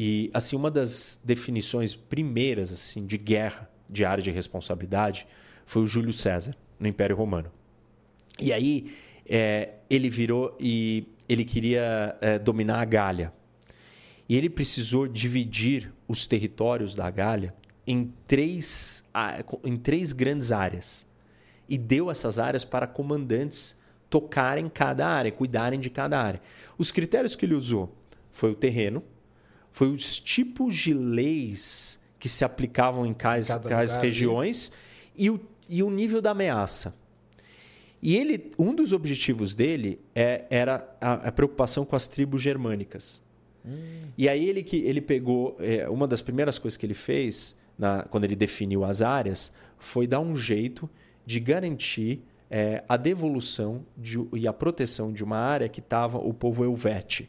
e assim uma das definições primeiras assim de guerra, de área de responsabilidade, foi o Júlio César no Império Romano. E aí é, ele virou e ele queria é, dominar a Gália. E ele precisou dividir os territórios da Gália em três, em três grandes áreas. E deu essas áreas para comandantes tocarem cada área, cuidarem de cada área. Os critérios que ele usou foi o terreno, foi os tipos de leis que se aplicavam em quais, quais regiões e o, e o nível da ameaça. E ele, um dos objetivos dele é, era a, a, preocupação com as tribos germânicas. Hum. E aí ele que ele pegou é, uma das primeiras coisas que ele fez na, quando ele definiu as áreas foi dar um jeito de garantir é, a devolução de, e a proteção de uma área que estava o povo Helvete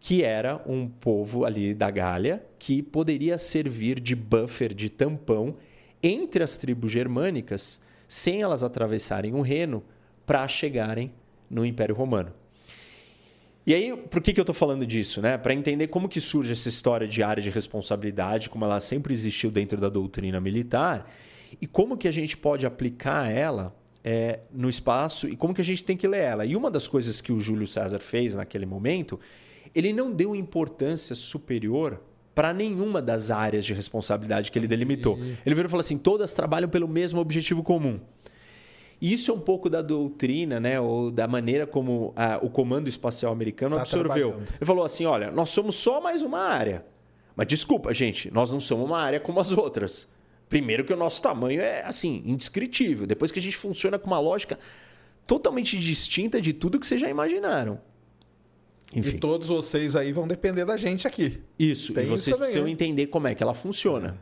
que era um povo ali da Gália que poderia servir de buffer, de tampão entre as tribos germânicas, sem elas atravessarem o Reno para chegarem no Império Romano. E aí, por que, que eu estou falando disso? Né? Para entender como que surge essa história de área de responsabilidade, como ela sempre existiu dentro da doutrina militar, e como que a gente pode aplicar ela é, no espaço e como que a gente tem que ler ela. E uma das coisas que o Júlio César fez naquele momento ele não deu importância superior para nenhuma das áreas de responsabilidade que ele delimitou. Ele virou e falou assim: todas trabalham pelo mesmo objetivo comum. E isso é um pouco da doutrina, né? Ou da maneira como ah, o Comando Espacial Americano Tá absorveu. Ele falou assim: olha, nós somos só mais uma área. Mas desculpa, gente, nós não somos uma área como as outras. Primeiro que o nosso tamanho é, assim, indescritível. Depois que a gente funciona com uma lógica totalmente distinta de tudo que vocês já imaginaram. Enfim, E todos vocês aí vão depender da gente aqui. isso. tem e isso vocês também, precisam né? entender como é que ela funciona.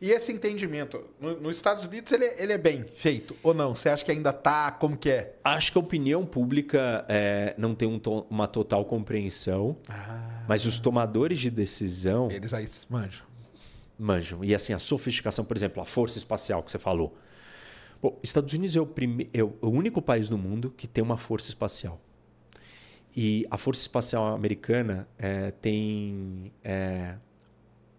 E esse entendimento, no- nos Estados Unidos ele, é- ele é bem feito ou não? Você acha que ainda tá? Como que é? Acho que a opinião pública é, não tem um to- uma total compreensão, mas os tomadores de decisão Eles aí manjam. Manjam. E assim, a sofisticação, por exemplo, a força espacial que você falou. Bom, Estados Unidos é o, prime... é o único país do mundo que tem uma força espacial. E a força espacial americana é, tem é,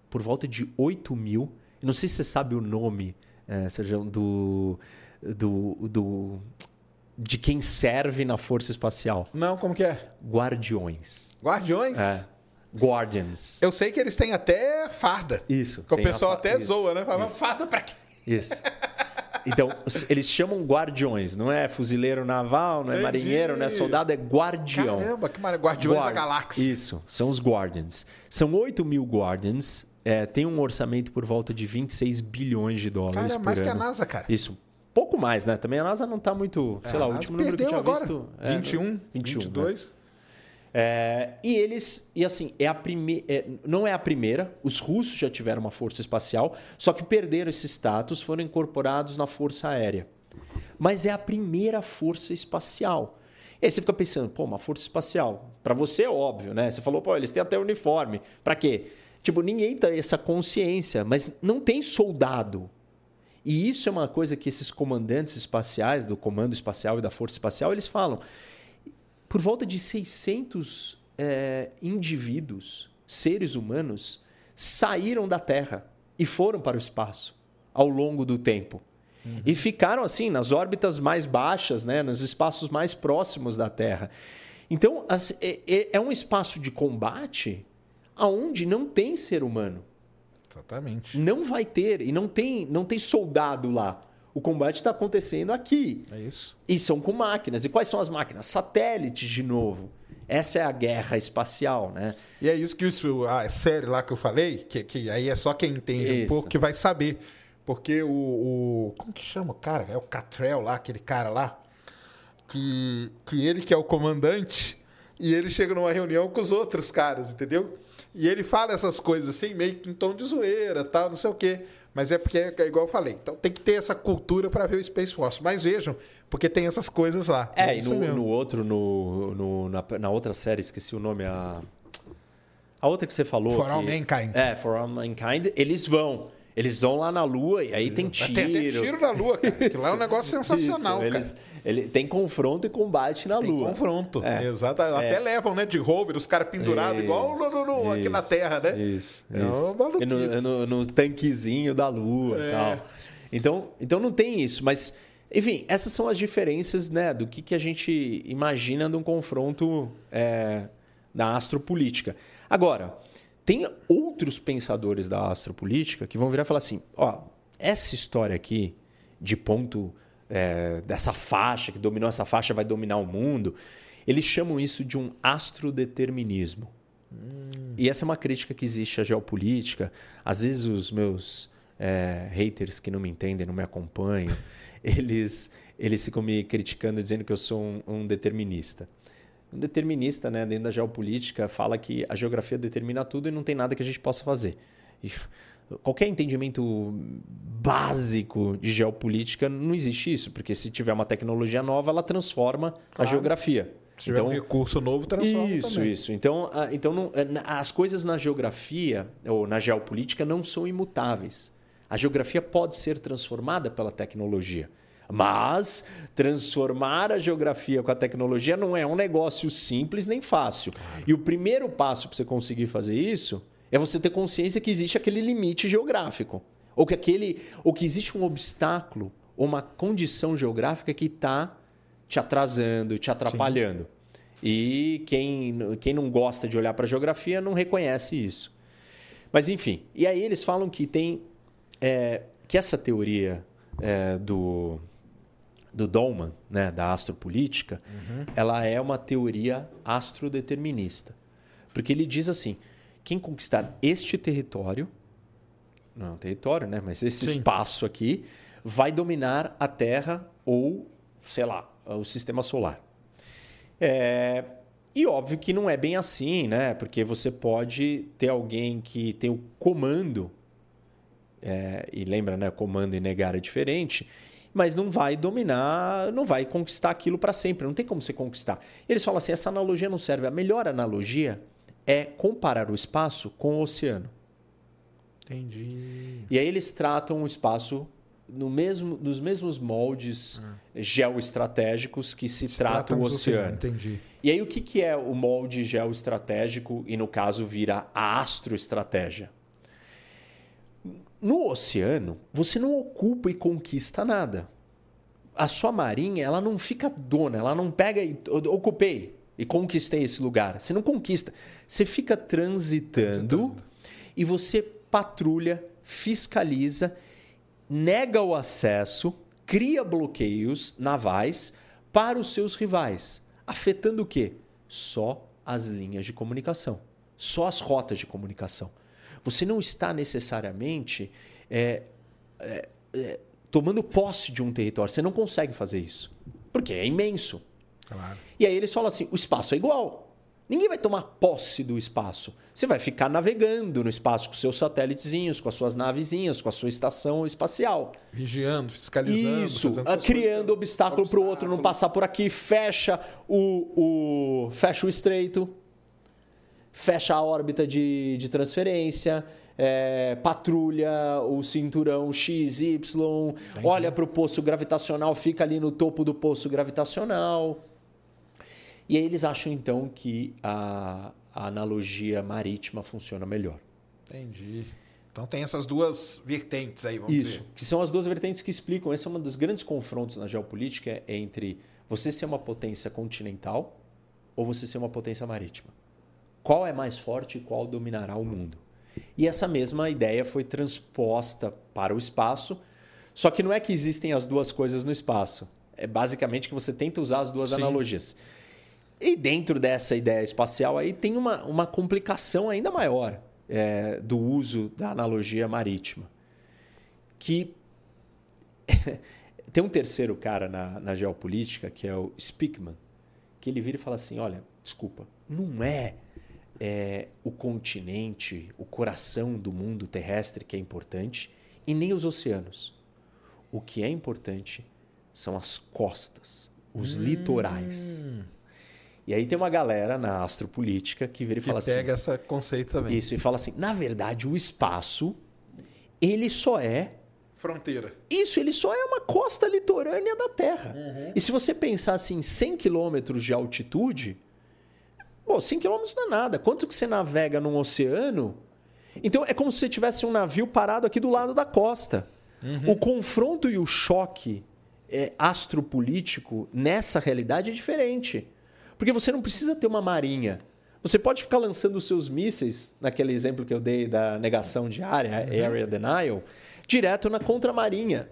por volta de 8 mil. Não sei se você sabe o nome, é, Sérgio, do, do, do, de quem serve na força espacial. Não, como que é? Guardiões. Guardiões? É. Guardians. Eu sei que eles têm até farda. Isso. Que o pessoal até isso, zoa, né? Fala, isso. farda pra quê? Isso. Então, eles chamam guardiões, não é fuzileiro naval, não é Entendi. marinheiro, não é soldado, é guardião. Caramba, que maravilha. Guardiões da Guard- Galáxia. Isso, são os Guardians. São 8 mil Guardians, é, tem um orçamento por volta de 26 bilhões de dólares Cara, é mais que a. NASA, cara. Isso. Pouco mais, né? Também a NASA não está muito. Sei É, lá, a o último número que eu tinha agora. visto. é, 21, 21, 22. né? É, e eles, e assim, é a prime... é, não é a primeira. Os russos já tiveram uma força espacial, só que perderam esse status, foram incorporados na Força Aérea. Mas é a primeira força espacial. E aí você fica pensando, pô, uma força espacial. Para você é óbvio, né? Você falou, pô, eles têm até uniforme. Para quê? Tipo, ninguém tem essa consciência, mas não tem soldado. E isso é uma coisa que esses comandantes espaciais, do Comando Espacial e da Força Espacial, eles falam por volta de 600 eh, indivíduos, seres humanos, saíram da Terra e foram para o espaço ao longo do tempo. E ficaram assim nas órbitas mais baixas, né, nos espaços mais próximos da Terra. Então, as- é- é- é um espaço de combate aonde não tem ser humano. Exatamente. Não vai ter e não tem, não tem soldado lá. O combate está acontecendo aqui. É isso. E são com máquinas. E quais são as máquinas? Satélites, de novo. Essa é a guerra espacial, né? E é isso que isso, a série lá que eu falei, que, que aí é só quem entende um Isso. pouco que vai saber. Porque o, o- Como que chama o cara? É o Catrell lá, aquele cara lá. Que, que ele que é o comandante e ele chega numa reunião com os outros caras, entendeu? E ele fala essas coisas assim, meio que em tom de zoeira, tal, não sei o quê. Mas é porque é, é igual eu falei. Então tem que ter essa cultura para ver o Space Force. Mas vejam, porque tem essas coisas lá. É, e isso no, no outro, no, no- na, na outra série, esqueci o nome, a. A outra que você falou. For que- All Mankind. É, For All Mankind, eles vão. Eles vão lá na Lua e aí tem tiro. Tem até tiro na lua, cara. Que lá é um negócio sensacional, Isso, cara. eles- ele, tem confronto e combate na Tem Lua. confronto. É. Exato. Até levam, né? De rover, os caras pendurados, igual no- no- no- aqui na Terra, né? Isso. É isso. uma. E no, no- no tanquezinho da Lua e É. tal. Então, então não tem isso. Mas, enfim, essas são as diferenças né, do que, que a gente imagina de um confronto é, da astropolítica. Agora, tem outros pensadores da astropolítica que vão virar e falar assim: ó, essa história aqui de ponto é, dessa faixa, que dominou essa faixa, vai dominar o mundo. Eles chamam isso de um astrodeterminismo. E essa é uma crítica que existe à geopolítica. Às vezes os meus é, haters que não me entendem, não me acompanham, eles, eles ficam me criticando dizendo que eu sou um, um determinista. Um determinista, né, dentro da geopolítica, fala que a geografia determina tudo e não tem nada que a gente possa fazer. E qualquer entendimento básico de geopolítica não existe isso, porque se tiver uma tecnologia nova, ela transforma a Claro. geografia. Se tiver um recurso novo, transforma Isso, também. isso. Então, a- então não- na- as coisas na geografia ou na geopolítica não são imutáveis. A geografia pode ser transformada pela tecnologia. Mas transformar a geografia com a tecnologia não é um negócio simples nem fácil. E o primeiro passo para você conseguir fazer isso é você ter consciência que existe aquele limite geográfico. Ou que, aquele, ou que existe um obstáculo ou uma condição geográfica que está te atrasando, te atrapalhando. E quem, quem não gosta de olhar para a geografia não reconhece isso. Mas enfim, e aí eles falam que tem é, que essa teoria é, do do Dolman, né, da astropolítica, uhum. ela é uma teoria astrodeterminista. Porque ele diz assim: quem conquistar este território, não é um território, né, mas esse Sim. espaço aqui, vai dominar a Terra ou, sei lá, o sistema solar. É, e óbvio que não é bem assim, né? Porque você pode ter alguém que tem o comando, é, e lembra, né? Comando e negar é diferente, mas não vai dominar, não vai conquistar aquilo para sempre. Não tem como você conquistar. Eles falam assim: essa analogia não serve. A melhor analogia é comparar o espaço com o oceano. Entendi. E aí eles tratam o espaço no mesmo, nos mesmos moldes ah. geoestratégicos que se, se trata o oceano. Entendi. E aí o que, que é o molde geoestratégico e no caso vira a astroestratégia? No oceano, você não ocupa e conquista nada. A sua marinha, ela não fica dona, ela não pega e ocupei e conquistei esse lugar. Você não conquista. Você fica transitando, transitando. e você patrulha, fiscaliza nega o acesso, cria bloqueios navais para os seus rivais, afetando o quê? Só as linhas de comunicação, só as rotas de comunicação. Você não está necessariamente é, é, é, tomando posse de um território. Você não consegue fazer isso. Porque é imenso. Claro. E aí eles falam assim: o espaço é igual. Ninguém vai tomar posse do espaço. Você vai ficar navegando no espaço com seus satélites, com as suas navezinhas, com a sua estação espacial. Vigiando, fiscalizando. Isso, criando obstáculo para o outro não passar por aqui. Fecha o, o, fecha o estreito, fecha a órbita de, de transferência, é, patrulha o cinturão X, Y, olha para o poço gravitacional, fica ali no topo do poço gravitacional. E aí eles acham então que a, a analogia marítima funciona melhor. Entendi. Então tem essas duas vertentes aí, vamos Isso, dizer. que são as duas vertentes que explicam. Esse é um dos grandes confrontos na geopolítica é entre você ser uma potência continental ou você ser uma potência marítima. Qual é mais forte e qual dominará o mundo? E essa mesma ideia foi transposta para o espaço, só que não é que existem as duas coisas no espaço. É basicamente que você tenta usar as duas Sim. analogias. E dentro dessa ideia espacial aí tem uma, uma complicação ainda maior é, do uso da analogia marítima. Que tem um terceiro cara na, na geopolítica, que é o Spickman, que ele vira e fala assim: olha, desculpa, não é, é o continente, o coração do mundo terrestre que é importante, e nem os oceanos. O que é importante são as costas, os hum. litorais. E aí tem uma galera na astropolítica que vira e que fala assim. pega esse conceito também. Isso, e fala assim: na verdade, o espaço, ele só é. Fronteira. Isso, ele só é uma costa litorânea da Terra. Uhum. E se você pensar assim, 100 quilômetros de altitude, pô, 100 quilômetros não é nada. Quanto que você navega num oceano? Então é como se você tivesse um navio parado aqui do lado da costa. Uhum. O confronto e o choque é, astropolítico nessa realidade é diferente. Porque você não precisa ter uma marinha. Você pode ficar lançando os seus mísseis, naquele exemplo que eu dei da negação de área, uhum. Area Denial, direto na contramarinha.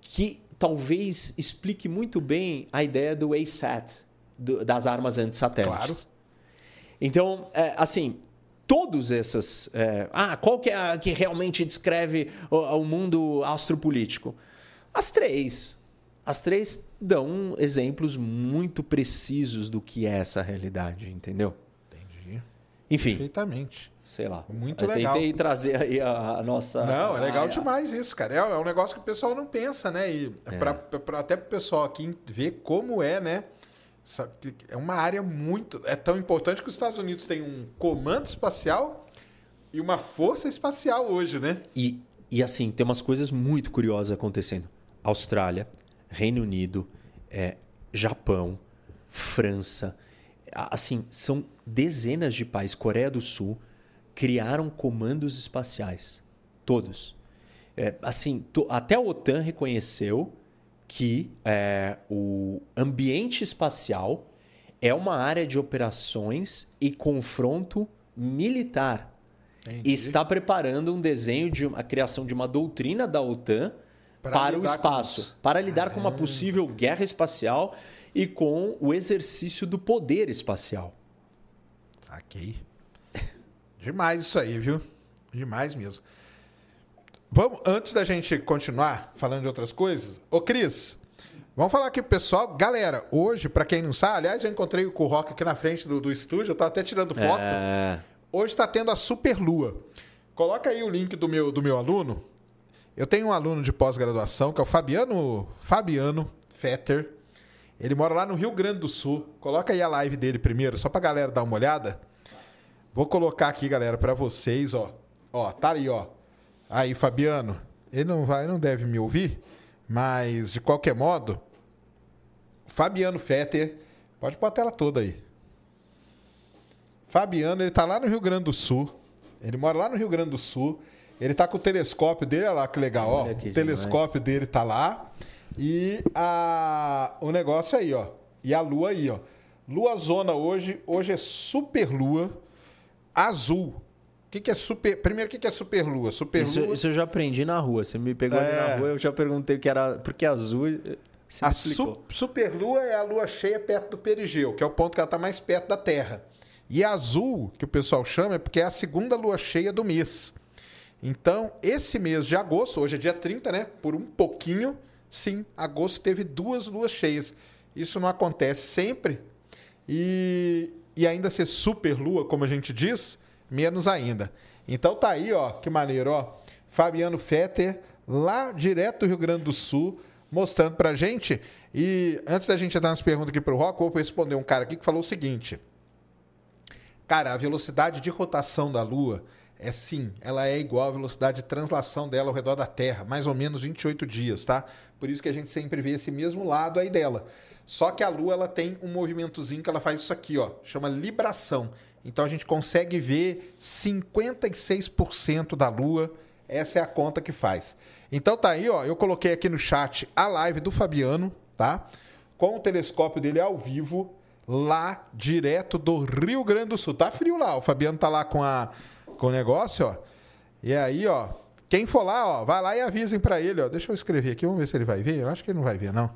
Que talvez explique muito bem a ideia do ASAT, do, das armas antissatélites. Claro. Então, é, assim, todos essas. É, ah, qual que é a que realmente descreve o, o mundo astropolítico? As três. As três dão exemplos muito precisos do que é essa realidade, entendeu? Entendi. Enfim. Perfeitamente. Sei lá. Muito eu legal. Tentei trazer aí a, a nossa. Não, é legal a, demais isso, cara. É, é, um negócio que o pessoal não pensa, né? E é. Pra, pra, até para o pessoal aqui ver como é, né? É uma área muito. É tão importante que os Estados Unidos têm um comando espacial e uma força espacial hoje, né? E, e assim, tem umas coisas muito curiosas acontecendo. Austrália, Reino Unido, é, Japão, França. Assim, são dezenas de países. Coreia do Sul criaram comandos espaciais. Todos. É, assim, to, até a OTAN reconheceu que é, o ambiente espacial é uma área de operações e confronto militar. Entendi. E está preparando um desenho de a criação de uma doutrina da OTAN para o espaço, os... para lidar com uma ah. possível guerra espacial e com o exercício do poder espacial. Ok. Demais isso aí, viu? Demais mesmo. Vamos, antes da gente continuar falando de outras coisas, ô Cris, vamos falar aqui pro pessoal. Galera, hoje, para quem não sabe, aliás, já encontrei com o Rock aqui na frente do, do estúdio, eu tava até tirando foto. É... Hoje está tendo a Super Lua. Coloca aí o link do meu, do meu aluno. Eu tenho um aluno de pós-graduação, que é o Fabiano, Fabiano Fetter. Ele mora lá no Rio Grande do Sul. Coloca aí a live dele primeiro, só pra galera dar uma olhada. Vou colocar aqui, galera, para vocês, ó. Ó, tá aí, ó. Aí, Fabiano, ele não vai, não deve me ouvir, mas de qualquer modo, Fabiano Fetter, pode pôr a tela toda aí. Fabiano, ele tá lá no Rio Grande do Sul. Ele mora lá no Rio Grande do Sul. Ele tá com o telescópio dele, olha lá que legal, ó. O telescópio demais. dele tá lá. E a, o negócio aí, ó. E a lua aí, ó. Lua zona hoje, hoje é super lua azul. O que, que é super. Primeiro, o que, que é super lua? Super isso, lua... isso eu já aprendi na rua. Você me pegou é... ali na rua, eu já perguntei o que era. Porque azul. a su superlua é a lua cheia perto do perigeu, que é o ponto que ela está mais perto da Terra. E azul, que o pessoal chama, é porque é a segunda lua cheia do mês. Então, esse mês de agosto, hoje é dia 30, né? Por um pouquinho, sim, agosto teve duas luas cheias. Isso não acontece sempre. E, e ainda ser super lua, como a gente diz, menos ainda. Então tá aí, ó, que maneiro, ó. Fabiano Fetter, lá direto do Rio Grande do Sul, mostrando pra gente. E antes da gente entrar nas perguntas aqui pro Rock, eu vou responder um cara aqui que falou o seguinte. Cara, a velocidade de rotação da Lua é sim, ela é igual à velocidade de translação dela ao redor da Terra, mais ou menos 28 dias, tá? Por isso que a gente sempre vê esse mesmo lado aí dela. Só que a Lua ela tem um movimentozinho que ela faz isso aqui, ó, chama libração. Então a gente consegue ver 56% da Lua. Essa é a conta que faz. Então tá aí, ó, eu coloquei aqui no chat a live do Fabiano, tá? Com o telescópio dele ao vivo, lá direto do Rio Grande do Sul. Tá frio lá, o Fabiano tá lá com a com o negócio, ó. E aí, ó, quem for lá, ó, vai lá e avisem para ele, ó. Deixa eu escrever aqui, vamos ver se ele vai ver. Eu acho que ele não vai ver, não.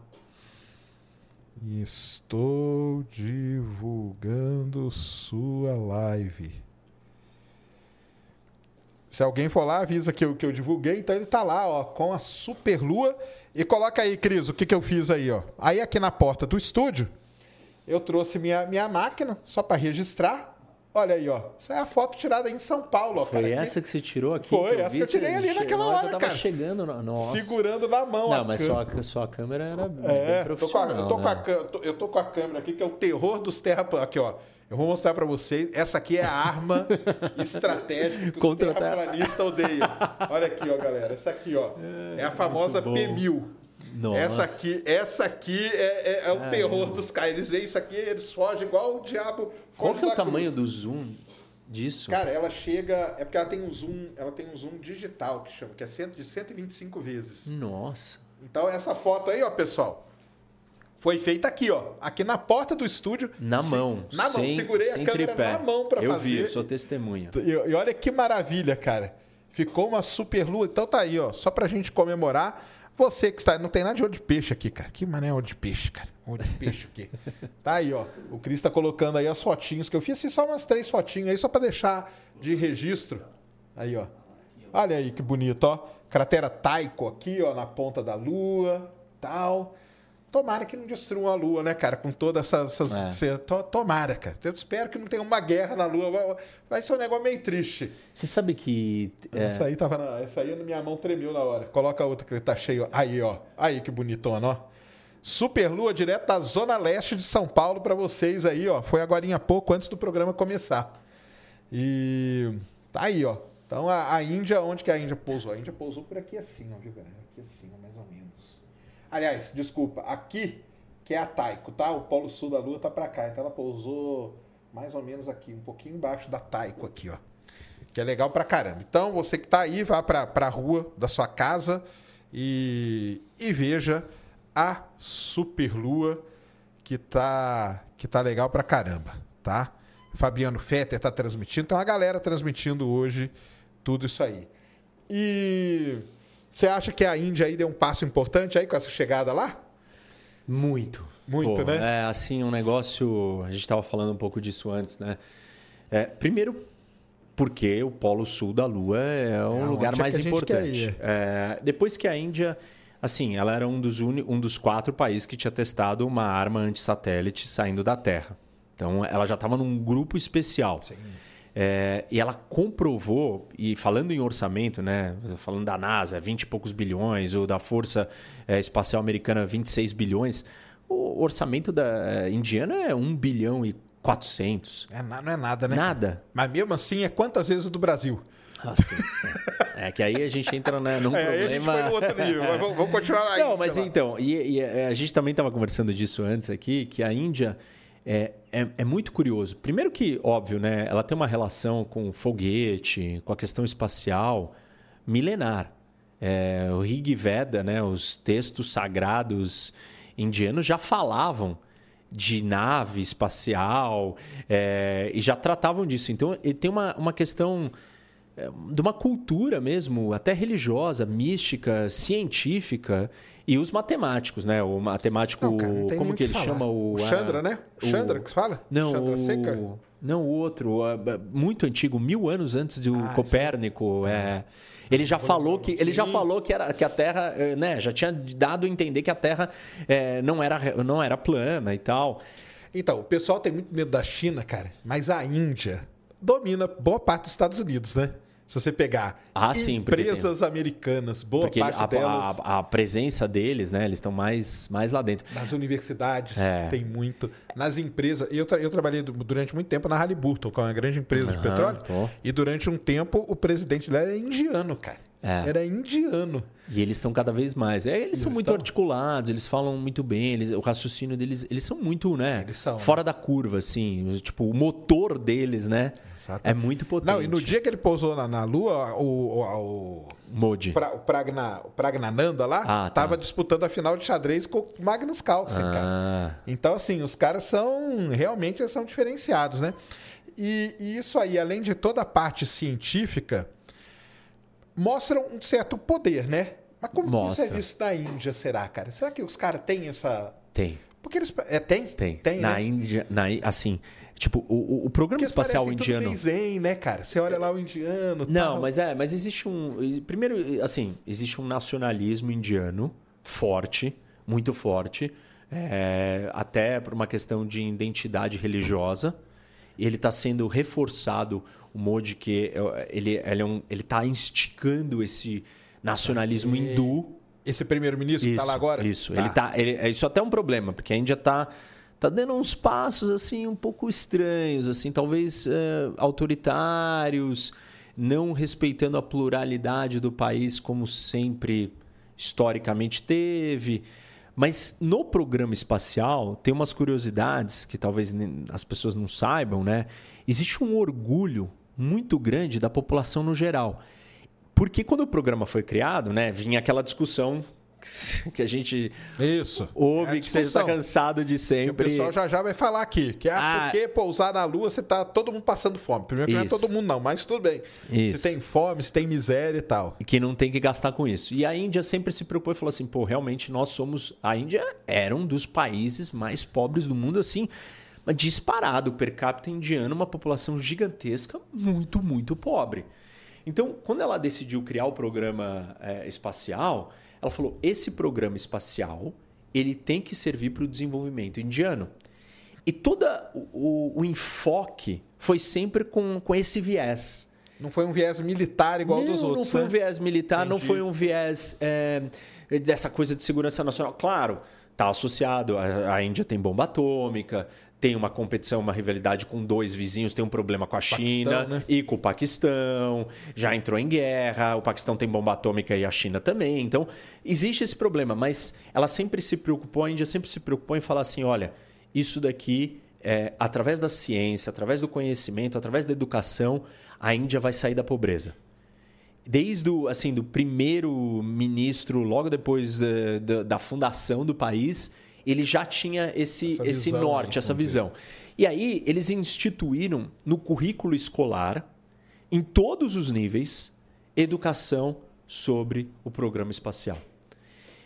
Estou divulgando sua live. Se alguém for lá, avisa que eu, que eu divulguei. Então ele tá lá, ó, com a super lua. E coloca aí, Cris, o que, que eu fiz aí, ó. Aí aqui na porta do estúdio, eu trouxe minha, minha máquina só para registrar. Olha aí, ó. Isso é a foto tirada em São Paulo, ó. Foi cara, essa que você tirou aqui? Foi, que essa que eu tirei ali naquela hora, eu tava cara. chegando, no... Nossa. Segurando na mão. Não, mas sua, sua câmera era é, profissional, eu tô, a, eu, tô né? a, eu tô com a câmera aqui, que é o terror dos terraplanistas. Aqui, ó. Eu vou mostrar para vocês. Essa aqui é a arma estratégica que os terraplanistas odeiam. Olha aqui, ó, galera. Essa aqui, ó. É, é a famosa P1000. Nossa. Essa aqui, essa aqui é, é, é o terror dos caras. Eles veem isso aqui, eles fogem igual o diabo. Qual que é o tamanho do zoom? disso? Cara, ela chega. É porque ela tem um zoom, ela tem um zoom digital que chama, que é de 125 vezes. Nossa. Então essa foto aí, ó, pessoal. Foi feita aqui, ó. Aqui na porta do estúdio. Na se, mão. Na sem, mão. Segurei a câmera tripé. na mão para fazer. Eu vi, sou testemunha. E, e, olha que maravilha, cara. Ficou uma super lua. Então tá aí, ó. Só pra gente comemorar. Você que está. Não tem nada de olho de peixe aqui, cara. Que mané olho de peixe, cara. Olho de peixe aqui. tá aí, ó. O Cris tá colocando aí as fotinhos que eu fiz. Assim, só umas três fotinhas aí, só para deixar de registro. Aí, ó. Olha aí que bonito, ó. Cratera Taiko aqui, ó, na ponta da lua, tal. Tomara que não destruam a Lua, né, cara? Com todas essas. essas é. Tomara, cara. Eu espero que não tenha uma guerra na Lua. Vai, vai ser um negócio meio triste. Você sabe que. É... Essa aí tava na. Essa aí na minha mão tremeu na hora. Coloca a outra que tá cheio. Aí, ó. Aí que bonitona, ó. Super Lua direto da Zona Leste de São Paulo para vocês aí, ó. Foi agora há pouco, antes do programa começar. E tá aí, ó. Então a, a Índia, onde que a Índia pousou? A Índia pousou por aqui assim, ó, viu, galera? Aqui assim, mais ou menos. Aliás, desculpa, aqui que é a Taiko, tá? O polo sul da Lua tá para cá, então ela pousou mais ou menos aqui, um pouquinho embaixo da Taiko aqui, ó. Que é legal pra caramba. Então, você que tá aí, vá pra, pra rua da sua casa e, e veja a Superlua que tá que tá legal pra caramba, tá? Fabiano Fetter tá transmitindo, então a galera transmitindo hoje tudo isso aí. E Você acha que a Índia aí deu um passo importante aí com essa chegada lá? Muito. Muito, Pô, né? É, assim, um negócio. A gente estava falando um pouco disso antes, né? É, primeiro, porque o Polo Sul da Lua é o É, lugar é mais que a gente quer importante. ir. É, depois que a Índia. Assim, ela era um dos, uni, um dos quatro países que tinha testado uma arma anti-satélite saindo da Terra. Então, ela já estava num grupo especial. Sim. É, e ela comprovou, e falando em orçamento, né? Falando da NASA, 20 e poucos bilhões, ou da Força é, Espacial Americana, 26 bilhões. O orçamento da é, indiana é 1 bilhão e 400. É, não é nada, né? Nada. Mas mesmo assim, é quantas vezes o do Brasil? Assim, é. É que aí a gente entra né, num é, aí a gente problema. foi no outro nível. mas vamos, continuar aí. Não, mas então, e, e a gente também estava conversando disso antes aqui, que a Índia é, é, é muito curioso. Primeiro que, óbvio, né, ela tem uma relação com foguete, com a questão espacial milenar. É, o Rig Veda, né, os textos sagrados indianos já falavam de nave espacial é, e já tratavam disso. Então, tem uma, uma questão é, de uma cultura mesmo, até religiosa, mística, científica e os matemáticos, né? O matemático, Não, cara, não como que ele falar. chama o O Chandra, né? o- Chandra que se fala? Não, Chandra o... não o outro, muito antigo, mil anos antes do Ah, Copérnico, é. Ele já falou que ele já falou que, era, que a Terra, eh, né? Já tinha dado a entender que a Terra eh, não era não era plana e tal. Então, o pessoal tem muito medo da China, cara, mas a Índia domina boa parte dos Estados Unidos, né? Se você pegar Ah, sim, empresas americanas, boa Porque parte a, delas a, a presença deles, né? Eles estão mais mais lá dentro. nas universidades É. tem muito, nas empresas. Eu, tra- eu trabalhei du- durante muito tempo na Halliburton, que é uma grande empresa de Aham, petróleo. tô. E durante um tempo o presidente dela era indiano, cara. É. Era indiano. E eles estão cada vez mais. É, eles são Eles muito estão. articulados, eles falam muito bem, eles- o raciocínio deles, eles são muito, né? Eles são, fora da curva, assim. Tipo, o motor deles, né? Exato. É muito potente. Não, e no dia que ele pousou na, na Lua, o, o, o, Modi. Pra- o, Pragna, o Pragnananda lá Ah, tá. tava disputando a final de xadrez com o Magnus Carlsen, cara. Ah, Então, assim, os caras são realmente eles são diferenciados, né? E, e isso aí, além de toda a parte científica, mostra um certo poder, né? Mas como que isso Mostra. é visto na Índia, será, cara? Será que os caras têm essa. tem, Porque eles. É, tem? tem. Tem, na né? Índia, na, assim, tipo, o, o- o programa Porque espacial tudo indiano. meio zen, né, cara? Você olha lá o indiano. Não, tal. mas é, mas existe um. Primeiro, assim, existe um nacionalismo indiano forte, muito forte, é, até por uma questão de identidade religiosa. E ele está sendo reforçado, o Modi, que é- ele, ele, é um, ele tá instigando esse nacionalismo hindu. Esse primeiro-ministro que tá lá agora? Isso, ele tá, ele, é isso até é um problema, porque a Índia tá, tá dando uns passos assim um pouco estranhos, assim, talvez autoritários, não respeitando a pluralidade do país como sempre historicamente teve. Mas no programa espacial tem umas curiosidades que talvez as pessoas não saibam, né? Existe um orgulho muito grande da população no geral. Porque quando o programa foi criado, né, vinha aquela discussão que a gente Isso. ouve, É que você está cansado de Que o sempre. pessoal já já vai falar aqui. Que ah, Ah. porque pousar na Lua você tá todo mundo passando fome. Primeiro que não é todo mundo, não, mas tudo bem. Isso. Se tem fome, se tem miséria e tal. que não tem que gastar com isso. E a Índia sempre se preocupou e falou assim: pô, realmente nós somos. A Índia era um dos países mais pobres do mundo, assim, mas disparado. Per capita indiano, uma população gigantesca, muito, muito pobre. Então, quando ela decidiu criar o programa eh, espacial, ela falou: esse programa espacial ele tem que servir para o desenvolvimento indiano. E todo o, o enfoque foi sempre com, com esse viés. Não foi um viés militar igual não, dos outros. Não foi né? um viés militar, não Entendi. foi um viés é, dessa coisa de segurança nacional. Claro, está associado. A, a Índia tem bomba atômica, tem uma competição, uma rivalidade com dois vizinhos, tem um problema com a China né? e com o Paquistão, já entrou em guerra, o Paquistão tem bomba atômica e a China também. Então, existe esse problema, mas ela sempre se preocupou, a Índia sempre se preocupou em falar assim: olha, isso daqui, é, através da ciência, através do conhecimento, através da educação, a Índia vai sair da pobreza desde o, assim, do primeiro ministro, logo depois da, da, da fundação do país, ele já tinha esse, Essa esse visão norte, aí, essa visão. E aí eles instituíram no currículo escolar, em todos os níveis, educação sobre o programa espacial.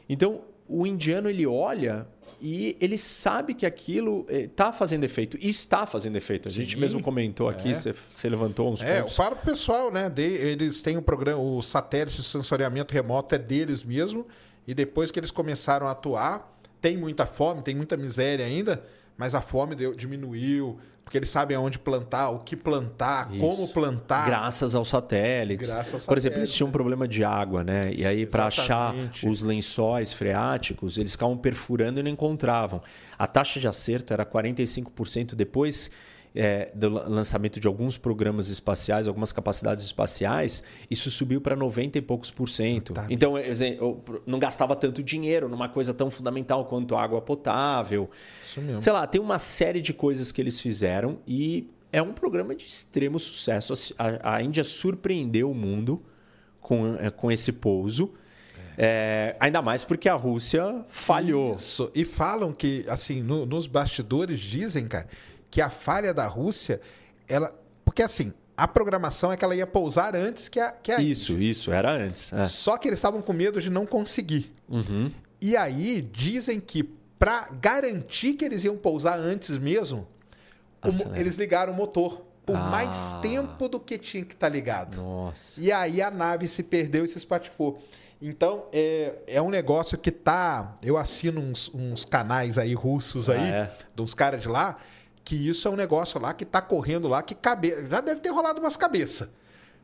Então, o indiano ele olha e ele sabe que aquilo está fazendo efeito e está fazendo efeito. A gente Sim, mesmo comentou aqui, é. você, você, levantou uns é, pontos. Para o pessoal, né? De, eles têm o programa, o satélite de sensoriamento remoto é deles mesmo. E depois que eles começaram a atuar, tem muita fome, tem muita miséria ainda, mas a fome deu, diminuiu, porque eles sabem aonde plantar, o que plantar, Isso. como plantar. Graças aos satélites. Graças aos Por exemplo, eles tinham um problema de água, né? E aí, para achar os lençóis freáticos, eles ficavam perfurando e não encontravam. A taxa de acerto era 45% depois é, do lançamento de alguns programas espaciais, algumas capacidades espaciais, isso subiu para 90 e poucos por cento. Então, não gastava tanto dinheiro numa coisa tão fundamental quanto água potável. Isso mesmo. Sei lá, tem uma série de coisas que eles fizeram e é um programa de extremo sucesso. A, a Índia surpreendeu o mundo com, é, com esse pouso. É, ainda mais porque a Rússia falhou. Isso. E falam que, assim, no, nos bastidores dizem, cara, que a falha da Rússia, ela. Porque assim, a programação é que ela ia pousar antes que a, que a Isso, Índia. isso, era antes. É. Só que eles estavam com medo de não conseguir. Uhum. E aí dizem que para garantir que eles iam pousar antes mesmo, o, eles ligaram o motor por ah. mais tempo do que tinha que estar tá ligado. Nossa. E aí a nave se perdeu e se espatifou. Então, é, é um negócio que tá. Eu assino uns, uns canais aí russos ah, aí, é? dos caras de lá, que isso é um negócio lá que está correndo lá, que cabe... já deve ter rolado umas cabeças.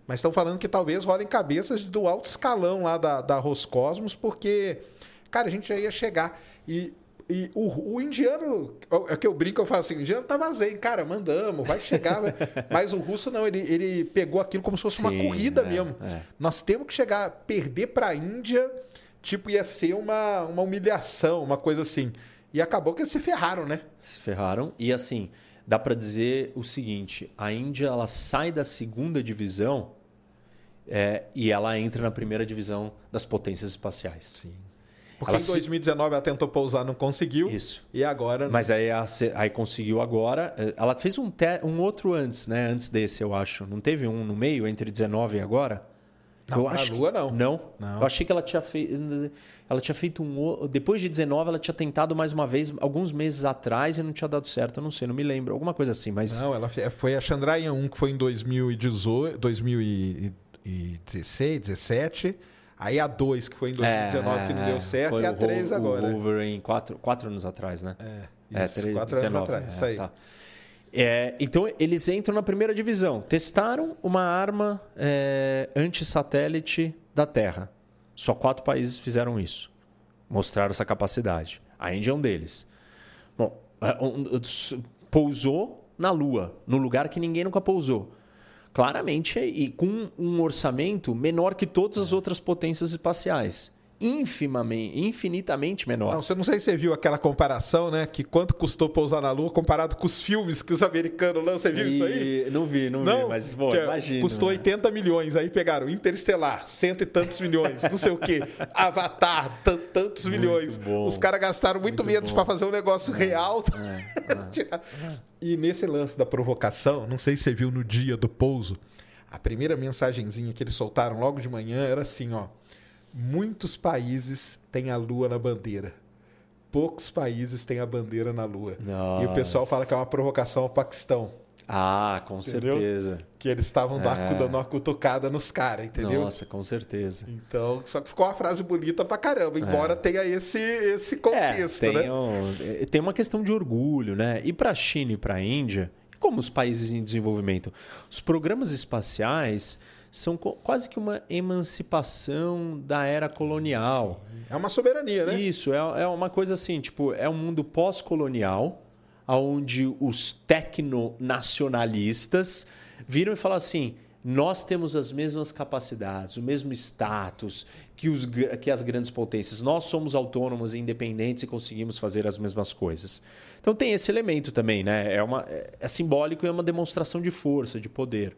Mas estão falando que talvez rolem cabeças do alto escalão lá da, da Roscosmos, porque, cara, a gente já ia chegar. E, e o, o indiano, é que eu brinco, eu falo assim, o indiano tá vazio, cara, mandamos, vai chegar. Mas o russo não, ele, ele pegou aquilo como se fosse Sim, uma corrida é, mesmo. É. Nós temos que chegar, perder para a Índia, tipo, ia ser uma, uma humilhação, uma coisa assim. E acabou que eles se ferraram, né? Se ferraram. E assim, dá para dizer o seguinte: a Índia ela sai da segunda divisão é, e ela entra na primeira divisão das potências espaciais. Sim. Porque ela em 2019 se... ela tentou pousar, não conseguiu. Isso. E agora. Mas aí, aí conseguiu agora. É, ela fez um, te... um outro antes, né? Antes desse, eu acho. Não teve um no meio, entre 19 e agora? Não, eu acho Lua, que... não. não. Não? Eu achei que ela tinha feito. Ela tinha feito um. Depois de 19, ela tinha tentado mais uma vez, alguns meses atrás, e não tinha dado certo. Eu não sei, não me lembro. Alguma coisa assim, mas. Não, ela foi a Chandrayaan 1, que foi em 2018, 2016, 17. Aí a 2, que foi em 2019, é, que não deu certo, e a 3 agora. O Wolverine, quatro, quatro anos atrás, né? É, isso, é, 3, quatro 19, anos atrás, é, isso aí. Tá. É, então, eles entram na primeira divisão. Testaram uma arma é, anti-satélite da Terra. Só quatro países fizeram isso. Mostraram essa capacidade. A Índia é um deles. Bom, é, pousou na Lua, no lugar que ninguém nunca pousou. Claramente, e com um orçamento menor que todas as outras potências espaciais infimamente, infinitamente menor. Não, você não sei se você viu aquela comparação, né? Que quanto custou pousar na Lua comparado com os filmes que os americanos lançam. Você viu e... isso aí? Não vi, não, não vi, mas bom, é, imagina. Custou 80 né? milhões, aí pegaram Interestelar, cento e tantos milhões, não sei o quê, Avatar, tantos muito milhões. Bom. Os caras gastaram muito, muito menos para fazer um negócio é, real. É, é. e nesse lance da provocação, não sei se você viu no dia do pouso, a primeira mensagenzinha que eles soltaram logo de manhã era assim, ó Muitos países têm a lua na bandeira. Poucos países têm a bandeira na lua. Nossa. E o pessoal fala que é uma provocação ao Paquistão. Ah, com entendeu? certeza. Que eles estavam é. dando uma cutucada nos caras, entendeu? Nossa, com certeza. Então, só que ficou uma frase bonita pra caramba, embora é. tenha esse, esse contexto, é, tem né? Um, é, tem uma questão de orgulho, né? E pra China e pra Índia, como os países em desenvolvimento, os programas espaciais são quase que uma emancipação da era colonial. É uma soberania, né? Isso, é, é uma coisa assim, tipo, é um mundo pós-colonial, onde os tecno-nacionalistas viram e falam assim: nós temos as mesmas capacidades, o mesmo status que, os, que as grandes potências. Nós somos autônomos e independentes e conseguimos fazer as mesmas coisas. Então tem esse elemento também, né? É, uma, é, é simbólico e é uma demonstração de força, de poder.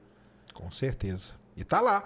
Com certeza. E tá lá.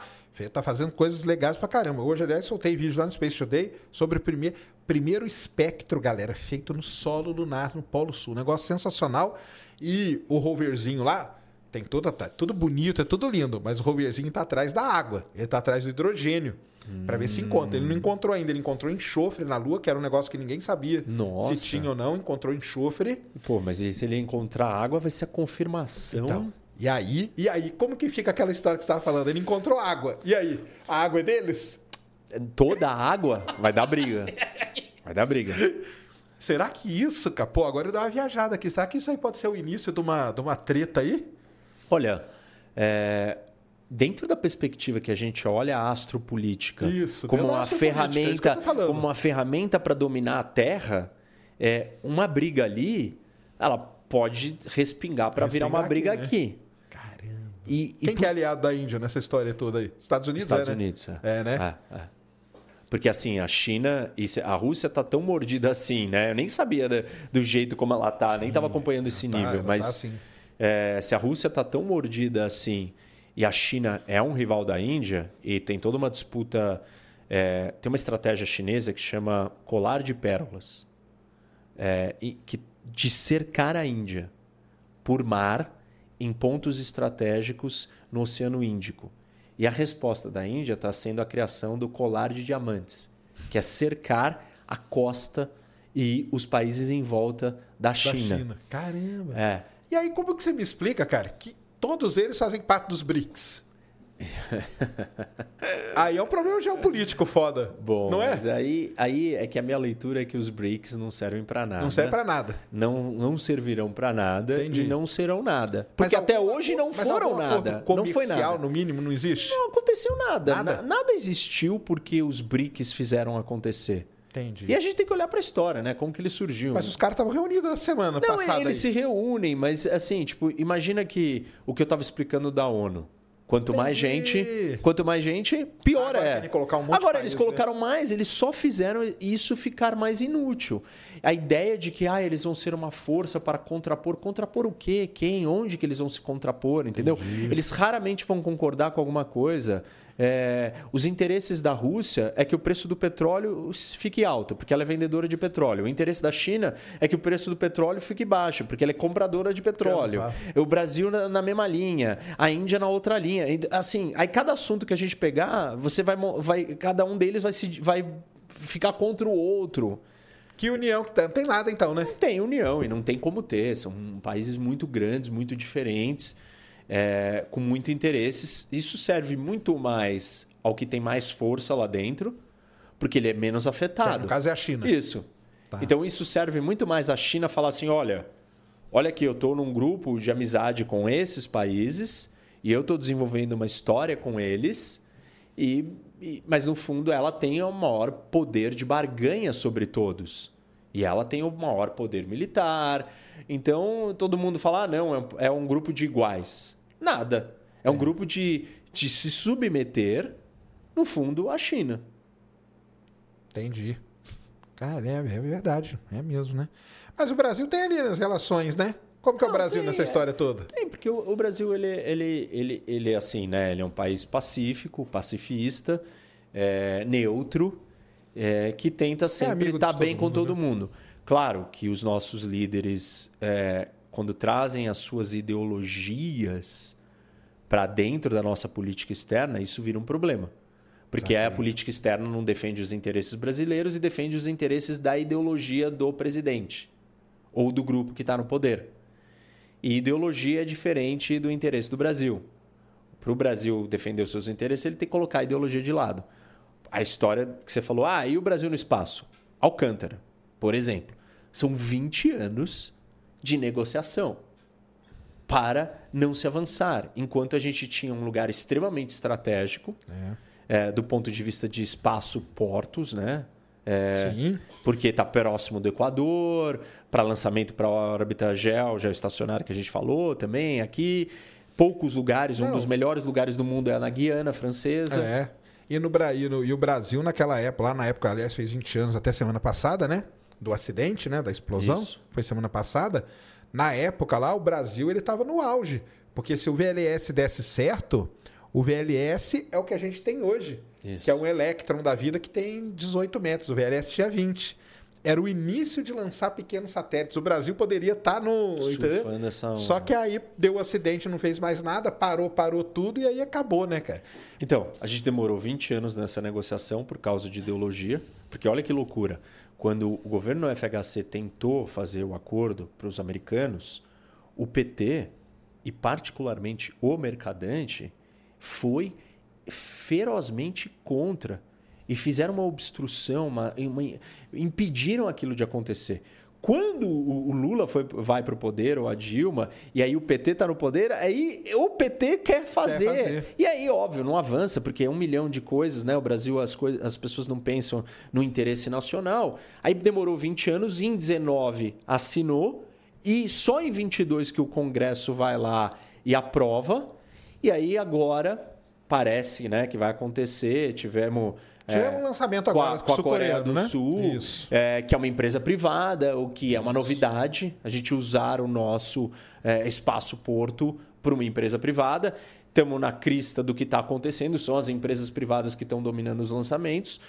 Tá fazendo coisas legais pra caramba. Hoje, aliás, soltei vídeo lá no Space Today sobre o primeiro, primeiro espectro, galera, feito no solo lunar no Polo Sul. Negócio sensacional. E o roverzinho lá, tem toda, tá tudo bonito, é tudo lindo, mas o roverzinho tá atrás da água. Ele tá atrás do hidrogênio. Hum. Para ver se encontra. Ele não encontrou ainda, ele encontrou enxofre na Lua, que era um negócio que ninguém sabia Nossa. se tinha ou não. Encontrou enxofre. Pô, mas se ele encontrar água, vai ser a confirmação. Então, e aí, e aí, como que fica aquela história que você estava falando? Ele encontrou água. E aí, a água é deles? Toda a água vai dar briga. Vai dar briga. Será que isso, cara? Pô, agora eu dou uma viajada aqui. Será que isso aí pode ser o início de uma, de uma treta aí? Olha, é, dentro da perspectiva que a gente olha a astropolítica Isso, como uma é ferramenta, falando. como uma ferramenta para dominar a Terra, é, uma briga ali, ela pode respingar para virar uma briga aqui, né? aqui. E, e Quem que é aliado da Índia nessa história toda aí? Estados Unidos, Estados é, né? Unidos. É, É, né? É, é. Porque assim, a China e a Rússia tá tão mordida assim, né? Eu nem sabia do jeito como ela tá, nem estava acompanhando esse Tá, nível. mas tá assim. é, se a Rússia tá tão mordida assim e a China é um rival da Índia e tem toda uma disputa, é, tem uma estratégia chinesa que chama colar de pérolas, é, e que de cercar a Índia por mar em pontos estratégicos no Oceano Índico. E a resposta da Índia está sendo a criação do colar de diamantes, que é cercar a costa e os países em volta da Da China. China. Caramba. É. E aí, como que você me explica, cara, que todos eles fazem parte dos BRICS? aí é um problema geopolítico foda. Bom, não é? mas aí, aí é que a minha leitura é que os BRICS não servem para nada. Não serve pra nada. Não, não servirão para nada Entendi. e não serão nada. Mas Porque até algum- hoje não mas foram nada. Não foi nada. no mínimo, não existe? Não aconteceu nada. Nada? Na- nada existiu porque os BRICS fizeram acontecer. Entendi. E a gente tem que olhar para a história, né? Como que ele surgiu. Mas os caras estavam reunidos a semana Não, passada. eles aí. se reúnem, mas assim, tipo, imagina que o que eu estava explicando da ONU. Quanto mais Entendi. gente, quanto mais gente, pior Agora é. um Agora país, eles colocaram mais, eles só fizeram isso ficar mais inútil. A ideia de que ah, eles vão ser uma força para contrapor, contrapor o quê? Quem? Onde que eles vão se contrapor, entendeu? Eles raramente vão concordar com alguma coisa. É, os interesses da Rússia é que o preço do petróleo fique alto, porque ela é vendedora de petróleo. O interesse da China é que o preço do petróleo fique baixo, porque ela é compradora de petróleo. O Brasil na, na mesma linha, a Índia na outra linha. Assim, aí cada assunto que a gente pegar, você vai, vai cada um deles vai se vai ficar contra o outro. Que união que tem. Não tem nada então, né? Não tem união e não tem como ter. São países muito grandes, muito diferentes, é, com muito interesses. Isso serve muito mais ao que tem mais força lá dentro, porque ele é menos afetado. No caso é a China. Isso. Tá. Então isso serve muito mais a China falar assim, olha, olha aqui, eu estou num grupo de amizade com esses países e eu estou desenvolvendo uma história com eles, e, e- mas no fundo ela tem o maior poder de barganha sobre todos. E ela tem o maior poder militar. Então todo mundo fala, ah, não, é um, é grupo de iguais. Nada. É um grupo de, de se submeter, no fundo, à China. Entendi. Cara, é, é verdade. É mesmo, né? Mas o Brasil tem ali nas relações, né? Como que é o Não, Brasil tem, nessa é. história toda? Tem, porque o, o Brasil, ele, ele, ele, ele é assim, né? Ele é um país pacífico, pacifista, é, neutro, é, que tenta sempre estar de bem todo com mundo, todo né? mundo. Claro que os nossos líderes, é, quando trazem as suas ideologias para dentro da nossa política externa, isso vira um problema. Porque a política externa não defende os interesses brasileiros e defende os interesses da ideologia do presidente ou do grupo que está no poder. E ideologia é diferente do interesse do Brasil. Para o Brasil defender os seus interesses, ele tem que colocar a ideologia de lado. A história que você falou, ah, e o Brasil no espaço? Alcântara, por exemplo. São 20 anos de negociação para não se avançar. Enquanto a gente tinha um lugar extremamente estratégico, é, do ponto de vista de espaço, portos, né? É, Sim. porque está próximo do Equador, para lançamento para a órbita gel, geoestacionária que a gente falou também aqui. Poucos lugares, um Não. dos melhores lugares do mundo é na Guiana Francesa. É. E, no, e, no- e o Brasil, naquela época, lá na época, aliás, fez 20 anos, até semana passada, né? Do acidente, né? Da explosão. Isso. Foi semana passada. Na época lá, o Brasil, ele estava no auge. Porque se o VLS desse certo, o VLS é o que a gente tem hoje. Isso. Que é um Electron da vida que tem 18 metros. O VLS tinha 20. era o início de lançar pequenos satélites. O Brasil poderia estar tá no. Só que aí deu o um acidente, não fez mais nada, parou, parou tudo e aí acabou, né, cara? Então, a gente demorou 20 anos nessa negociação por causa de ideologia, porque olha que loucura. Quando o governo do FHC tentou fazer o acordo para os americanos, o PT, e particularmente o Mercadante, foi ferozmente contra e fizeram uma obstrução, uma, uma, impediram aquilo de acontecer. Quando o Lula foi, vai para o poder, ou a Dilma, e aí o PT está no poder, aí o PT quer fazer. quer fazer. E aí, óbvio, não avança, porque é um milhão de coisas, né? O Brasil, as, coisas, as pessoas não pensam no interesse nacional. Aí demorou 20 anos, e em 19 assinou, e só em 22 que o Congresso vai lá e aprova. E aí agora parece né, que vai acontecer. Tivemos Tivemos é, um lançamento agora com a, com a Coreia do né? Sul, é, que é uma empresa privada, o que é uma novidade, a gente usar o nosso é, espaço porto para uma empresa privada. Estamos na crista do que está acontecendo, são as empresas privadas que estão dominando os lançamentos.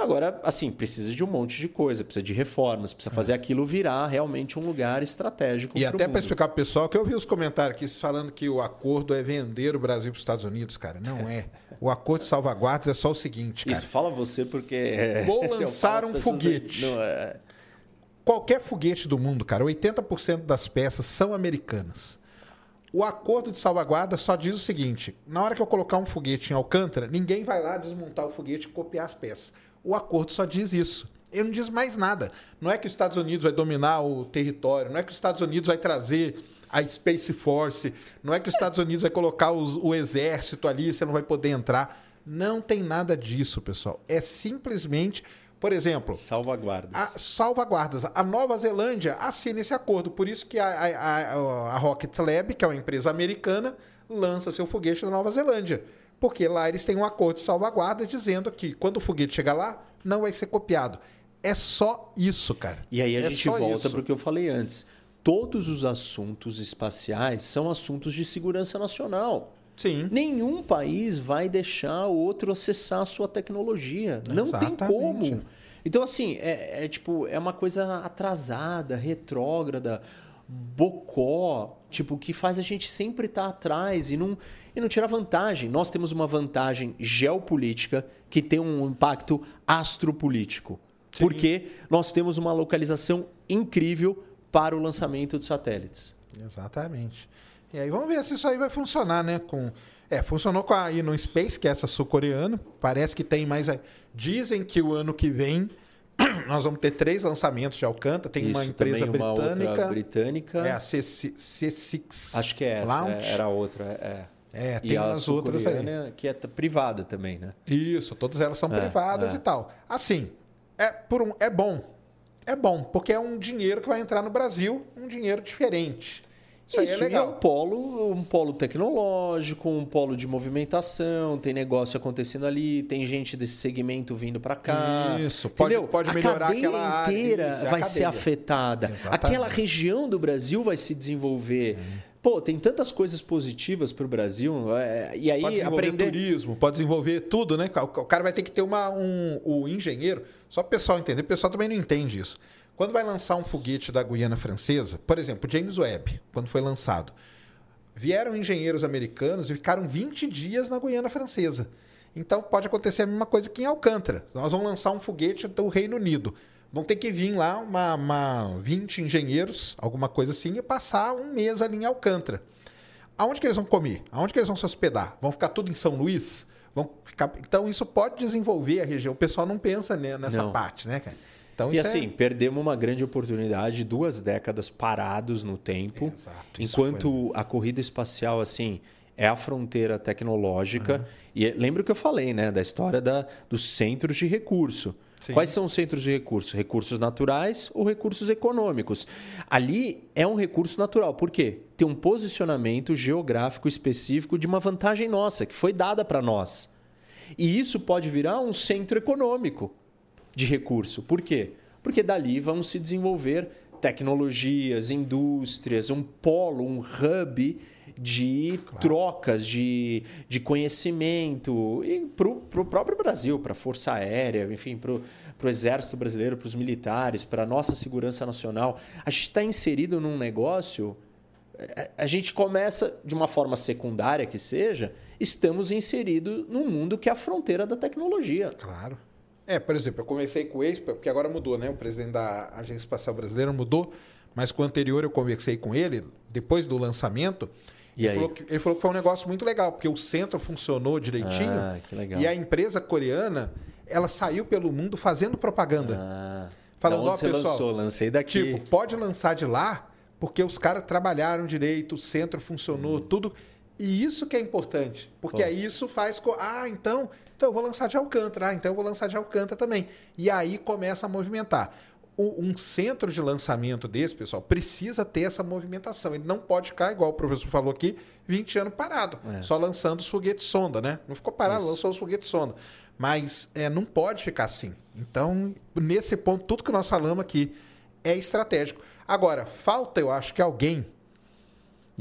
Agora, assim, precisa de um monte de coisa, precisa de reformas, precisa fazer é. aquilo virar realmente um lugar estratégico. E até para explicar para o pessoal, que eu vi os comentários aqui falando que o acordo é vender o Brasil para os Estados Unidos, cara. Não é. O acordo de salvaguardas é só o seguinte, cara. Isso, fala você porque... Vou lançar um foguete. Não, é... Qualquer foguete do mundo, cara, 80% das peças são americanas. O acordo de salvaguarda só diz o seguinte: na hora que eu colocar um foguete em Alcântara, ninguém vai lá desmontar o foguete e copiar as peças. O acordo só diz isso. Ele não diz mais nada. Não é que os Estados Unidos vai dominar o território, não é que os Estados Unidos vai trazer a Space Force, não é que os Estados Unidos vai colocar os, o exército ali, você não vai poder entrar. Não tem nada disso, pessoal. É simplesmente, por exemplo. Salvaguardas. A, salvaguardas. A Nova Zelândia assina esse acordo. Por isso que a, a, a Rocket Lab, que é uma empresa americana, lança seu foguete na Nova Zelândia porque lá eles têm um acordo de salvaguarda dizendo que quando o foguete chegar lá, não vai ser copiado. É só isso, cara. E aí a é gente volta para o que eu falei antes. Todos os assuntos espaciais são assuntos de segurança nacional. Sim. Nenhum país vai deixar o outro acessar a sua tecnologia. Não Exatamente. tem como. Então, assim, é, é, tipo, é uma coisa atrasada, retrógrada, bocó, tipo, que faz a gente sempre estar tá atrás e não, e não tirar vantagem. Nós temos uma vantagem geopolítica que tem um impacto astropolítico. Sim. Porque nós temos uma localização incrível para o lançamento de satélites. Exatamente. E aí vamos ver se isso aí vai funcionar, né? Com, é, funcionou com a Inon Space, que é essa sul-coreana. Parece que tem mais. Dizem que o ano que vem nós vamos ter três lançamentos de Alcântara. Tem Isso, uma empresa uma britânica. britânica. É a C6. Acho que é essa. É, era outra. É. É, tem e umas outras aí. Que é privada também, né? Isso, todas elas são é, privadas é. e tal. Assim, é, por um, é bom. É bom, porque é um dinheiro que vai entrar no Brasil, um dinheiro diferente. Isso, Isso é legal. é um polo, um polo tecnológico, um polo de movimentação, tem negócio acontecendo ali, tem gente desse segmento vindo para cá. Isso, pode, pode melhorar a cadeia aquela inteira área, vai ser afetada. Exatamente. Aquela região do Brasil vai se desenvolver. Hum. Pô, tem tantas coisas positivas para o Brasil. É, e aí pode desenvolver aprender... turismo, pode desenvolver tudo, né? O cara vai ter que ter uma, um, o engenheiro. Só o pessoal entender. O pessoal também não entende isso. Quando vai lançar um foguete da Guiana Francesa, por exemplo, o James Webb, quando foi lançado, vieram engenheiros americanos e ficaram 20 dias na Guiana Francesa. Então pode acontecer a mesma coisa que em Alcântara. Nós vamos lançar um foguete do Reino Unido. Vão ter que vir lá uma, uma 20 engenheiros, alguma coisa assim, e passar um mês ali em Alcântara. Aonde que eles vão comer? Aonde que eles vão se hospedar? Vão ficar tudo em São Luís? Vão ficar... Então isso pode desenvolver a região. O pessoal não pensa nessa não. parte, né, cara? Então, e assim, é... perdemos uma grande oportunidade, duas décadas parados no tempo, Exato, enquanto foi... a corrida espacial, assim, é a fronteira tecnológica. Uhum. E lembra o que eu falei, né, da história da, dos centros de recurso. Sim. Quais são os centros de recurso? Recursos naturais ou recursos econômicos? Ali é um recurso natural. Por quê? Tem um posicionamento geográfico específico de uma vantagem nossa, que foi dada para nós. E isso pode virar um centro econômico de recurso. Por quê? Porque dali vão se desenvolver tecnologias, indústrias, um polo, um hub de claro. trocas de, de conhecimento e para o próprio Brasil, para a Força Aérea, enfim, para o Exército Brasileiro, para os militares, para a nossa segurança nacional. A gente está inserido num negócio, é, a gente começa de uma forma secundária que seja, estamos inseridos num mundo que é a fronteira da tecnologia. Claro. É, por exemplo, eu conversei com o ex, porque agora mudou, né? O presidente da Agência Espacial Brasileira mudou, mas com o anterior eu conversei com ele, depois do lançamento, e ele, falou que, ele falou que foi um negócio muito legal, porque o centro funcionou direitinho. Ah, e a empresa coreana, ela saiu pelo mundo fazendo propaganda. Ah, falando, ó, pessoal, lançou? Lancei daqui. Tipo, pode lançar de lá, porque os caras trabalharam direito, o centro funcionou, hum. tudo. E isso que é importante, porque aí isso faz. Ah, então, então eu vou lançar de Alcântara. Ah, então eu vou lançar de Alcântara também. E aí começa a movimentar um centro de lançamento desse, pessoal, precisa ter essa movimentação. Ele não pode ficar, igual o professor falou aqui, 20 anos parado, é. só lançando os foguetes sonda, né? Não ficou parado, Isso. lançou os foguetes sonda. Mas é, não pode ficar assim. Então, nesse ponto, tudo que nós falamos aqui é estratégico. Agora, falta, eu acho que alguém.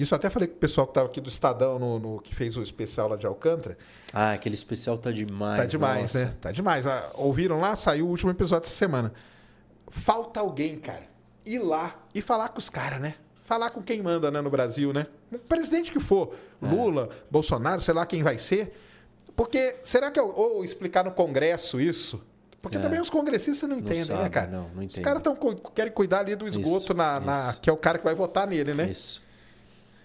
Isso até falei com o pessoal que estava aqui do Estadão, no, no, que fez o especial lá de Alcântara. Ah, aquele especial tá demais. Tá demais, nossa. né? Tá demais. Ah, ouviram lá? Saiu o último episódio essa semana falta alguém, cara, ir lá e falar com os caras, né? Falar com quem manda né, no Brasil, né? O presidente que for, é. Lula, Bolsonaro, sei lá quem vai ser. Porque será que eu, ou explicar no Congresso isso? Porque é. também os congressistas não entendem, não né, sabe, né, cara? Não, não os caras querem cuidar ali do esgoto, isso, na, na, que é o cara que vai votar nele, né? Isso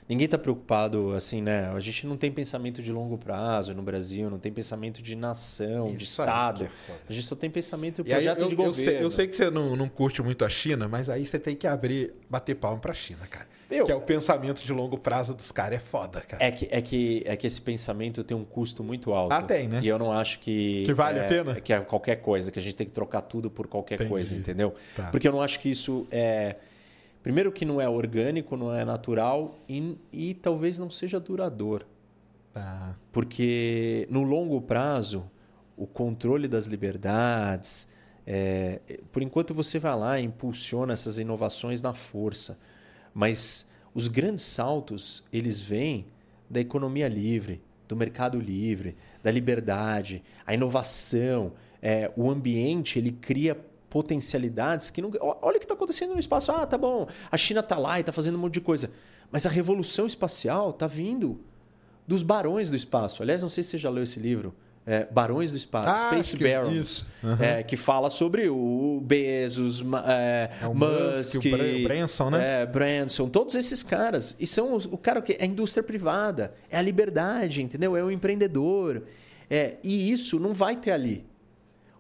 ninguém está preocupado assim, né? A gente não tem pensamento de longo prazo no Brasil, não tem pensamento de nação, Isso de Estado. É a gente só tem pensamento de projeto eu, de governo. Eu sei, eu sei, que você não, não curte muito a China, mas aí você tem que abrir, bater palma para a China, cara. Meu, que é o pensamento de longo prazo dos caras, é foda, cara. É que, é, que, é que esse pensamento tem um custo muito alto. Ah, tem, né? E eu não acho que. Que vale é, a pena? Que é qualquer coisa, que a gente tem que trocar tudo por qualquer Entendi. coisa, entendeu? Tá. Porque eu não acho que isso é Primeiro que não é orgânico, não é natural e, e talvez não seja duradouro. Tá. Porque no longo prazo, o controle das liberdades, é, por enquanto você vai lá e impulsiona essas inovações na força, mas os grandes saltos eles vêm da economia livre, do mercado livre, da liberdade, a inovação, é, o ambiente ele cria potencialidades que não. Olha o que está acontecendo no espaço. Ah, tá bom, a China está lá e está fazendo um monte de coisa. Mas a revolução espacial está vindo dos barões do espaço. Aliás, não sei se você já leu esse livro. É, Barões do Espaço, ah, Space que, Baron, isso. Uhum. É, que fala sobre o Bezos, é, é o Musk, Musk o Branson, né? É, Branson, todos esses caras. E são os, o cara que é a indústria privada, é a liberdade, entendeu? É o empreendedor. É, e isso não vai ter ali.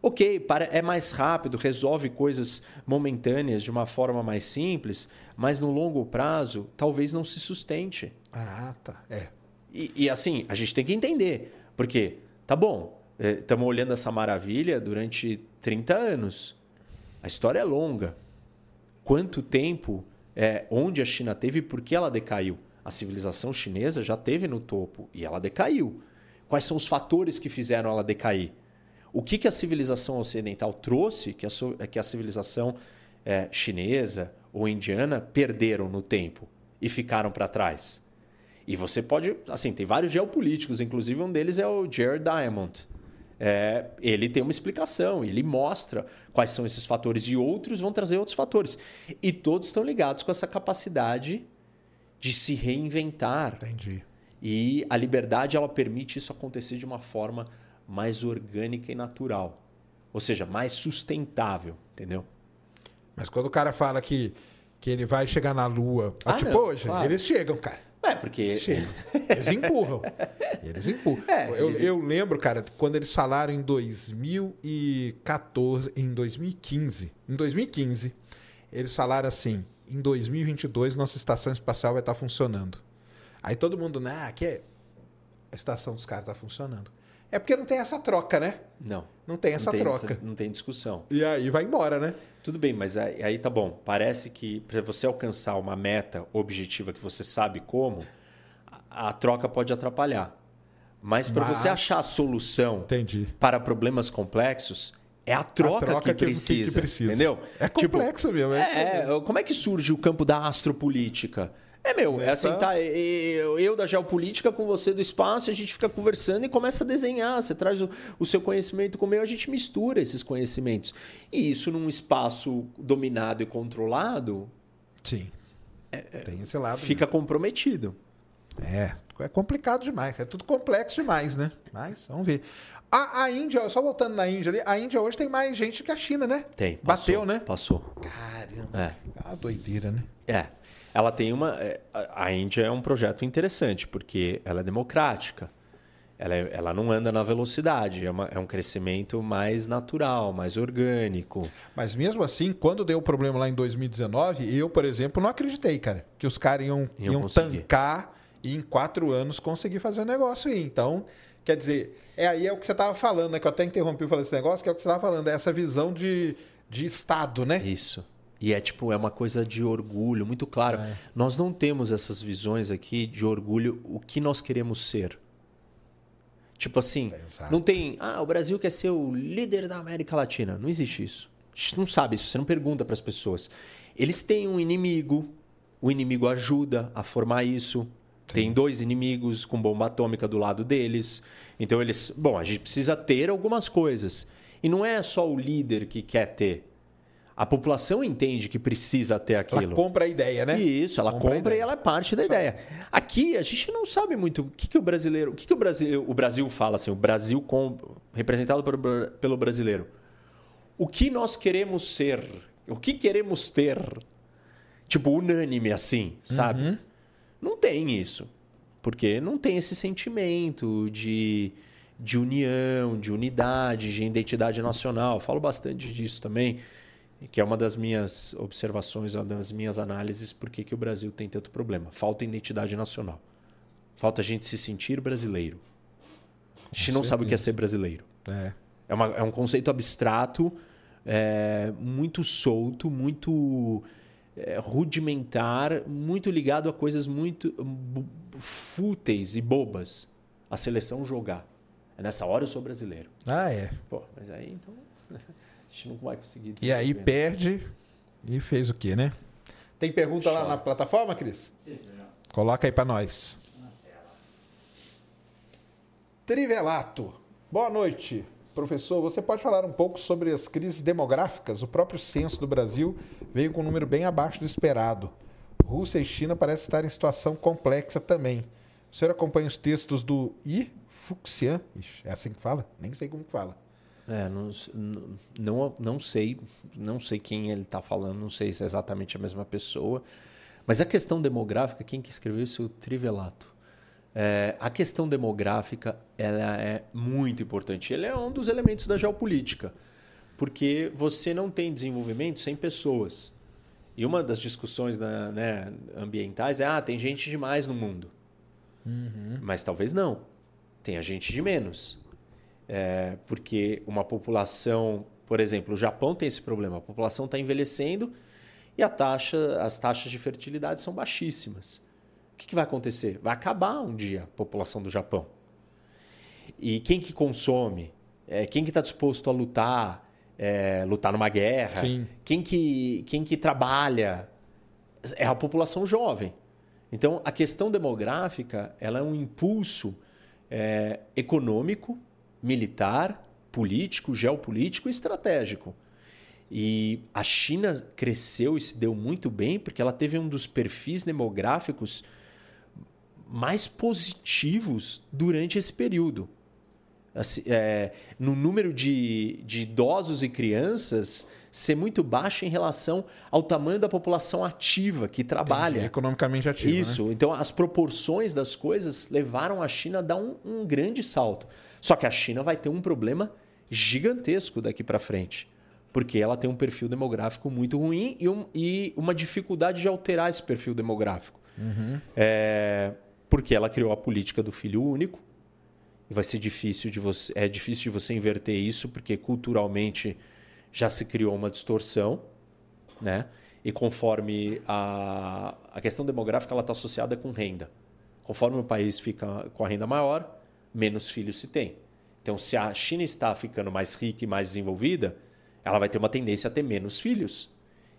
Ok, é mais rápido, resolve coisas momentâneas de uma forma mais simples, mas no longo prazo talvez não se sustente. Ah, tá. É. E, e assim, a gente tem que entender. Porque, tá bom, estamos é, olhando essa maravilha durante 30 anos. A história é longa. Quanto tempo, é, onde a China teve e por que ela decaiu? A civilização chinesa já teve no topo e ela decaiu. Quais são os fatores que fizeram ela decair? O que, que a civilização ocidental trouxe que a, que a civilização é, chinesa ou indiana perderam no tempo e ficaram para trás? E você pode, assim, tem vários geopolíticos, inclusive um deles é o Jared Diamond. É, ele tem uma explicação, ele mostra quais são esses fatores e outros vão trazer outros fatores. E todos estão ligados com essa capacidade de se reinventar. Entendi. E a liberdade ela permite isso acontecer de uma forma mais orgânica e natural. Ou seja, mais sustentável, entendeu? Mas quando o cara fala que, que ele vai chegar na Lua, ah, tipo não, hoje, claro. eles chegam, cara. É, porque. Eles, chegam. eles empurram. Eles empurram. É, eu, eles... eu lembro, cara, quando eles falaram em 2014, em 2015. Em 2015, eles falaram assim: em 2022 nossa estação espacial vai estar funcionando. Aí todo mundo, né, aqui é. A estação dos caras está funcionando. É porque não tem essa troca, né? Não. Não tem essa não tem, troca. Não tem discussão. E aí vai embora, né? Tudo bem, mas aí, aí tá bom. Parece que para você alcançar uma meta objetiva que você sabe como, a, a troca pode atrapalhar. Mas para você achar a solução Entendi. para problemas complexos, É a troca, A troca que, que- que precisa, precisa. Entendeu? É Tipo, complexo mesmo. É, é, é, como é que surge o campo da astropolítica? É, meu, é Começa- sentar eu, eu da geopolítica com você do espaço, a gente fica conversando e começa a desenhar. Você traz o, o seu conhecimento com o meu, a gente mistura esses conhecimentos. E isso num espaço dominado e controlado Sim. Tem esse lado. fica comprometido. É, é complicado demais. É tudo complexo demais, né? Mas vamos ver. A, a Índia, só voltando na Índia ali, a Índia hoje tem mais gente que a China, né? Tem. Bateu, passou, né? Passou. Caramba. É. Ah, doideira, né? É. Ela tem uma. é, a Índia é um projeto interessante, porque ela é democrática. Ela, é- ela não anda na velocidade. É, uma- é um crescimento mais natural, mais orgânico. Mas mesmo assim, quando deu o problema lá em 2019, eu, por exemplo, não acreditei, cara, que os caras iam, Iam iam tancar e em quatro anos conseguir fazer o negócio aí. Então, quer dizer, é aí é o que você estava falando, né? Que eu até interrompi falando esse negócio, que é o que você estava falando, é essa visão de, de Estado, né? Isso. E é tipo, é uma coisa de orgulho, muito claro. É. Nós não temos essas visões aqui de orgulho, o que nós queremos ser. Tipo assim, Exato. não tem. Ah, o Brasil quer ser o líder da América Latina. Não existe isso. A gente não sabe isso, você não pergunta para as pessoas. Eles têm um inimigo, o inimigo ajuda a formar isso. Tem dois inimigos com bomba atômica do lado deles. Então eles. Bom, a gente precisa ter algumas coisas. E não é só o líder que quer ter. A população entende que precisa ter aquilo. Ela compra a ideia, né? Isso, ela Compra compra, e ela é parte da ideia. Aqui a gente não sabe muito o que, que o brasileiro, o que, que o Brasil, o Brasil fala assim, o Brasil com, representado pelo, pelo brasileiro. O que nós queremos ser? O que queremos ter? Tipo unânime assim, sabe? Uhum. Não tem isso, porque não tem esse sentimento de de união, de unidade, de identidade nacional. Eu falo bastante disso também que é uma das minhas observações, uma das minhas análises, por que que o Brasil tem tanto problema. Falta identidade nacional. Falta a gente se sentir brasileiro. A gente não sabe o que é ser brasileiro. É. É, uma- é um conceito abstrato, é, muito solto, muito é, rudimentar, muito ligado a coisas muito fúteis e bobas. A seleção jogar. É nessa hora eu sou brasileiro. Ah, é. Pô, mas aí então a gente não vai conseguir. E aí perde e fez o quê, né? Tem pergunta lá Chora. na plataforma, Cris? Coloca aí pra nós. Trivelato. Boa noite. Professor, você pode falar um pouco sobre as crises demográficas? O próprio censo do Brasil veio com um número bem abaixo do esperado. Rússia e China parecem estar em situação complexa também. O senhor acompanha os textos do I. Fuxian? Ixi, é assim que fala? Nem sei como que fala. É, não, não, não sei, não sei quem ele está falando, não sei se é exatamente a mesma pessoa. Mas a questão demográfica, quem que escreveu isso? O Trivelato. É, a questão demográfica ela é muito importante. Ele é um dos elementos da geopolítica, porque você não tem desenvolvimento sem pessoas. E uma das discussões né, né, ambientais é: ah, tem gente demais no mundo. Mas talvez não. Tenha gente de menos. É, porque uma população, por exemplo, o Japão tem esse problema. A população está envelhecendo e a taxa, as taxas de fertilidade são baixíssimas. O que, que vai acontecer? Vai acabar um dia a população do Japão. E quem que consome? É, quem que está disposto a lutar, é, lutar numa guerra? Sim. Quem que, quem que trabalha? É a população jovem. Então, a questão demográfica ela é um impulso é, econômico, militar, político, geopolítico e estratégico. E a China cresceu e se deu muito bem porque ela teve um dos perfis demográficos mais positivos durante esse período. Assim, é, no número de, de idosos e crianças ser muito baixo em relação ao tamanho da população ativa que trabalha. Entendi. Economicamente ativo, né? Isso. Então, as proporções das coisas levaram a China a dar um, um grande salto. Só que a China vai ter um problema gigantesco daqui para frente. Porque ela tem um perfil demográfico muito ruim e, um- e uma dificuldade de alterar esse perfil demográfico. É, porque ela criou a política do filho único. E vai ser difícil de você. É difícil de você inverter isso, porque culturalmente já se criou uma distorção né? E conforme a, a questão demográfica ela está associada com renda. Conforme o país fica com a renda maior, menos filhos se tem. Então, se a China está ficando mais rica e mais desenvolvida, ela vai ter uma tendência a ter menos filhos.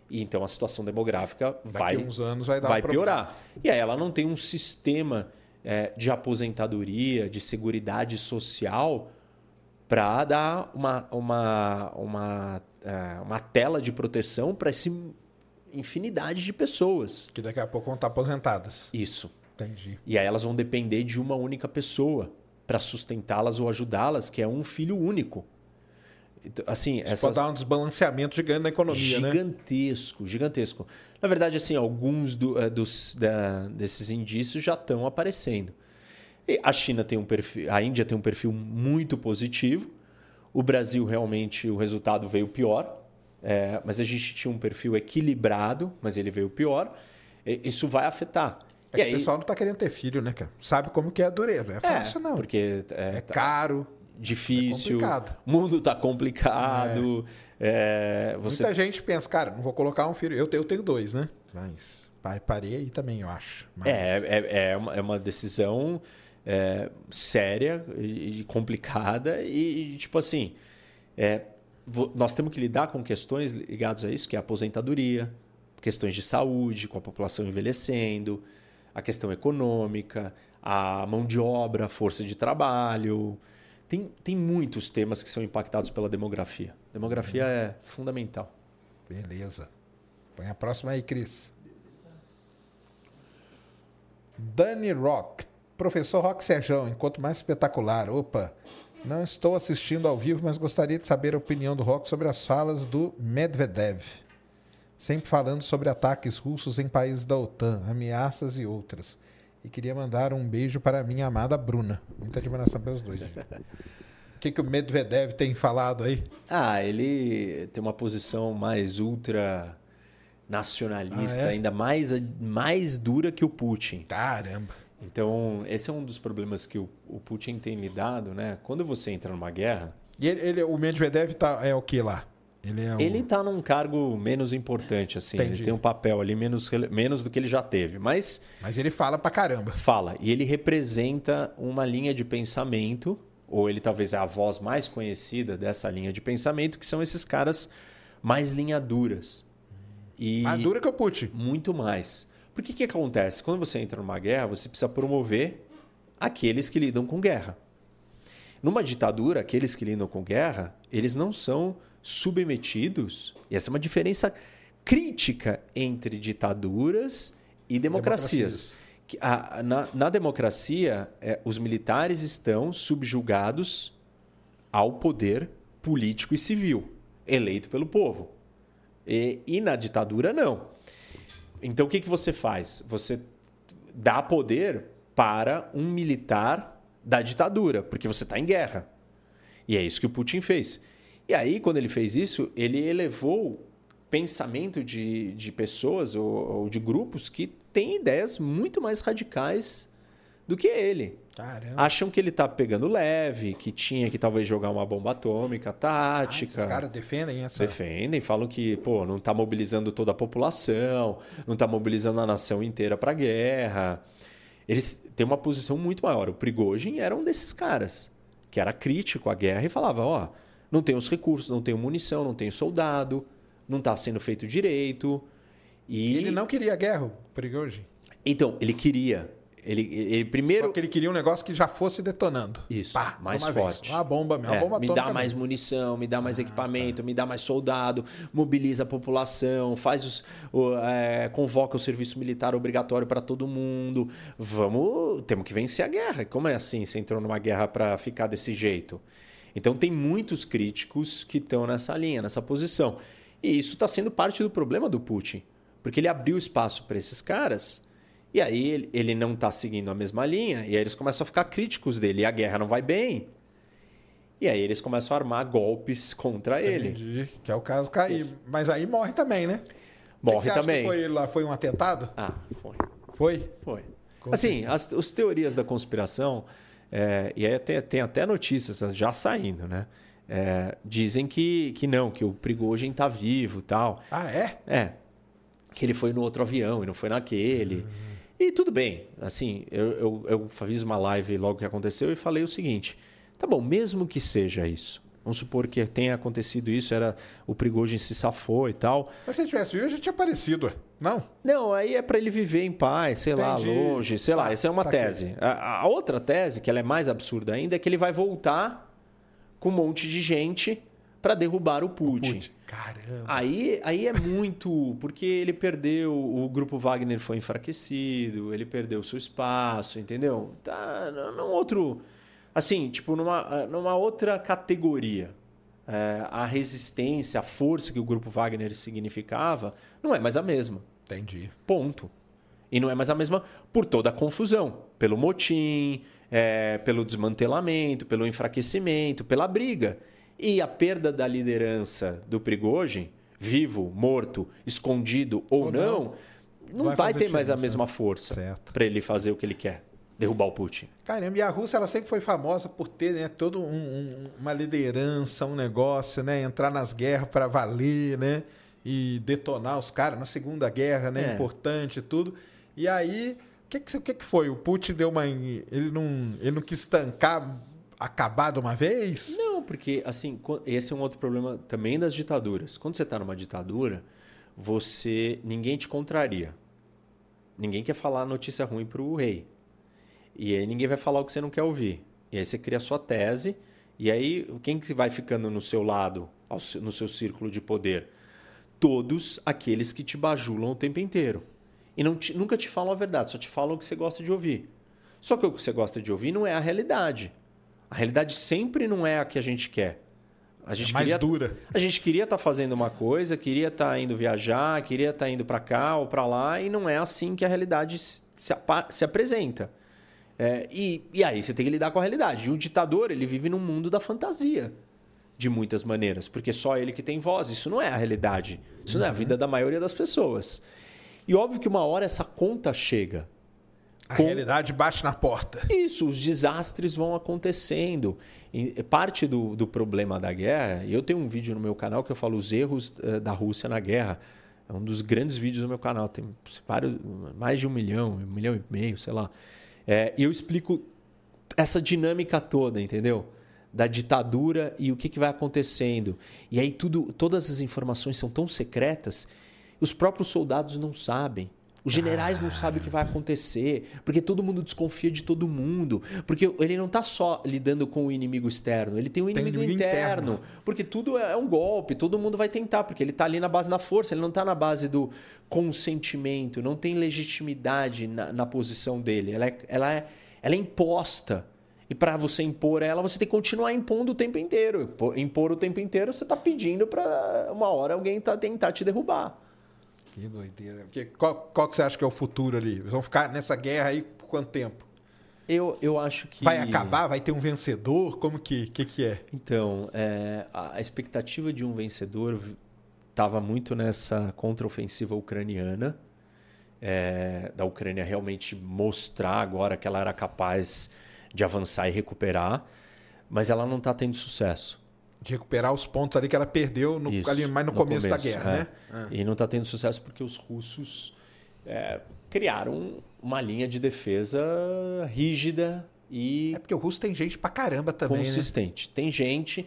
E então a situação demográfica vai, uns anos vai, vai um piorar. E aí ela não tem um sistema é, de aposentadoria, de seguridade social para dar uma, uma, uma, é, uma tela de proteção para essa infinidade de pessoas. Que daqui a pouco vão estar aposentadas. Isso. Entendi. E aí elas vão depender de uma única pessoa para sustentá-las ou ajudá-las, que é um filho único. Então, assim, Isso pode dar um desbalanceamento gigante na economia, gigantesco, né? Gigantesco. Na verdade, assim, alguns do, uh, dos, da, desses indícios já estão aparecendo. E a China tem um perfil, a Índia tem um perfil muito positivo. O Brasil realmente o resultado veio pior, é, mas a gente tinha um perfil equilibrado, mas ele veio pior. Isso vai afetar. É aí, o pessoal não está querendo ter filho, né, cara? Sabe como que é a dureza. É fácil, é, não. Porque é, é caro difícil. É o mundo está complicado. É. É, você... Muita gente pensa, cara, não vou colocar um filho. Eu, eu tenho dois, né? Mas parei aí também, eu acho. Mas... É, é, é, uma, é uma decisão é, séria e complicada e, tipo assim, é, nós temos que lidar com questões ligadas a isso, que é a aposentadoria, questões de saúde, com a população envelhecendo, a questão econômica, a mão de obra, a força de trabalho, tem, tem muitos temas que são impactados pela demografia. Demografia uhum. é fundamental. Beleza. Põe a próxima aí, Cris. Dani Rock. Professor Rock Serjão, enquanto mais espetacular. Opa, não estou assistindo ao vivo, mas gostaria de saber a opinião do Rock sobre as falas do Medvedev. Sempre falando sobre ataques russos em países da OTAN, ameaças e outras e queria mandar um beijo para a minha amada Bruna. Muita admiração pelos dois. o que, que o Medvedev tem falado aí? Ah, ele tem uma posição mais ultra nacionalista, ah, é? ainda mais, mais dura que o Putin. Caramba! Então, esse é um dos problemas que o, o Putin tem lidado, né? Quando você entra numa guerra. E ele, ele o Medvedev tá, é o que lá? Ele, é ele tá num cargo menos importante, assim. Entendi. Ele tem um papel ali menos, menos do que ele já teve. Mas. Mas ele fala pra caramba. Fala. E ele representa uma linha de pensamento, ou ele talvez é a voz mais conhecida dessa linha de pensamento, que são esses caras mais linha duras. E mais dura que o Putin. Muito mais. Porque o que acontece? Quando você entra numa guerra, você precisa promover aqueles que lidam com guerra. Numa ditadura, aqueles que lidam com guerra, eles não são submetidos, e essa é uma diferença crítica entre ditaduras e democracias. democracias. A, na, na, democracia, é, os militares estão subjugados ao poder político e civil, eleito pelo povo. E, e na ditadura, não. Então, o que, que você faz? Você dá poder para um militar da ditadura, porque você está em guerra. E é isso que o Putin fez. E aí, quando ele fez isso, ele elevou pensamento de, de pessoas ou, ou de grupos que têm ideias muito mais radicais do que ele. Caramba. Acham que ele está pegando leve, que tinha que talvez jogar uma bomba atômica tática. Ah, esses caras defendem essa. Defendem, falam que pô, não está mobilizando toda a população, não está mobilizando a nação inteira para a guerra. Eles têm uma posição muito maior. O Prigozhin era um desses caras, que era crítico à guerra e falava: ó. Oh, não tem os recursos, não tem munição, não tem soldado, não está sendo feito direito. E... Ele não queria guerra, Prigozhin. Então, ele queria. Ele, ele primeiro. Só que ele queria um negócio que já fosse detonando. Isso. Pá, mais forte. Vez. Uma bomba mesmo. É, bomba me dá mais munição, me dá mais ah, equipamento, tá. me dá mais soldado, mobiliza a população, faz os, o, é, convoca o serviço militar obrigatório para todo mundo. Vamos. Temos que vencer a guerra. Como é assim? Você entrou numa guerra para ficar desse jeito? Então tem muitos críticos que estão nessa linha, nessa posição. E isso está sendo parte do problema do Putin, porque ele abriu espaço para esses caras e aí ele não está seguindo a mesma linha e aí eles começam a ficar críticos dele. E a guerra não vai bem. E aí eles começam a armar golpes contra ele. Entendi. Que é o caso cair. Mas aí morre também, né? Morre que que também. foi lá foi um atentado? Ah, foi. Foi? Foi. assim, as, as teorias da conspiração é, e aí tem, tem, até notícias já saindo, né? É, dizem que, que não, que o Prigogine está vivo tal. Ah, é? É. Que ele foi no outro avião e não foi naquele. Uhum. E tudo bem. Assim, eu, eu, eu fiz uma live logo que aconteceu e falei o seguinte: Tá bom, mesmo que seja isso. Vamos supor que tenha acontecido isso, era o Prigogine se safou e tal. Mas se ele tivesse vivo, já tinha aparecido, não? Não, aí é para ele viver em paz, sei Entendi. lá, longe, sei lá. Ah, essa é uma saquei. tese. A, a, outra tese, que ela é mais absurda ainda, é que ele vai voltar com um monte de gente para derrubar o Putin. o Putin. Caramba. Aí, aí é muito, porque ele perdeu, o grupo Wagner foi enfraquecido, ele perdeu o seu espaço, entendeu? Tá num outro, assim, tipo numa, numa outra categoria. É, a resistência, a força que o grupo Wagner significava, não é mais a mesma. Entendi. Ponto. E não é mais a mesma por toda a confusão, pelo motim, é, pelo desmantelamento, pelo enfraquecimento, pela briga. E a perda da liderança do Prigogine, vivo, morto, escondido ou, ou não, não, não vai, vai ter mais a mesma força para ele fazer o que ele quer. Derrubar o Putin. Caramba, e a Rússia ela sempre foi famosa por ter né, toda um, um, uma liderança, um negócio, né? Entrar nas guerras para valer, né? E detonar os caras na Segunda Guerra, né? É. Importante e tudo. E aí, o que, que, que foi? O Putin deu uma. Ele não, ele não quis estancar acabar de uma vez? Não, porque assim, esse é um outro problema também das ditaduras. Quando você está numa ditadura, você ninguém te contraria. Ninguém quer falar notícia ruim para o rei. E aí ninguém vai falar o que você não quer ouvir. E aí você cria a sua tese. E aí quem que vai ficando no seu lado, no seu círculo de poder? Todos aqueles que te bajulam o tempo inteiro. E não te, nunca te falam a verdade, só te falam o que você gosta de ouvir. Só que o que você gosta de ouvir não é a realidade. A realidade sempre não é a que a gente quer. A gente é mais queria, dura. A gente queria estar tá fazendo uma coisa, queria estar tá indo viajar, queria estar tá indo para cá ou para lá, e não é assim que a realidade se, se apresenta. É, e, e aí você tem que lidar com a realidade. E o ditador, ele vive num mundo da fantasia, de muitas maneiras, porque só ele que tem voz. Isso não é a realidade. Isso não é a uhum. vida da maioria das pessoas. E óbvio que uma hora essa conta chega. A com... realidade bate na porta. Isso, os desastres vão acontecendo. E parte do, do problema da guerra, eu tenho um vídeo no meu canal que eu falo os erros uh, da Rússia na guerra. É um dos grandes vídeos do meu canal. Tem vários, mais de um milhão, um milhão e meio, sei lá. É, eu explico essa dinâmica toda, entendeu? Da ditadura e o que, que vai acontecendo. E aí tudo, todas as informações são tão secretas, os próprios soldados não sabem. Os generais não sabem o que vai acontecer, porque todo mundo desconfia de todo mundo. Porque ele não está só lidando com o inimigo externo, ele tem um inimigo, tem inimigo interno, interno. Porque tudo é um golpe, todo mundo vai tentar, porque ele está ali na base da força, ele não está na base do consentimento, não tem legitimidade na, na posição dele. Ela é, ela é, ela é imposta. E para você impor ela, você tem que continuar impondo o tempo inteiro. Impor o tempo inteiro, você está pedindo para uma hora alguém tá, tentar te derrubar. Que doideira. Porque qual, qual que você acha que é o futuro ali? Eles vão ficar nessa guerra aí por quanto tempo? Eu, eu acho que. Vai acabar? Vai ter um vencedor? Como que, que, que é? Então, é, a expectativa de um vencedor estava muito nessa contraofensiva ucraniana, é, da Ucrânia realmente mostrar agora que ela era capaz de avançar e recuperar, mas ela não está tendo sucesso de recuperar os pontos ali que ela perdeu no, Isso, ali mais no, no começo, começo, da guerra, é. né? Ah. E não está tendo sucesso porque os russos é, criaram uma linha de defesa rígida e é porque o russo tem gente pra caramba também, né? consistente. Né? Tem gente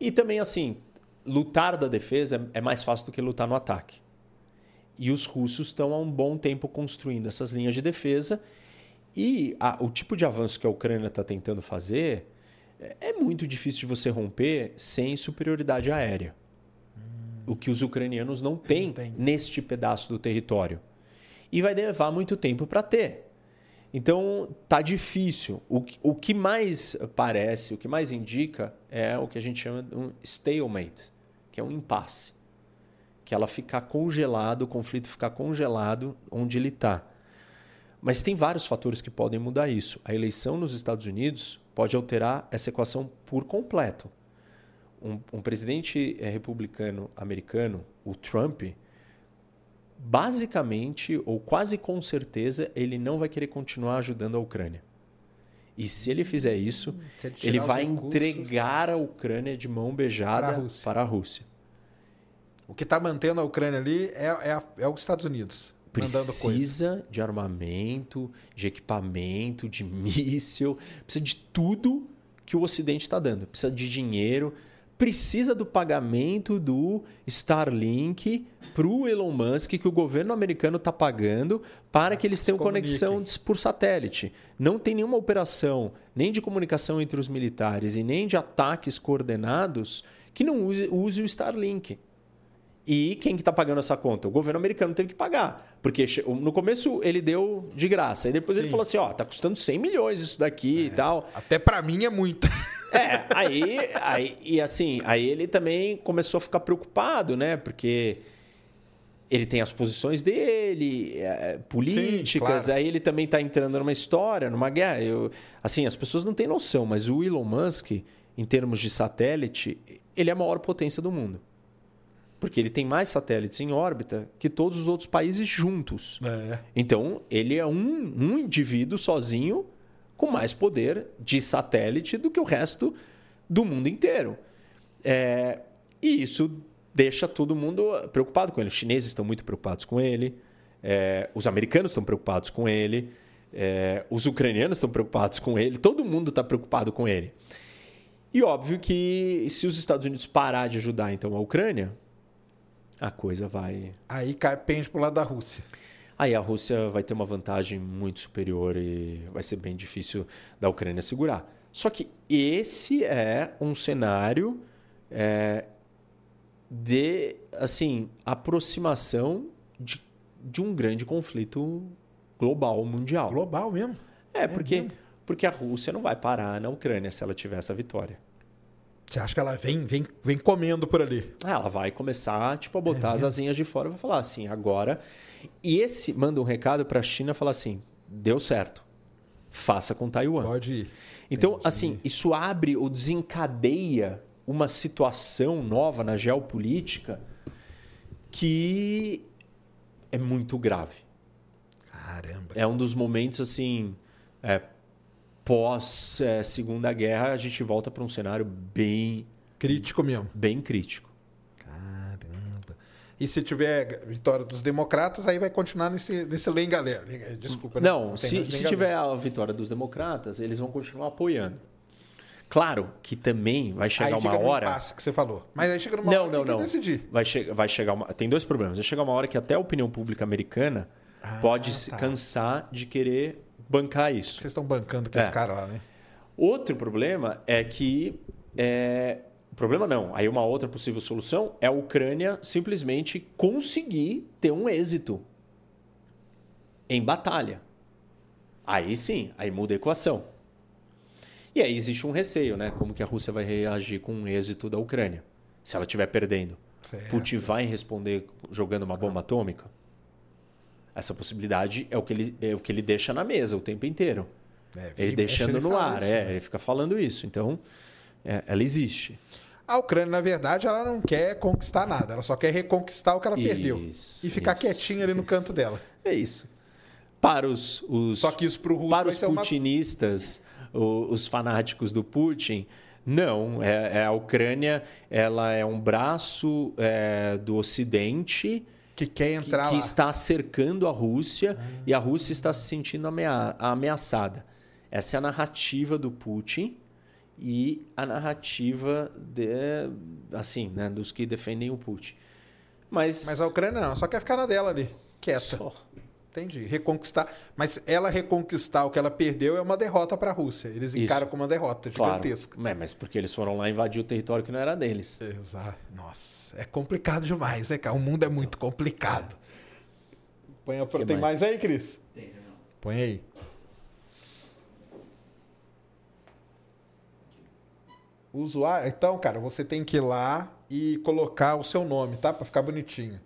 e também assim lutar da defesa é mais fácil do que lutar no ataque. E os russos estão há um bom tempo construindo essas linhas de defesa e a, o tipo de avanço que a Ucrânia está tentando fazer é muito difícil de você romper sem superioridade aérea. Hum. O que os ucranianos não têm neste pedaço do território. E vai levar muito tempo para ter. Então, tá difícil. O, o que mais parece, o que mais indica é o que a gente chama de um stalemate, que é um impasse. Que ela ficar congelado, o conflito ficar congelado onde ele está. Mas tem vários fatores que podem mudar isso. A eleição nos Estados Unidos pode alterar essa equação por completo. Um, um presidente eh, republicano americano, o Trump, basicamente, ou quase com certeza, ele não vai querer continuar ajudando a Ucrânia. E se ele fizer isso, hum, ele, ele vai recursos, entregar a Ucrânia de mão beijada para a, para a Rússia. O que está mantendo a Ucrânia ali é, é, é os Estados Unidos precisa de armamento, de equipamento, de míssil, precisa de tudo que o Ocidente está dando. Precisa de dinheiro, precisa do pagamento do Starlink para o Elon Musk, que o governo americano está pagando para que eles tenham conexão por satélite. Não tem nenhuma operação, nem de comunicação entre os militares e nem de ataques coordenados que não use, use o Starlink. E quem que está pagando essa conta? O governo americano teve que pagar. Porque no começo ele deu de graça. E depois Sim. ele falou assim: ó, tá custando 100 milhões isso daqui é, e tal. Até para mim é muito. É, aí, aí. E assim, aí ele também começou a ficar preocupado, né? Porque ele tem as posições dele, é, políticas, Sim, claro. aí ele também está entrando numa história, numa guerra. Eu, assim, as pessoas não têm noção, mas o Elon Musk, em termos de satélite, ele é a maior potência do mundo. Porque ele tem mais satélites em órbita que todos os outros países juntos. É. Então, ele é um, um indivíduo sozinho com mais poder de satélite do que o resto do mundo inteiro. É, e isso deixa todo mundo preocupado com ele. Os chineses estão muito preocupados com ele, é, os americanos estão preocupados com ele, é, os ucranianos estão preocupados com ele, todo mundo está preocupado com ele. E óbvio que se os Estados Unidos parar de ajudar então a Ucrânia, a coisa vai. Aí cai, pende para o lado da Rússia. Aí a Rússia vai ter uma vantagem muito superior e vai ser bem difícil da Ucrânia segurar. Só que esse é um cenário é, de assim aproximação de, de um grande conflito global, mundial. Global mesmo? É, porque, mesmo? porque a Rússia não vai parar na Ucrânia se ela tiver essa vitória. Você acha que ela vem, vem, vem comendo por ali? Ah, ela vai começar tipo, a botar é as asinhas de fora e vai falar assim, agora. E esse manda um recado para a China falar assim: deu certo. Faça com Taiwan. Pode ir. Então, Entendi. assim, isso abre ou desencadeia uma situação nova na geopolítica que é muito grave. Caramba. É um dos momentos, assim, é, pós é, Segunda Guerra, a gente volta para um cenário bem crítico mesmo. Bem crítico. Caramba. E se tiver vitória dos democratas, aí vai continuar nesse, nesse lenga-lenga. Desculpa. Não, né? não se, se tiver a vitória dos democratas, eles vão continuar apoiando. Claro que também vai chegar aí uma hora. Impasse que você falou. Mas aí chega numa não, hora não, que não. decidir. Vai, che vai chegar uma... Tem dois problemas. Vai chegar uma hora que até a opinião pública americana ah, pode tá. cansar de querer bancar isso. Vocês estão bancando com é. esse cara lá, né? Outro problema é que. É... Problema não. Aí uma outra possível solução é a Ucrânia simplesmente conseguir ter um êxito em batalha. Aí sim, aí muda a equação. E aí existe um receio, né? Como que a Rússia vai reagir com o êxito da Ucrânia? Se ela estiver perdendo. Certo. Putin vai responder jogando uma bomba atômica? Essa possibilidade é o que ele, é o que ele deixa na mesa o tempo inteiro. É, ele deixando ele no ar, isso, é, né? ele fica falando isso. Então, é, ela existe. A Ucrânia, na verdade, ela não quer conquistar nada, ela só quer reconquistar o que ela isso, perdeu. E ficar isso, quietinha ali no canto dela. É isso. Para os, os só que isso pro russo para os putinistas, uma... os fanáticos do Putin, não. É, é, a Ucrânia ela é um braço é, do Ocidente que quer entrar que, que está cercando a Rússia ah. e a Rússia está se sentindo amea ameaçada. Essa é a narrativa do Putin e a narrativa de, assim, né, dos que defendem o Putin. Mas, Mas a Ucrânia não, só quer ficar na dela ali, quieta. Só. Entendi. Reconquistar. Mas ela reconquistar o que ela perdeu é uma derrota para a Rússia. Eles encaram Isso. como uma derrota gigantesca. Claro. É, mas porque eles foram lá invadir o território que não era deles. Exato. Nossa, é complicado demais, né, cara? O mundo é muito complicado. Põe a... Tem mais? mais aí, Cris? Tem, não. Põe aí. Usuário. Então, cara, você tem que ir lá e colocar o seu nome, tá? Para ficar bonitinho.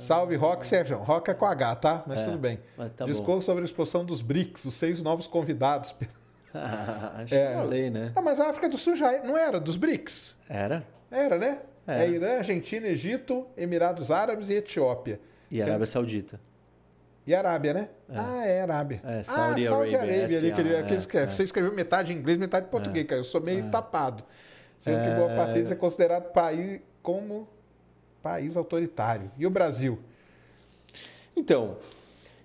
Salve, Rock Sérgio. Rock é com H, tá? Mas é, tudo bem. Mas tá sobre a exposição dos BRICS, os seis novos convidados. Acho é. que falei, né? Ah, mas a África do Sul já não era dos BRICS? Era. Era, né? É, é Irã, Argentina, Egito, Emirados Árabes e Etiópia. E Arábia Saudita. E Arábia, né? É. Ah, é Arábia. É, Saudi ah, Saudi Arabia. ali, que, ele, que é, Você escreveu metade em inglês, metade em português, é. cara. Eu sou meio é. tapado. Sendo que boa parte deles é considerado país como país autoritário. E o Brasil? Então,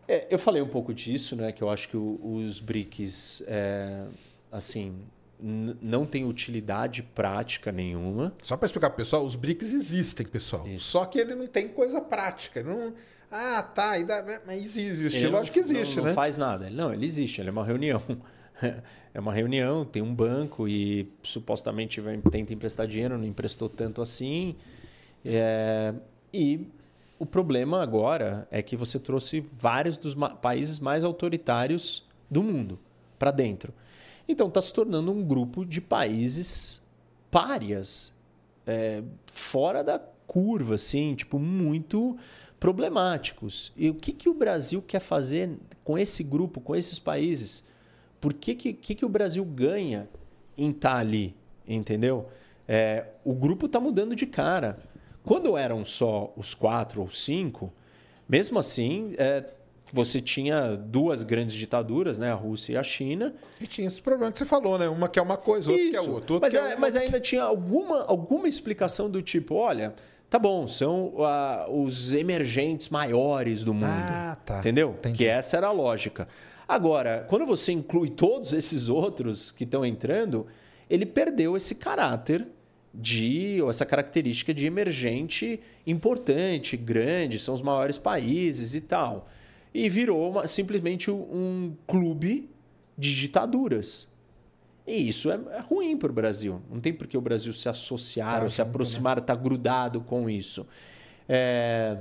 é, eu falei um pouco disso, né? Que eu acho que o, os BRICS, é, assim, não tem utilidade prática nenhuma. Só para explicar pro pessoal, os BRICS existem, pessoal. Isso. Só que ele não tem coisa prática. Não... Ah, tá, mas existe. Ele Lógico não, que existe, não, né? Não faz nada. Não, ele existe, ele é uma reunião. É uma reunião, tem um banco e supostamente tenta emprestar dinheiro, não emprestou tanto assim. É, e o problema agora é que você trouxe vários dos países mais autoritários do mundo para dentro. Então está se tornando um grupo de países párias, é, fora da curva, assim, tipo, muito problemáticos. E o que, que o Brasil quer fazer com esse grupo, com esses países? Por que, que, que, que o Brasil ganha em estar tá ali? Entendeu? É, o grupo está mudando de cara. Quando eram só os quatro ou cinco, mesmo assim, é, você tinha duas grandes ditaduras, né? a Rússia e a China. E tinha esse problema que você falou, né? Uma que é uma coisa, outra que é outra. outra mas, é, é mas ainda tinha alguma, alguma explicação do tipo, olha, tá bom, são uh, os emergentes maiores do mundo. Ah, tá. Entendeu? Entendi. Que essa era a lógica. Agora, quando você inclui todos esses outros que estão entrando, ele perdeu esse caráter de ou essa característica de emergente importante, grande, são os maiores países e tal e virou uma, simplesmente um clube de ditaduras. E isso é, é ruim para o Brasil. Não tem por que o Brasil se associar tá ou se né? aproximar, estar tá grudado com isso. É,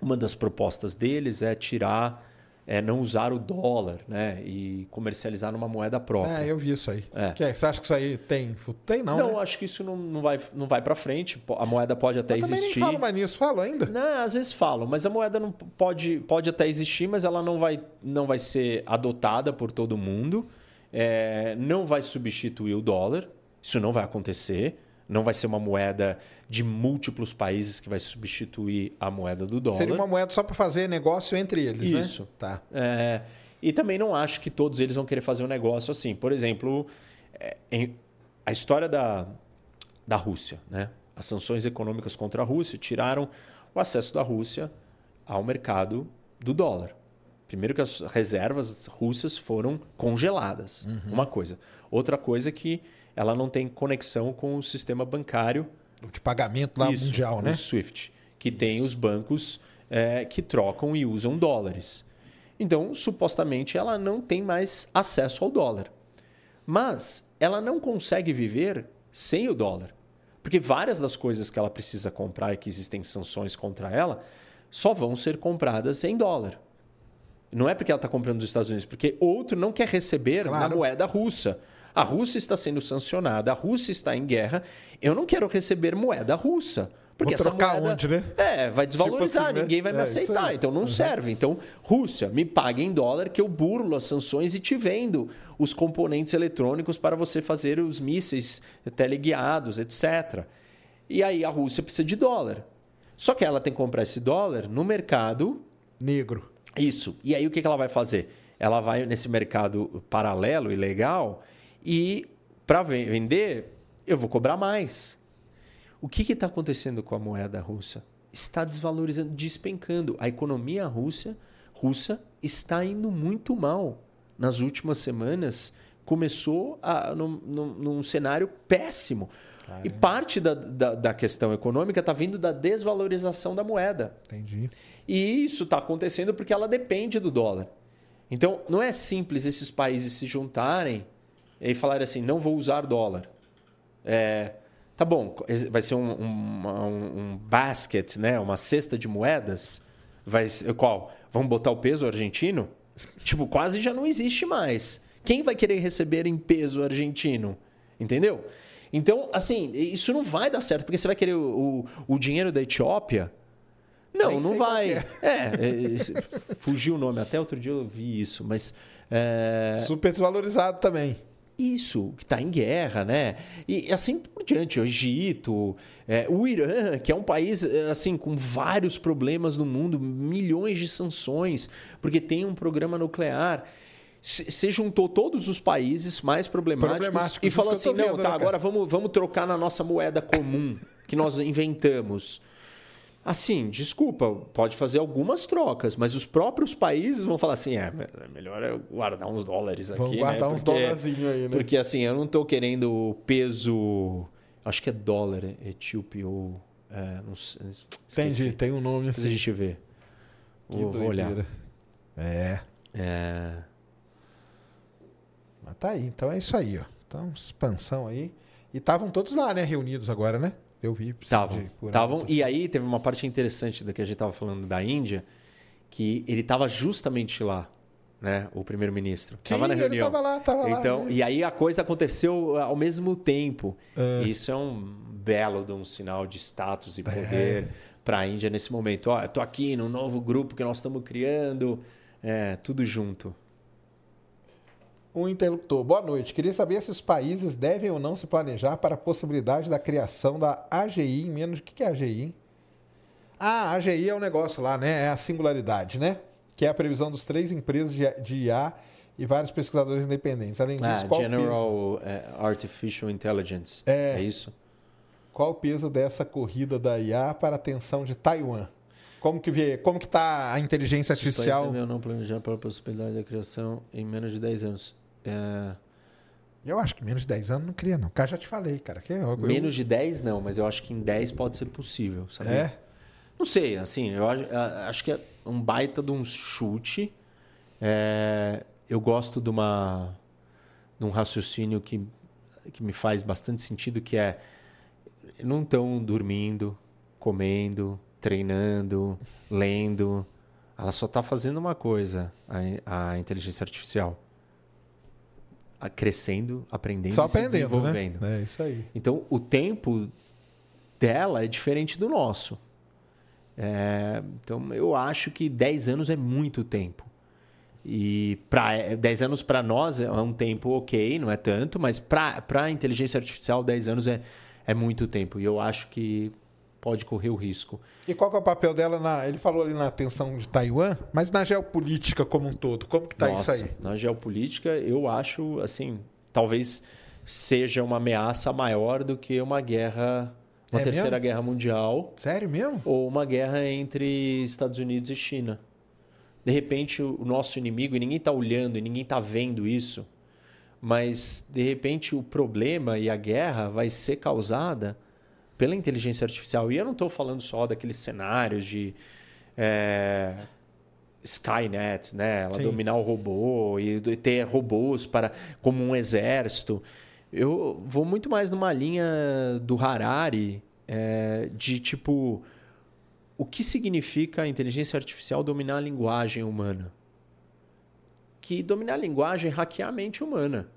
uma das propostas deles é tirar é não usar o dólar né? e comercializar numa moeda própria. É, eu vi isso aí. É. Que é, você acha que isso aí tem? Tem não, Não, né? acho que isso não, não vai, não vai para frente. A moeda pode até eu existir. Também nem falo mais nisso, falo ainda? Não, às vezes falo, mas a moeda não pode, pode até existir, mas ela não vai, não vai ser adotada por todo mundo. É, não vai substituir o dólar. Isso não vai acontecer. Não vai ser uma moeda de múltiplos países que vai substituir a moeda do dólar. Seria uma moeda só para fazer negócio entre eles, né? Isso. Né? Tá. É, e também não acho que todos eles vão querer fazer um negócio assim. Por exemplo, é, em, a história da, da Rússia, né? As sanções econômicas contra a Rússia tiraram o acesso da Rússia ao mercado do dólar. Primeiro que as reservas russas foram congeladas, uhum. uma coisa. Outra coisa é que ela não tem conexão com o sistema bancário de pagamento lá Isso, mundial, né? O SWIFT, que Isso. tem os bancos é, que trocam e usam dólares. Então, supostamente, ela não tem mais acesso ao dólar. Mas ela não consegue viver sem o dólar. Porque várias das coisas que ela precisa comprar e que existem sanções contra ela só vão ser compradas em dólar. Não é porque ela está comprando dos Estados Unidos, porque outro não quer receber claro. na moeda russa. A Rússia está sendo sancionada, a Rússia está em guerra. Eu não quero receber moeda russa. Porque Vou trocar moeda, onde, né? É, vai desvalorizar, tipo assim, ninguém vai é, me aceitar. Então não uhum. serve. Então, Rússia, me pague em dólar que eu burlo as sanções e te vendo os componentes eletrônicos para você fazer os mísseis teleguiados, etc. E aí a Rússia precisa de dólar. Só que ela tem que comprar esse dólar no mercado negro. Isso. E aí o que ela vai fazer? Ela vai nesse mercado paralelo, ilegal, e para vender, eu vou cobrar mais. O que está acontecendo com a moeda russa? Está desvalorizando, despencando. A economia russa, russa está indo muito mal. Nas últimas semanas, começou a, num, num, num cenário péssimo. Caramba. E parte da, da, da questão econômica está vindo da desvalorização da moeda. Entendi. E isso está acontecendo porque ela depende do dólar. Então, não é simples esses países se juntarem e falar assim, não vou usar dólar. É, tá bom, vai ser um, um, um, basket, né? uma cesta de moedas. Vai ser, qual? Vamos botar o peso argentino? tipo, quase já não existe mais. Quem vai querer receber em peso argentino? Entendeu? Então, assim, isso não vai dar certo, porque você vai querer o, o, o dinheiro da Etiópia. Não, não vai. É. É, é, fugiu o nome. Até outro dia eu vi isso, mas. É... Super desvalorizado também. Isso, que está em guerra, né? E assim por diante, o Egito, é, o Irã, que é um país é, assim com vários problemas no mundo, milhões de sanções, porque tem um programa nuclear. Você juntou todos os países mais problemáticos, problemáticos e falou assim: não, tá, né, agora vamos, vamos trocar na nossa moeda comum que nós inventamos. Assim, desculpa, pode fazer algumas trocas, mas os próprios países vão falar assim: é, é melhor eu guardar uns dólares aqui. Vamos guardar né? uns dólarzinhos aí, né? Porque assim, eu não estou querendo peso. Acho que é dólar, etíope ou. É, não sei, Entendi, esqueci. tem um nome Depois a assim. gente. Que Vou, vou olhar. É, É, mas tá aí. Então é isso aí, ó. Então, expansão aí. E estavam todos lá, né? Reunidos agora, né? Eu vi. Estavam. Estavam. E aí teve uma parte interessante da que a gente estava falando da Índia, que ele estava justamente lá, né? O primeiro-ministro. Estava na ele reunião. tava lá, tava lá. Então, isso. e aí a coisa aconteceu ao mesmo tempo. É. Isso é um belo de um sinal de status e poder para a Índia nesse momento. Ó, eu tô aqui no novo grupo que nós estamos criando, é, tudo junto. Um interlocutor. Boa noite. Queria saber se os países devem ou não se planejar para a possibilidade da criação da AGI em menos. O que é AGI? Ah, a AGI é o negócio lá, né? É a singularidade, né? Que é a previsão dos três empresas de IA e vários pesquisadores independentes. Além disso, Ah, qual, o peso, General é, Artificial Intelligence. É. é isso? qual o peso dessa corrida da IA para a atenção de Taiwan? Como que vê, como que está a inteligência Os artificial? devem ou não planejar para a possibilidade da criação em menos de 10 anos. É, Eu acho que menos de 10 anos não cria, não. Cara, já te falei, cara. Que eu, menos de 10 não, mas eu acho que em 10 pode ser possível, eu, sabe? É? Não sei, assim, eu acho, acho que é um baita de um chute. É, eu gosto de, uma, de um raciocínio que, que me faz bastante sentido, que é não estão dormindo, comendo, treinando, lendo. Ela só está fazendo uma coisa, a, a inteligência artificial. A- crescendo, aprendendo Só aprendendo, desenvolvendo. né? É isso aí. Então, o tempo dela é diferente do nosso. É, então, eu acho que 10 anos é muito tempo. E pra, 10 anos para nós é um tempo ok, não é tanto, mas para a inteligência artificial, 10 anos é, é muito tempo. E eu acho que pode correr o risco. E qual é o papel dela na. Ele falou ali na atenção de Taiwan, mas na geopolítica como um todo. Como que tá Nossa, isso aí? Na geopolítica, eu acho, assim, talvez seja uma ameaça maior do que uma guerra, uma É terceira mesmo? guerra mundial. Sério mesmo? ou uma guerra entre Estados Unidos e China. De repente, o nosso inimigo, e ninguém está olhando, e ninguém está vendo isso, mas de repente o problema e a guerra vai ser causada pela inteligência artificial. E eu não estou falando só daqueles cenários de é, Skynet, né? Ela Sim. dominar o robô e ter robôs para como um exército. Eu vou muito mais numa linha do Harari é, de tipo o que significa a inteligência artificial dominar a linguagem humana? Que dominar a linguagem é hackear a mente humana.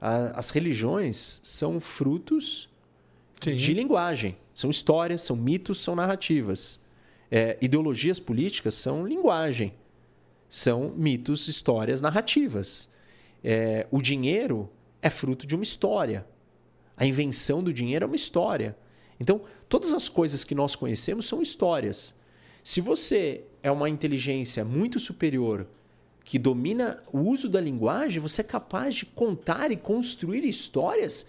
A- As religiões são frutos Sim. de linguagem. São histórias, são mitos, são narrativas. É, ideologias políticas são linguagem. São mitos, histórias, narrativas. É, o dinheiro é fruto de uma história. A invenção do dinheiro é uma história. Então, todas as coisas que nós conhecemos são histórias. Se você é uma inteligência muito superior que domina o uso da linguagem, você é capaz de contar e construir histórias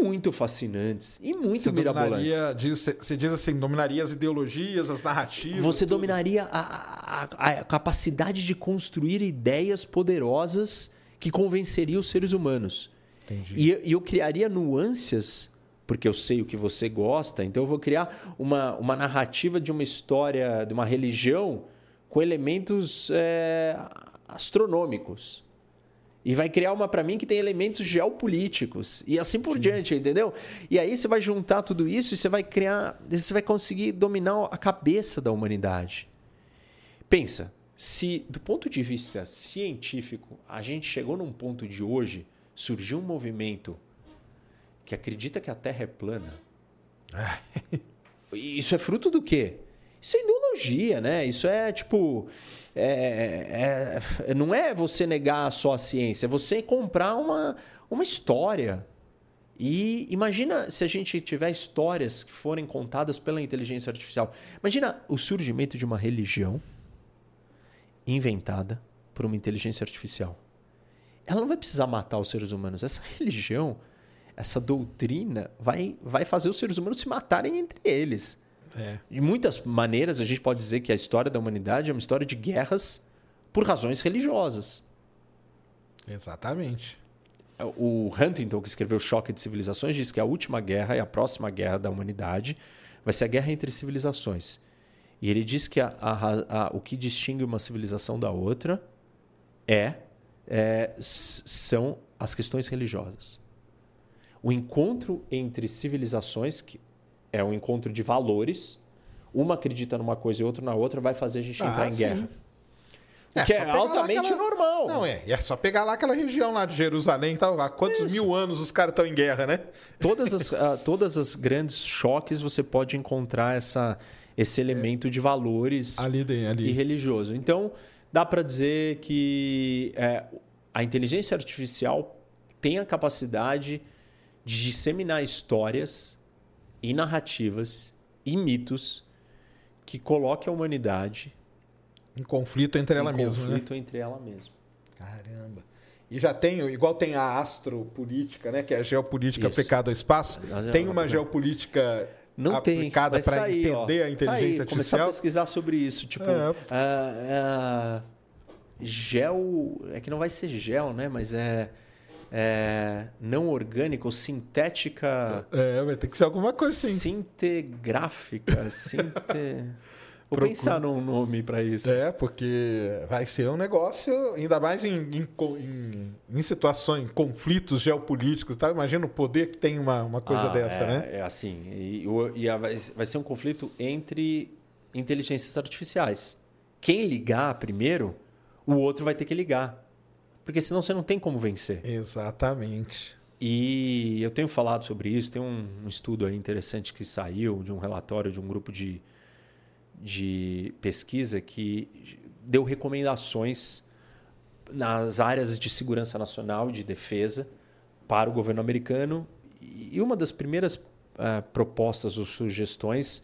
muito fascinantes e muito Você mirabolantes. diz, você diz assim, dominaria as ideologias, as narrativas. Você tudo. dominaria a, a- a capacidade de construir ideias poderosas que convenceriam os seres humanos. Entendi. E, e eu criaria nuances, porque eu sei o que você gosta, então eu vou criar uma, uma narrativa de uma história, de uma religião, com elementos é, astronômicos. E vai criar uma para mim que tem elementos geopolíticos e assim por diante, entendeu? E aí você vai juntar tudo isso e você vai criar, você vai conseguir dominar a cabeça da humanidade. Pensa, se do ponto de vista científico a gente chegou num ponto de hoje, surgiu um movimento que acredita que a Terra é plana. Isso é fruto do quê? Isso é ideologia, né? Isso é tipo. É- é- não é você negar só a ciência, é você comprar uma, uma história. E imagina se a gente tiver histórias que forem contadas pela inteligência artificial. Imagina o surgimento de uma religião inventada por uma inteligência artificial. Ela não vai precisar matar os seres humanos. Essa religião, essa doutrina, vai, vai fazer os seres humanos se matarem entre eles. É. De muitas maneiras, a gente pode dizer que a história da humanidade é uma história de guerras por razões religiosas. Exatamente. O Huntington, que escreveu Choque de Civilizações, diz que a última guerra e a próxima guerra da humanidade vai ser a guerra entre civilizações. E ele diz que a, a, a, o que distingue uma civilização da outra é, é, são as questões religiosas. O encontro entre civilizações, que é um encontro de valores, uma acredita numa coisa e outra na outra, vai fazer a gente ah, entrar em sim. guerra. É, que é altamente aquela... normal. Não, é. É só pegar lá aquela região lá de Jerusalém. Tá, há quantos Isso. mil anos os caras estão em guerra, né? Todas as, uh, todas as grandes choques você pode encontrar essa, esse elemento é. de valores ali, ali. e religioso. Então, dá para dizer que é, a inteligência artificial tem a capacidade de disseminar histórias e narrativas e mitos que coloquem a humanidade em conflito entre ela mesma, né? conflito entre ela mesma. Caramba. E já tem, igual tem a astropolítica, né? Que é a geopolítica Isso. aplicada ao espaço. Tem uma geopolítica não aplicada para tá entender ó, a tá inteligência tá aí, artificial. Começar a pesquisar sobre isso, tipo, é. gel, é que não vai ser gel, né? Mas é, é não orgânica ou sintética. É, vai ter que ser alguma coisa assim. Sintegráfica, sinte Vou Procura... pensar num nome para isso. É, porque vai ser um negócio, ainda mais em, em, em, em situações, em conflitos geopolíticos. Tá? Imagina o poder que tem uma, uma coisa ah, dessa, é, né? É assim. E, e vai, vai ser um conflito entre inteligências artificiais. Quem ligar primeiro, o outro vai ter que ligar. Porque senão você não tem como vencer. Exatamente. E eu tenho falado sobre isso. Tem um, um estudo aí interessante que saiu de um relatório de um grupo de de pesquisa que deu recomendações nas áreas de segurança nacional e de defesa para o governo americano. E uma das primeiras uh, propostas ou sugestões,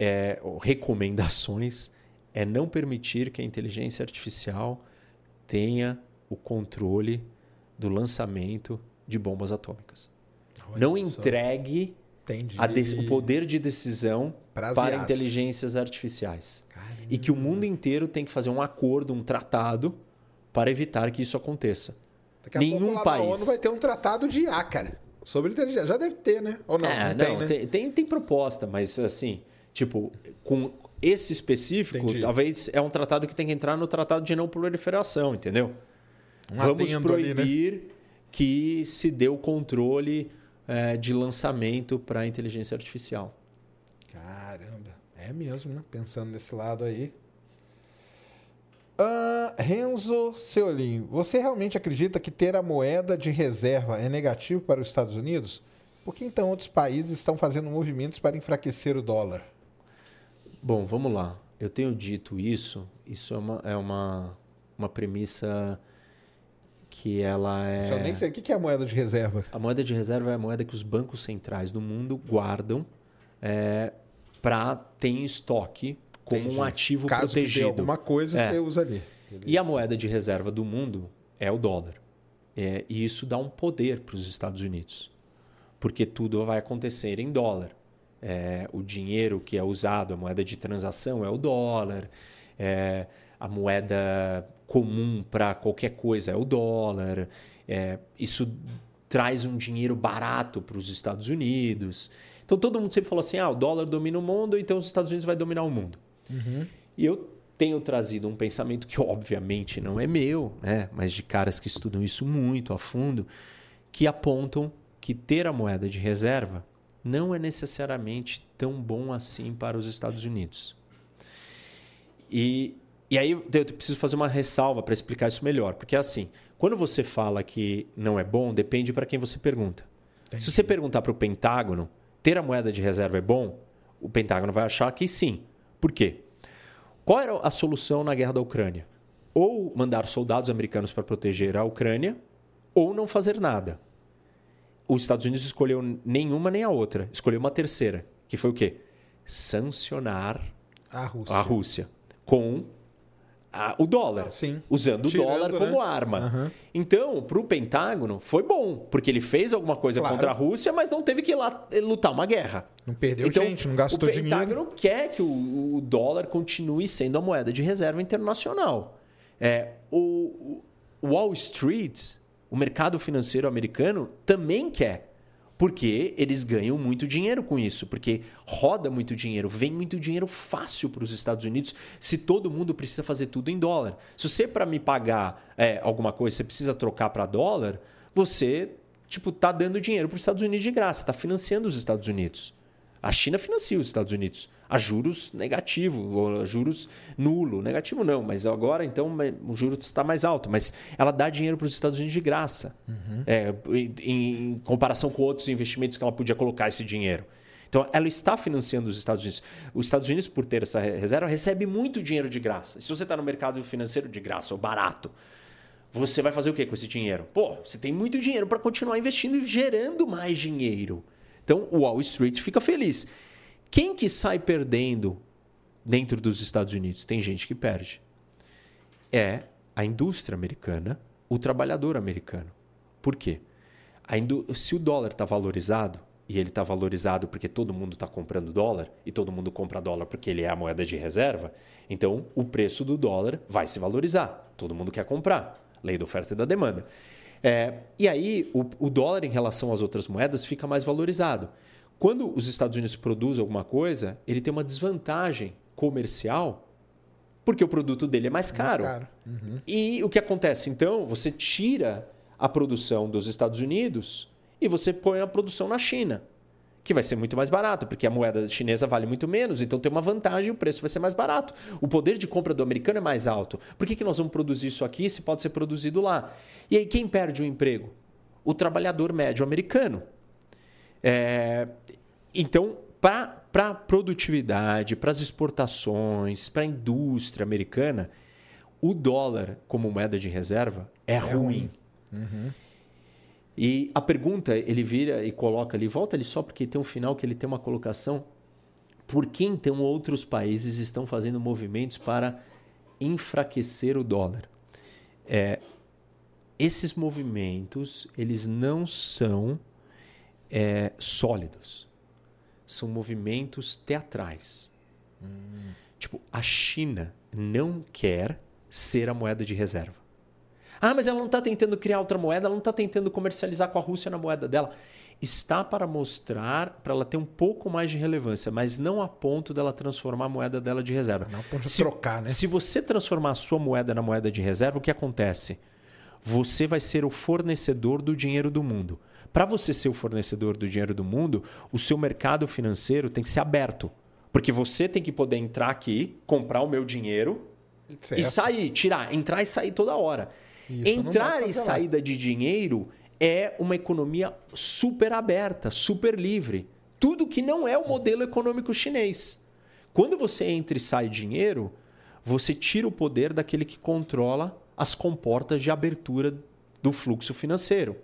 é, ou recomendações, é não permitir que a inteligência artificial tenha o controle do lançamento de bombas atômicas. Olha não entregue o poder de decisão para inteligências artificiais. Caramba. E que o mundo inteiro tem que fazer um acordo, um tratado para evitar que isso aconteça. Daqui a Nenhum pouco, país. A ONU vai ter um tratado de IA, cara. Sobre inteligência. Já deve ter, né? Ou não? É, não, não, tem, né? tem, tem, tem, proposta, mas assim, tipo, com esse específico, Entendi. talvez é um tratado que tem que entrar no tratado de não proliferação, entendeu? Um Vamos proibir ali, né? que se dê o controle é, de lançamento para a inteligência artificial. Caramba, é mesmo, né? Pensando nesse lado aí. Uh, Renzo Seolim, você realmente acredita que ter a moeda de reserva é negativo para os Estados Unidos? Por que então outros países estão fazendo movimentos para enfraquecer o dólar? Bom, vamos lá. Eu tenho dito isso, isso é uma, é uma, uma premissa que ela é. Eu nem sei o que é a moeda de reserva. A moeda de reserva é a moeda que os bancos centrais do mundo guardam é, para ter em estoque como Entendi. um ativo Caso protegido. Que alguma coisa é. você usa ali. Beleza. E a moeda de reserva do mundo é o dólar. É, e isso dá um poder para os Estados Unidos, porque tudo vai acontecer em dólar. É, o dinheiro que é usado, a moeda de transação é o dólar. É, a moeda comum para qualquer coisa é o dólar. É, isso traz um dinheiro barato para os Estados Unidos. Então todo mundo sempre falou assim: ah, o dólar domina o mundo, então os Estados Unidos vai dominar o mundo. Uhum. E eu tenho trazido um pensamento que obviamente não é meu, né? mas de caras que estudam isso muito a fundo, que apontam que ter a moeda de reserva não é necessariamente tão bom assim para os Estados Unidos. E e aí eu preciso fazer uma ressalva para explicar isso melhor. Porque assim, quando você fala que não é bom, depende para quem você pergunta. Entendi. Se você perguntar para o Pentágono, ter a moeda de reserva é bom? O Pentágono vai achar que sim. Por quê? Qual era a solução na guerra da Ucrânia? Ou mandar soldados americanos para proteger a Ucrânia, ou não fazer nada. Os Estados Unidos escolheu nenhuma nem a outra. Escolheu uma terceira, que foi o quê? Sancionar a Rússia, a Rússia com a, o dólar, Sim. usando Tirando, o dólar né? como arma. Aham. Então, para o Pentágono, foi bom, porque ele fez alguma coisa Claro. contra a Rússia, mas não teve que ir lá eh, lutar uma guerra. Não perdeu Então, gente, não gastou o dinheiro. Pentágono quer que o, o dólar continue sendo a moeda de reserva internacional. É, o, o Wall Street, o mercado financeiro americano, também quer. Porque eles ganham muito dinheiro com isso. Porque roda muito dinheiro, vem muito dinheiro fácil para os Estados Unidos se todo mundo precisa fazer tudo em dólar. Se você, para me pagar é, alguma coisa, você precisa trocar para dólar, você tipo tá dando dinheiro para os Estados Unidos de graça, está financiando os Estados Unidos. A China financia os Estados Unidos a juros negativo, ou a juros nulo. Negativo não, mas agora então o juro está mais alto. Mas ela dá dinheiro para os Estados Unidos de graça, é, em, em comparação com outros investimentos que ela podia colocar esse dinheiro. Então, ela está financiando os Estados Unidos. Os Estados Unidos, por ter essa reserva, recebe muito dinheiro de graça. Se você está no mercado financeiro de graça ou barato, você vai fazer o que com esse dinheiro? Pô, você tem muito dinheiro para continuar investindo e gerando mais dinheiro. Então, o Wall Street fica feliz. Quem que sai perdendo dentro dos Estados Unidos? Tem gente que perde. É a indústria americana, o trabalhador americano. Por quê? Se o dólar está valorizado, e ele está valorizado porque todo mundo está comprando dólar, e todo mundo compra dólar porque ele é a moeda de reserva, então o preço do dólar vai se valorizar. Todo mundo quer comprar. Lei da oferta e da demanda. É, e aí, o, o dólar em relação às outras moedas fica mais valorizado. Quando os Estados Unidos produzem alguma coisa, ele tem uma desvantagem comercial porque o produto dele é mais caro. Mais caro. Uhum. E o que acontece? Então, você tira a produção dos Estados Unidos e você põe a produção na China, que vai ser muito mais barato, porque a moeda chinesa vale muito menos, então tem uma vantagem e o preço vai ser mais barato. O poder de compra do americano é mais alto. Por que, que nós vamos produzir isso aqui se pode ser produzido lá? E aí, quem perde o emprego? O trabalhador médio americano. É, então, para a produtividade, para as exportações, para a indústria americana, o dólar como moeda de reserva é, ruim. ruim. E a pergunta, ele vira e coloca ali, volta ali só porque tem um final que ele tem uma colocação. Por que então outros países estão fazendo movimentos para enfraquecer o dólar? É, esses movimentos, eles não são é, sólidos. São movimentos teatrais. Tipo, a China não quer ser a moeda de reserva. Ah, mas ela não está tentando criar outra moeda, ela não está tentando comercializar com a Rússia na moeda dela. Está para mostrar, para ela ter um pouco mais de relevância, mas não a ponto dela transformar a moeda dela de reserva. Não pode Se- trocar, né? Se você transformar a sua moeda na moeda de reserva, o que acontece? Você vai ser o fornecedor do dinheiro do mundo. Para você ser o fornecedor do dinheiro do mundo, o seu mercado financeiro tem que ser aberto. Porque você tem que poder entrar aqui, comprar o meu dinheiro e Certo. sair, tirar, entrar e sair toda hora. Isso Entrar e saída de dinheiro é uma economia super aberta, super livre. Tudo que não é o modelo econômico chinês. Quando você entra e sai dinheiro, você tira o poder daquele que controla as comportas de abertura do fluxo financeiro.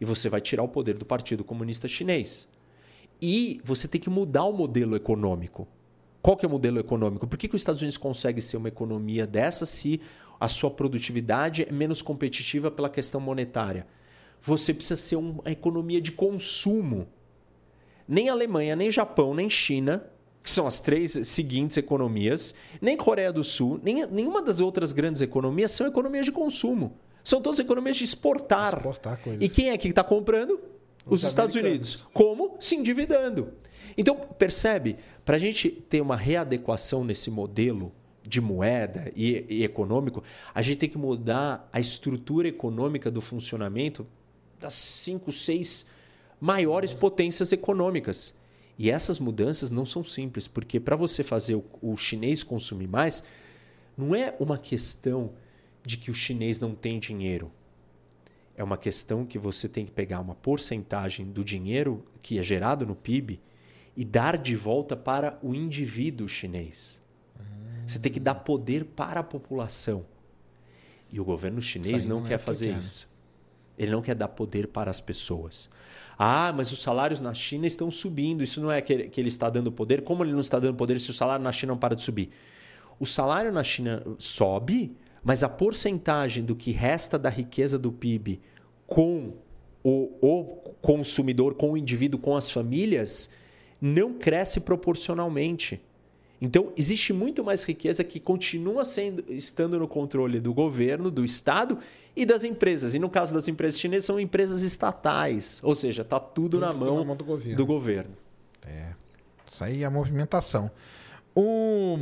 E você vai tirar o poder do Partido Comunista Chinês. E você tem que mudar o modelo econômico. Qual que é o modelo econômico? Por que, que os Estados Unidos consegue ser uma economia dessa se a sua produtividade é menos competitiva pela questão monetária? Você precisa ser uma economia de consumo. Nem Alemanha, nem Japão, nem China, que são as três seguintes economias, nem Coreia do Sul, nem nenhuma das outras grandes economias são economias de consumo. São todas economias de exportar. Exportar coisas. E quem é que está comprando? Os, Os Estados. Unidos. Como? Se endividando. Então, percebe? Para a gente ter uma readequação nesse modelo de moeda e, e econômico, a gente tem que mudar a estrutura econômica do funcionamento das cinco, seis maiores potências econômicas. E essas mudanças não são simples, porque para você fazer o, o chinês consumir mais, não é uma questão de que o chinês não tem dinheiro. É uma questão que você tem que pegar uma porcentagem do dinheiro que é gerado no PIB e dar de volta para o indivíduo chinês. Você tem que dar poder para a população. E o governo chinês não, não é quer fazer pequeno. isso. Ele não quer dar poder para as pessoas. Ah, mas os salários na China estão subindo. Isso não é que que ele está dando poder. Como ele não está dando poder se o salário na China não para de subir? o salário na China sobe, mas a porcentagem do que resta da riqueza do PIB com o, o consumidor, com o indivíduo, com as famílias, não cresce proporcionalmente. Então, existe muito mais riqueza que continua sendo, estando no controle do governo, do Estado e das empresas. E no caso das empresas chinesas, são empresas estatais. Ou seja, está tudo, tudo, na mão, na mão do, governo. do, governo. É. Isso aí é a movimentação. O,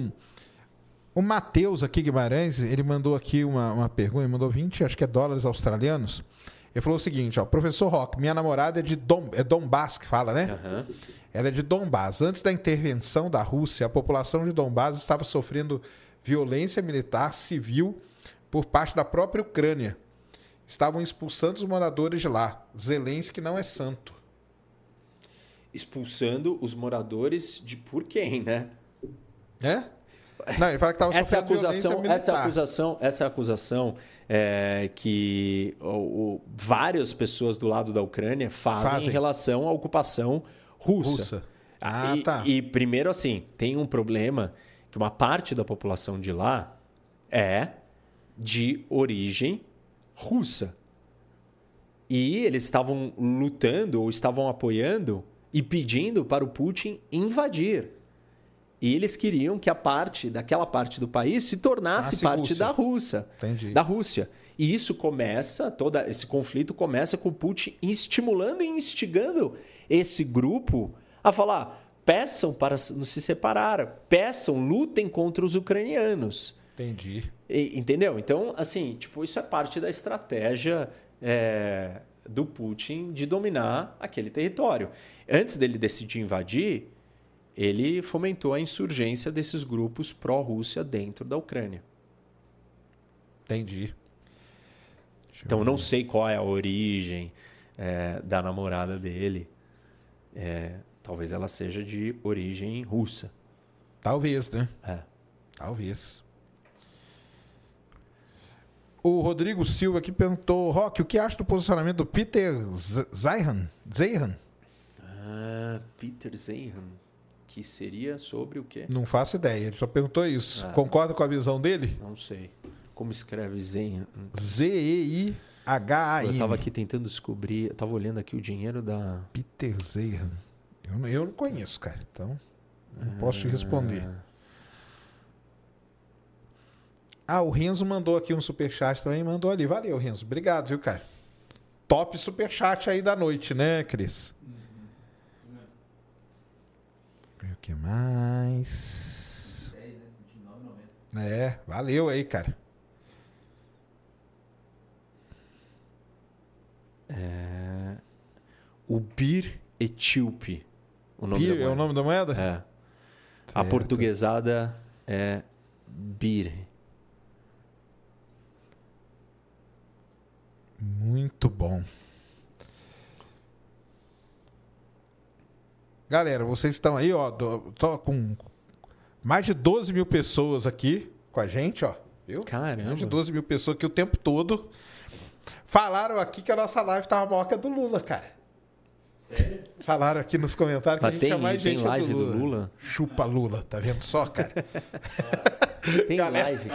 o Matheus aqui, Guimarães, ele mandou aqui uma, uma pergunta, ele mandou 20, acho que é dólares australianos. Ele falou o seguinte, ó, professor Rock, minha namorada é de Dom, é Donbass que fala, né? Uhum. Ela é de Donbass. Antes da intervenção da Rússia, a população de Donbass estava sofrendo violência militar civil por parte da própria Ucrânia. Estavam expulsando os moradores de lá. Zelensky não é santo. Expulsando os moradores de por quem, né? É? Não, ele fala que estava essa é acusação, essa é acusação, essa é acusação é, que o, o, várias pessoas do lado da Ucrânia fazem, fazem. em relação à ocupação russa. russa. Ah, e, tá. E primeiro assim, tem um problema que uma parte da população de lá é de origem russa. E eles estavam lutando ou estavam apoiando e pedindo para o Putin invadir e eles queriam que a parte daquela parte do país se tornasse parte Rússia. da Rússia, Entendi. da Rússia. E isso começa, todo esse conflito começa com o Putin estimulando e instigando esse grupo a falar: peçam para se separar, peçam, lutem contra os ucranianos. Entendi. E, entendeu? Então, assim, tipo, isso é parte da estratégia é, do Putin de dominar aquele território. Antes dele decidir invadir, ele fomentou a insurgência desses grupos pró-Rússia dentro da Ucrânia. Entendi. Deixa então, não sei qual é a origem é, da namorada dele. É, talvez ela seja de origem russa. Talvez, né? É. Talvez. O Rodrigo Silva aqui perguntou, Rock, o que acha do posicionamento do Peter Zeihan? Zeihan? Ah, Peter Zeihan que seria sobre o quê? Não faço ideia, ele só perguntou isso. Ah, Concorda com a visão dele? Não sei. Como escreve Zen? Z-E-I-H-A-N. Eu estava aqui tentando descobrir, eu estava olhando aqui o dinheiro da. Peter Zeihan. Eu, eu não conheço, cara, então não posso te responder. Ah, o Renzo mandou aqui um superchat também, mandou ali. Valeu, Renzo. Obrigado, viu, cara? Top superchat aí da noite, né, Cris? O que mais? É, valeu aí, cara. É... O Bir Etíope. O nome Bir é o nome da moeda? É. Certo. A portuguesada é Bir. Muito bom. Galera, vocês estão aí, ó. Tô com mais de 12 mil pessoas aqui com a gente, ó. Viu? Caramba. Mais de 12 mil pessoas aqui o tempo todo. Falaram aqui que a nossa live tava maior que a do Lula, cara. Sério? Falaram aqui nos comentários que a gente tem, mais tem gente live do Lula. do Lula. Chupa Lula, tá vendo só, cara? tem Galera, live.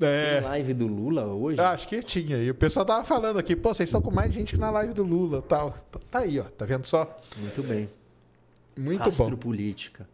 É. Tem live do Lula hoje? Ah, acho que tinha aí. O pessoal tava falando aqui, pô, vocês estão com mais gente que na live do Lula tal. Tá aí, ó. Tá vendo só? Muito bem. Muito Astro bom. política.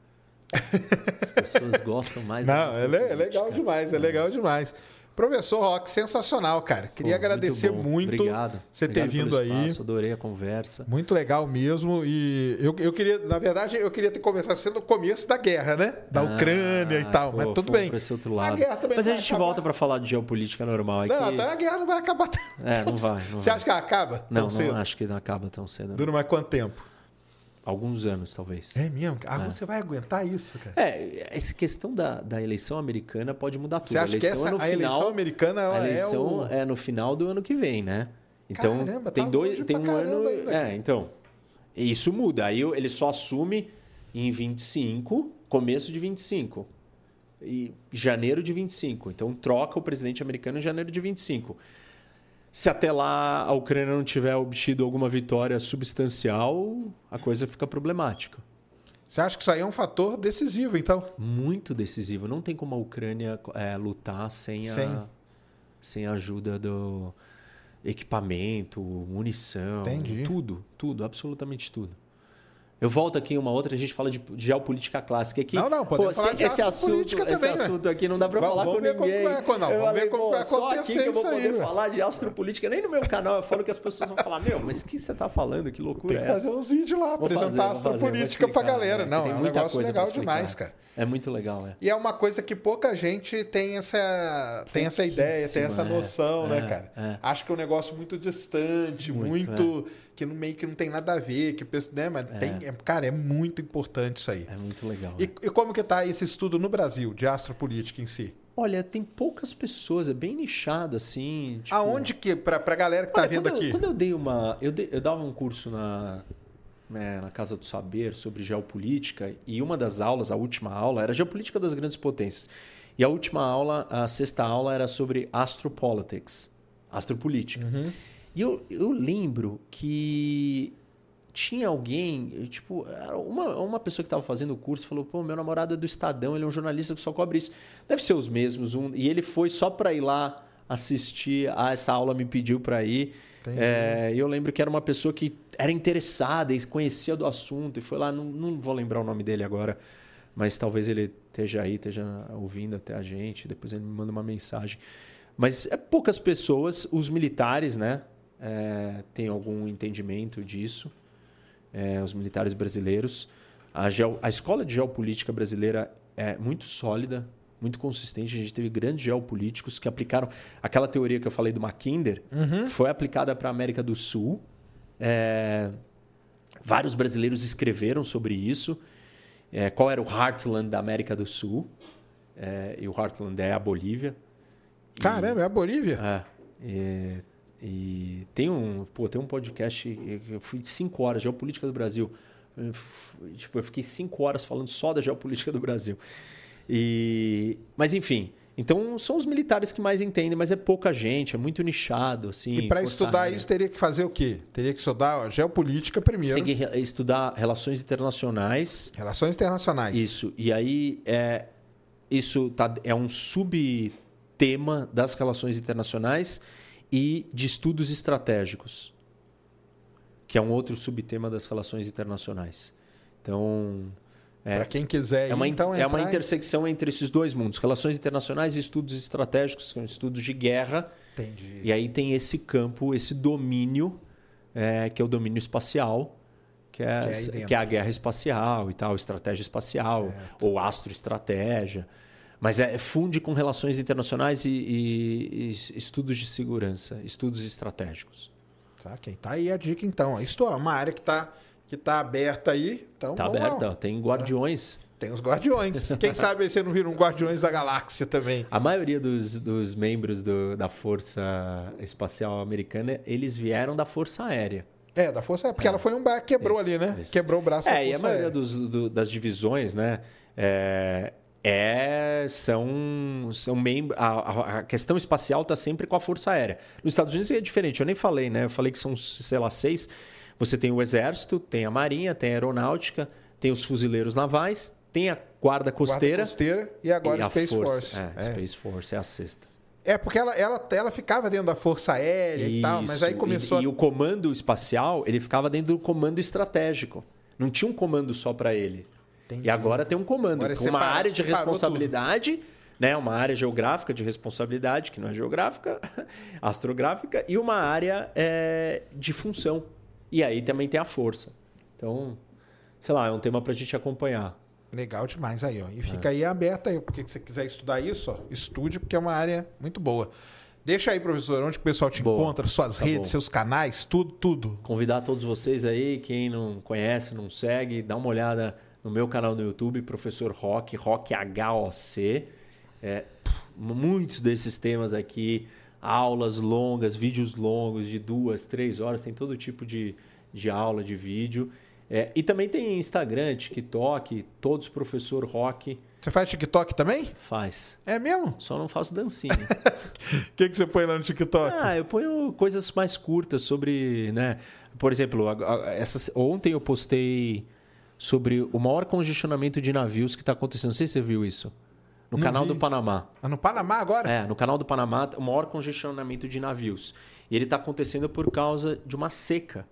As pessoas gostam mais Não, da é, é legal demais, é legal demais. Professor Rock, sensacional, cara. Queria Pô, agradecer muito, muito Obrigado. você Obrigado ter vindo aí. Adorei a conversa. Muito legal mesmo. E eu, eu queria, na verdade, eu queria ter começado sendo o começo da guerra, né? Da ah, Ucrânia e tal. Pô, mas tudo bem. Esse outro lado. A guerra também mas a gente acabar. volta para falar de geopolítica normal. Aqui. Não, a guerra não vai acabar tão, É, não vai. Não você vai. acha que ela acaba? Tão não, cedo? não acho que não acaba tão cedo. Dura mais quanto tempo? Alguns anos, talvez. É mesmo? Ah, é. você vai aguentar isso, cara? É, essa questão da, da eleição americana pode mudar tudo. Você acha a eleição que essa, é no a final, eleição americana a eleição é, o... é no final do ano que vem, né? Então, Caramba, tem tá dois, tem um ano. Ainda, é, então. Isso muda. Aí ele só assume em 25, começo de 25. E janeiro de 25. Então troca o presidente americano em janeiro de 25. Se até lá a Ucrânia não tiver obtido alguma vitória substancial, a coisa fica problemática. Você acha que isso aí é um fator decisivo, então? Muito decisivo. Não tem como a Ucrânia é, lutar sem a, Sem. sem a ajuda do equipamento, munição, Entendi. tudo, tudo, absolutamente tudo. Eu volto aqui em uma outra, a gente fala de de geopolítica clássica aqui. Não, não, Pô, falar de esse assunto, esse também, né? assunto aqui não dá Vamos- falar com como ninguém. vamos falei, ver como pô, vai Só aqui acontecer que eu vou isso aí, poder velho. falar de astropolítica. Nem no meu canal eu falo que as pessoas vão falar, meu, mas o que você tá falando? Que loucura Tem que é fazer uns vídeos lá, Vou apresentar fazer, astropolítica explicar, galera. né? Não, é um negócio legal demais, cara. É muito legal, é. E é uma coisa que pouca gente tem essa, tem essa ideia, tem essa Pouquíssima, é. noção, né, É, cara? é. Acho que é um negócio muito distante, Muito, que no meio que não tem nada a ver, que pensa, né, mas tem, é- cara, é muito importante isso aí. É muito legal. E, é. e como que tá esse estudo no Brasil de astropolítica em si? Olha, tem poucas pessoas, é bem nichado assim. tipo- Aonde que, pra, pra galera que tá Olha, vendo quando aqui? Eu, quando eu dei uma. Eu, dei- eu dava um curso na, né, na Casa do Saber sobre geopolítica, e uma das aulas, a última aula, era geopolítica das grandes potências. E a última aula, a sexta aula, era sobre astropolitics, astropolítica. Uhum. E eu, eu lembro que tinha alguém, tipo, era uma, uma pessoa que estava fazendo o curso falou: pô, meu namorado é do Estadão, ele é um jornalista que só cobre isso. Deve ser os mesmos. Um, e ele foi só para ir lá assistir a essa aula, me pediu para ir. É, eu lembro que era uma pessoa que era interessada e conhecia do assunto e foi lá, não, não vou lembrar o nome dele agora, mas talvez ele esteja aí, esteja ouvindo até a gente, depois ele me manda uma mensagem. Mas é poucas pessoas, os militares, né, é, têm algum entendimento disso, é, os militares brasileiros. A, geo- a escola de geopolítica brasileira é muito sólida, muito consistente. A gente teve grandes geopolíticos que aplicaram aquela teoria que eu falei do Mackinder, foi aplicada para a América do Sul. É, vários brasileiros escreveram sobre isso. É, qual era o heartland da América do Sul? É, e o heartland é a Bolívia. E- Caramba, é a Bolívia? é. E, tem um, pô, tem um podcast, eu fui cinco horas, Geopolítica do Brasil. Eu Tipo, eu fiquei cinco horas falando só da geopolítica do Brasil. E, mas enfim, então são os militares que mais entendem, mas é pouca gente, é muito nichado, assim. e para estudar isso, teria que fazer o quê? Teria que estudar ó, geopolítica Você primeiro, tem que re- estudar relações internacionais, relações internacionais. Isso. E aí é isso tá, é um subtema das relações internacionais e de estudos estratégicos, que é um outro subtema das relações internacionais. Então, é, Para quem quiser é uma, então é uma intersecção entre esses dois mundos, relações internacionais e estudos estratégicos, que são estudos de guerra. Entendi. E aí tem esse campo, esse domínio, é, que é o domínio espacial, que é, Que é que é a guerra espacial e tal, estratégia espacial, ou astroestratégia. Mas é, funde com relações internacionais e, e- e estudos de segurança, estudos estratégicos. Tá, quem tá aí a dica então. Isso é uma área que tá, que tá aberta aí. Então, Tá lá, aberta, ó, tem guardiões. Tem os guardiões. Quem sabe você não vira um guardiões da galáxia também. A maioria dos, dos membros do- da Força Espacial Americana, eles vieram da Força Aérea. É, da Força Aérea, porque ela foi um bar, quebrou Isso, ali, né? isso. Quebrou o braço da É, e a Força maioria Aérea. dos, do- das divisões, né? É, é- são, são membros. A, a- a questão espacial está sempre com a Força Aérea. Nos Estados Unidos é diferente, eu nem falei, né? Eu falei que são, sei lá, seis. Você tem o Exército, tem a Marinha, tem a Aeronáutica, tem os fuzileiros navais, tem a Guarda Costeira. Guarda costeira e agora e a Space Force. É, É. Space Force é a sexta. É, porque ela, ela, ela ficava dentro da Força Aérea e tal, mas aí Isso, começou e, e o comando espacial, ele ficava dentro do comando estratégico. Não tinha um comando só para ele. Entendi. E agora tem um comando, Agora com uma separa- área de responsabilidade, né, uma área geográfica de responsabilidade, que não é geográfica, astrográfica, e uma área é, de função. E aí também tem a força. Então, sei lá, é um tema para a gente acompanhar. Legal demais aí, ó. E É. fica aí aberto aí, porque se você quiser estudar isso, ó, estude, porque é uma área muito boa. Deixa aí, professor, onde o pessoal te Boa. encontra, suas Tá redes, bom. seus canais, tudo, tudo. Convidar todos vocês aí, quem não conhece, não segue, dá uma olhada no meu canal no YouTube, Professor Rock, Rock HOC. É, muitos desses temas aqui, aulas longas, vídeos longos de duas, três horas, tem todo tipo de, de aula, de vídeo. É, e também tem Instagram, TikTok, todos Professor Rock Você faz TikTok também? faz. É mesmo? Só não faço dancinha. O que, que você põe lá no TikTok? Ah, eu ponho coisas mais curtas sobre, né? Por exemplo, a- a- essa, ontem eu postei sobre o maior congestionamento de navios que está acontecendo. Não sei se você viu isso. No Não canal vi. do Panamá. Ah, no Panamá agora? É, no canal do Panamá, o maior congestionamento de navios. E ele está acontecendo por causa de uma seca.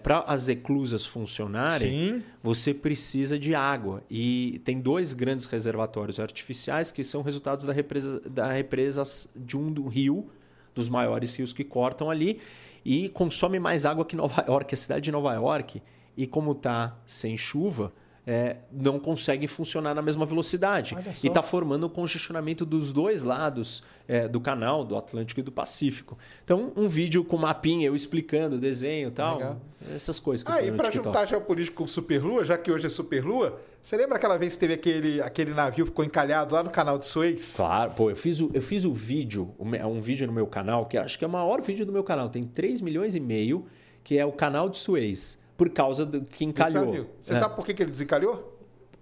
Para as eclusas funcionarem, Sim. você precisa de água. E tem dois grandes reservatórios artificiais que são resultados da represa, da represa de um do rio, dos maiores rios que cortam ali, e consome mais água que Nova York, a cidade de Nova York. E como está sem chuva, é, não consegue funcionar na mesma velocidade. E está formando um congestionamento dos dois lados é, do canal, do Atlântico e do Pacífico. Então, um vídeo com mapinha, eu explicando, desenho e tal. Legal. Essas coisas que eu Ah, tenho e para juntar geopolítico com Superlua, já que hoje é Superlua, você lembra aquela vez que teve aquele, aquele navio que ficou encalhado lá no canal de Suez? Claro, pô, eu fiz o, eu fiz o vídeo, um, um vídeo no meu canal, que acho que é o maior vídeo do meu canal, tem 3 milhões e meio, que é o canal de Suez, por causa do que encalhou. navio. Você É. sabe por que, que ele desencalhou?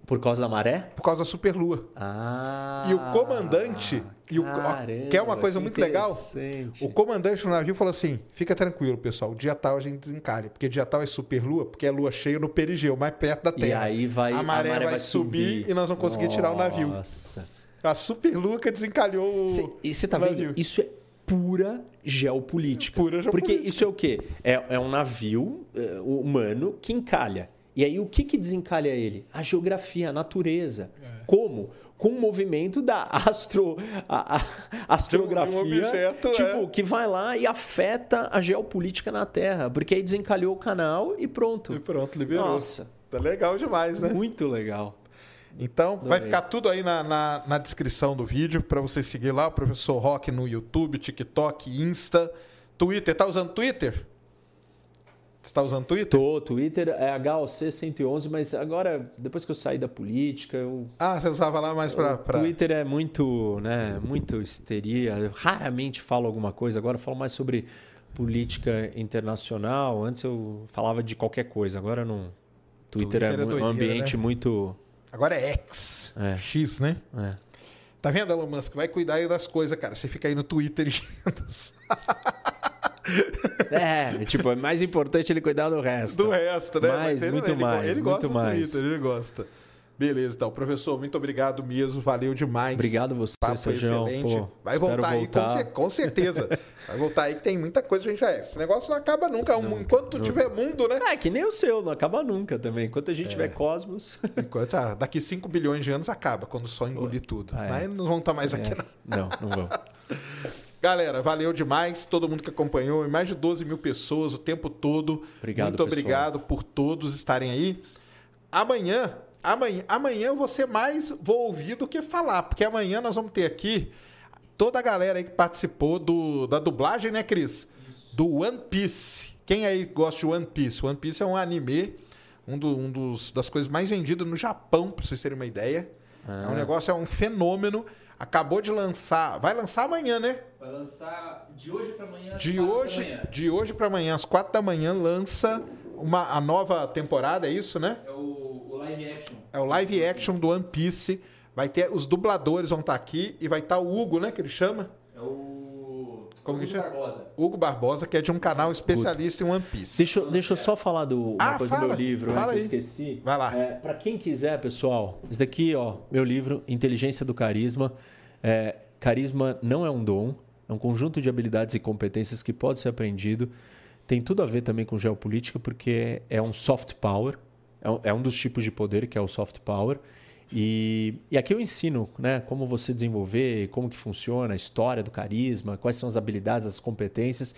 Por causa da maré? Por causa da Superlua. Ah. E o comandante, e o- ó, caramba, quer uma coisa que muito legal? O comandante do navio falou assim: fica tranquilo, pessoal, dia tal a gente desencalha. Porque dia tal é superlua, porque é lua cheia no perigeu, mais perto da E Terra. aí vai, a maré, vai, subir, e nós vamos conseguir tirar o navio. Nossa. A superlua que desencalhou o, Cê- e você tá o vendo? Isso é pura geopolítica. Pura geopolítica. Porque isso é o quê? É, é um navio eh, humano que encalha. E aí o que, que desencalha ele? A geografia, a natureza. É. Como? Com o movimento da astro, a, a- astrografia, um objeto, tipo, é. que vai lá e afeta a geopolítica na Terra. Porque aí desencalhou o canal e pronto. E pronto, liberou. Nossa, Tá legal demais, né? muito legal. Então, vai ficar tudo aí na, na, na descrição do vídeo para você seguir lá, o professor Rock no YouTube, TikTok, Insta, Twitter. Tá usando Twitter? Você tá usando Twitter? Tô, Twitter é HOC 111, mas agora, depois que eu saí da política, eu Ah, você usava lá mais para. O Twitter é muito, né, muito histeria. Eu raramente falo alguma coisa. Agora eu falo mais sobre política internacional. Antes eu falava de qualquer coisa. Agora não. Twitter, Twitter é é, mu- um doideira, ambiente né? muito. Agora é X. É. X, né? é. Tá vendo, Elon Musk? Vai cuidar aí das coisas, cara. Você fica aí no Twitter enchendo É, tipo, é mais importante ele cuidar do resto. do resto, né? Mais, ele, muito ele, mais, Ele muito gosta do mais. Twitter, ele gosta. Beleza, então. Professor, muito obrigado mesmo. Valeu demais. Obrigado você, Papo excelente. Pô, Vai voltar aí, com, voltar. cer- com certeza. Vai voltar aí que tem muita coisa a gente já é. Esse negócio não acaba nunca. Um- Enquanto tiver mundo, né? É, que nem o seu, não acaba nunca também. Enquanto a gente É. tiver cosmos. Enquanto, ah, daqui 5 bilhões de anos acaba, quando sol engolir tudo. Ah, é. Mas não vão estar mais aqui, não. Não, não vão. Galera, valeu demais. Todo mundo que acompanhou, mais de 12 mil pessoas o tempo todo. Obrigado, Muito pessoal. obrigado por todos estarem aí. Amanhã, amanhã, amanhã eu vou ser mais vou ouvir do que falar, porque amanhã nós vamos ter aqui toda a galera aí que participou do, da dublagem, né, Cris? Do One Piece. Quem aí gosta de One Piece? One Piece é um anime, um, do- um dos, das coisas mais vendidas no Japão, pra vocês terem uma ideia. É um negócio, é um fenômeno. Acabou de lançar, vai lançar amanhã, né? Vai lançar de hoje pra amanhã. às De quatro da hoje, manhã. de hoje para amanhã, às quatro da manhã, lança uma, a nova temporada, é isso, né? É o live action. É o live action do One Piece. Vai ter os dubladores vão estar aqui e vai estar o Hugo, né? Que ele chama? É o. Como que Hugo chama? Barbosa. Hugo Barbosa, que é de um canal especialista em One Piece. Deixa, eu- deixa eu só falar do, uma Ah, coisa do fala. meu livro, Fala né, que eu aí. esqueci. Vai lá. É, para quem quiser, pessoal, isso daqui, ó, meu livro, Inteligência do Carisma. É, carisma não é um dom, é um conjunto de habilidades e competências que pode ser aprendido. Tem tudo a ver também com geopolítica, porque é um soft power, é um, é um dos tipos de poder que é o soft power. E, e aqui eu ensino né, como você desenvolver, como que funciona a história do carisma, quais são as habilidades, as competências.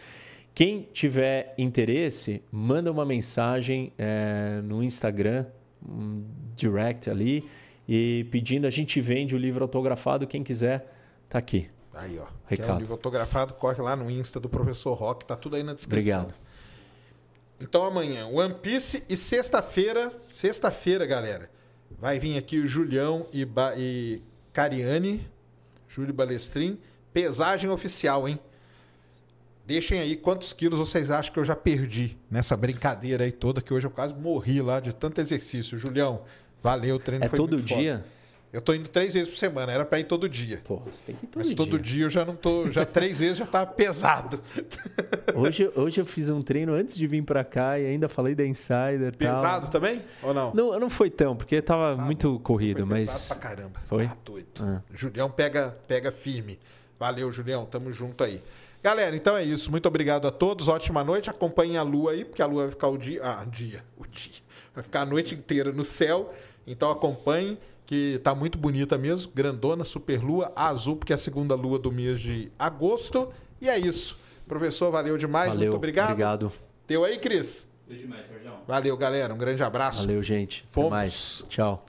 Quem tiver interesse, manda uma mensagem eh, no Instagram, um direct ali, e pedindo, a gente vende o livro autografado, quem quiser, tá aqui. Aí, ó. Quer Recado. um livro autografado, corre lá no Insta do Professor Rock, tá tudo aí na descrição. Obrigado. Então amanhã, One Piece e sexta-feira, sexta-feira, galera, vai vir aqui o Julião e, ba e Cariani, Júlio Balestrin, pesagem oficial, hein? Deixem aí quantos quilos vocês acham que eu já perdi nessa brincadeira aí toda, que hoje eu quase morri lá de tanto exercício. Julião, valeu, o treino É foi todo muito foda. Eu tô indo três vezes por semana, era pra ir todo dia. Pô, você tem que ir todo Mas dia. todo dia eu já não tô. Já três vezes já tá pesado. Hoje, hoje eu fiz um treino antes de vir pra cá e ainda falei da Insider. tal. Pesado também? Ou não? Não, não foi tão, porque tava muito Foi corrido, pesado mas. pra caramba. Foi? Tá doido. Ah. Julião pega, pega firme. Valeu, Julião. Tamo junto aí. Galera, então é isso. Muito obrigado a todos. Ótima noite. Acompanhem a lua aí, porque a lua vai ficar o dia. Ah, dia. O dia. Vai ficar a noite inteira no céu. Então acompanhem, que tá muito bonita mesmo. Grandona, super lua, azul, porque é a segunda lua do mês de agosto. E é isso. Professor, valeu demais. Valeu, muito obrigado. Obrigado. Teu aí, Cris. Foi demais, Sérgio. Valeu, galera. Um grande abraço. Valeu, gente. Até Fomos. mais. Tchau.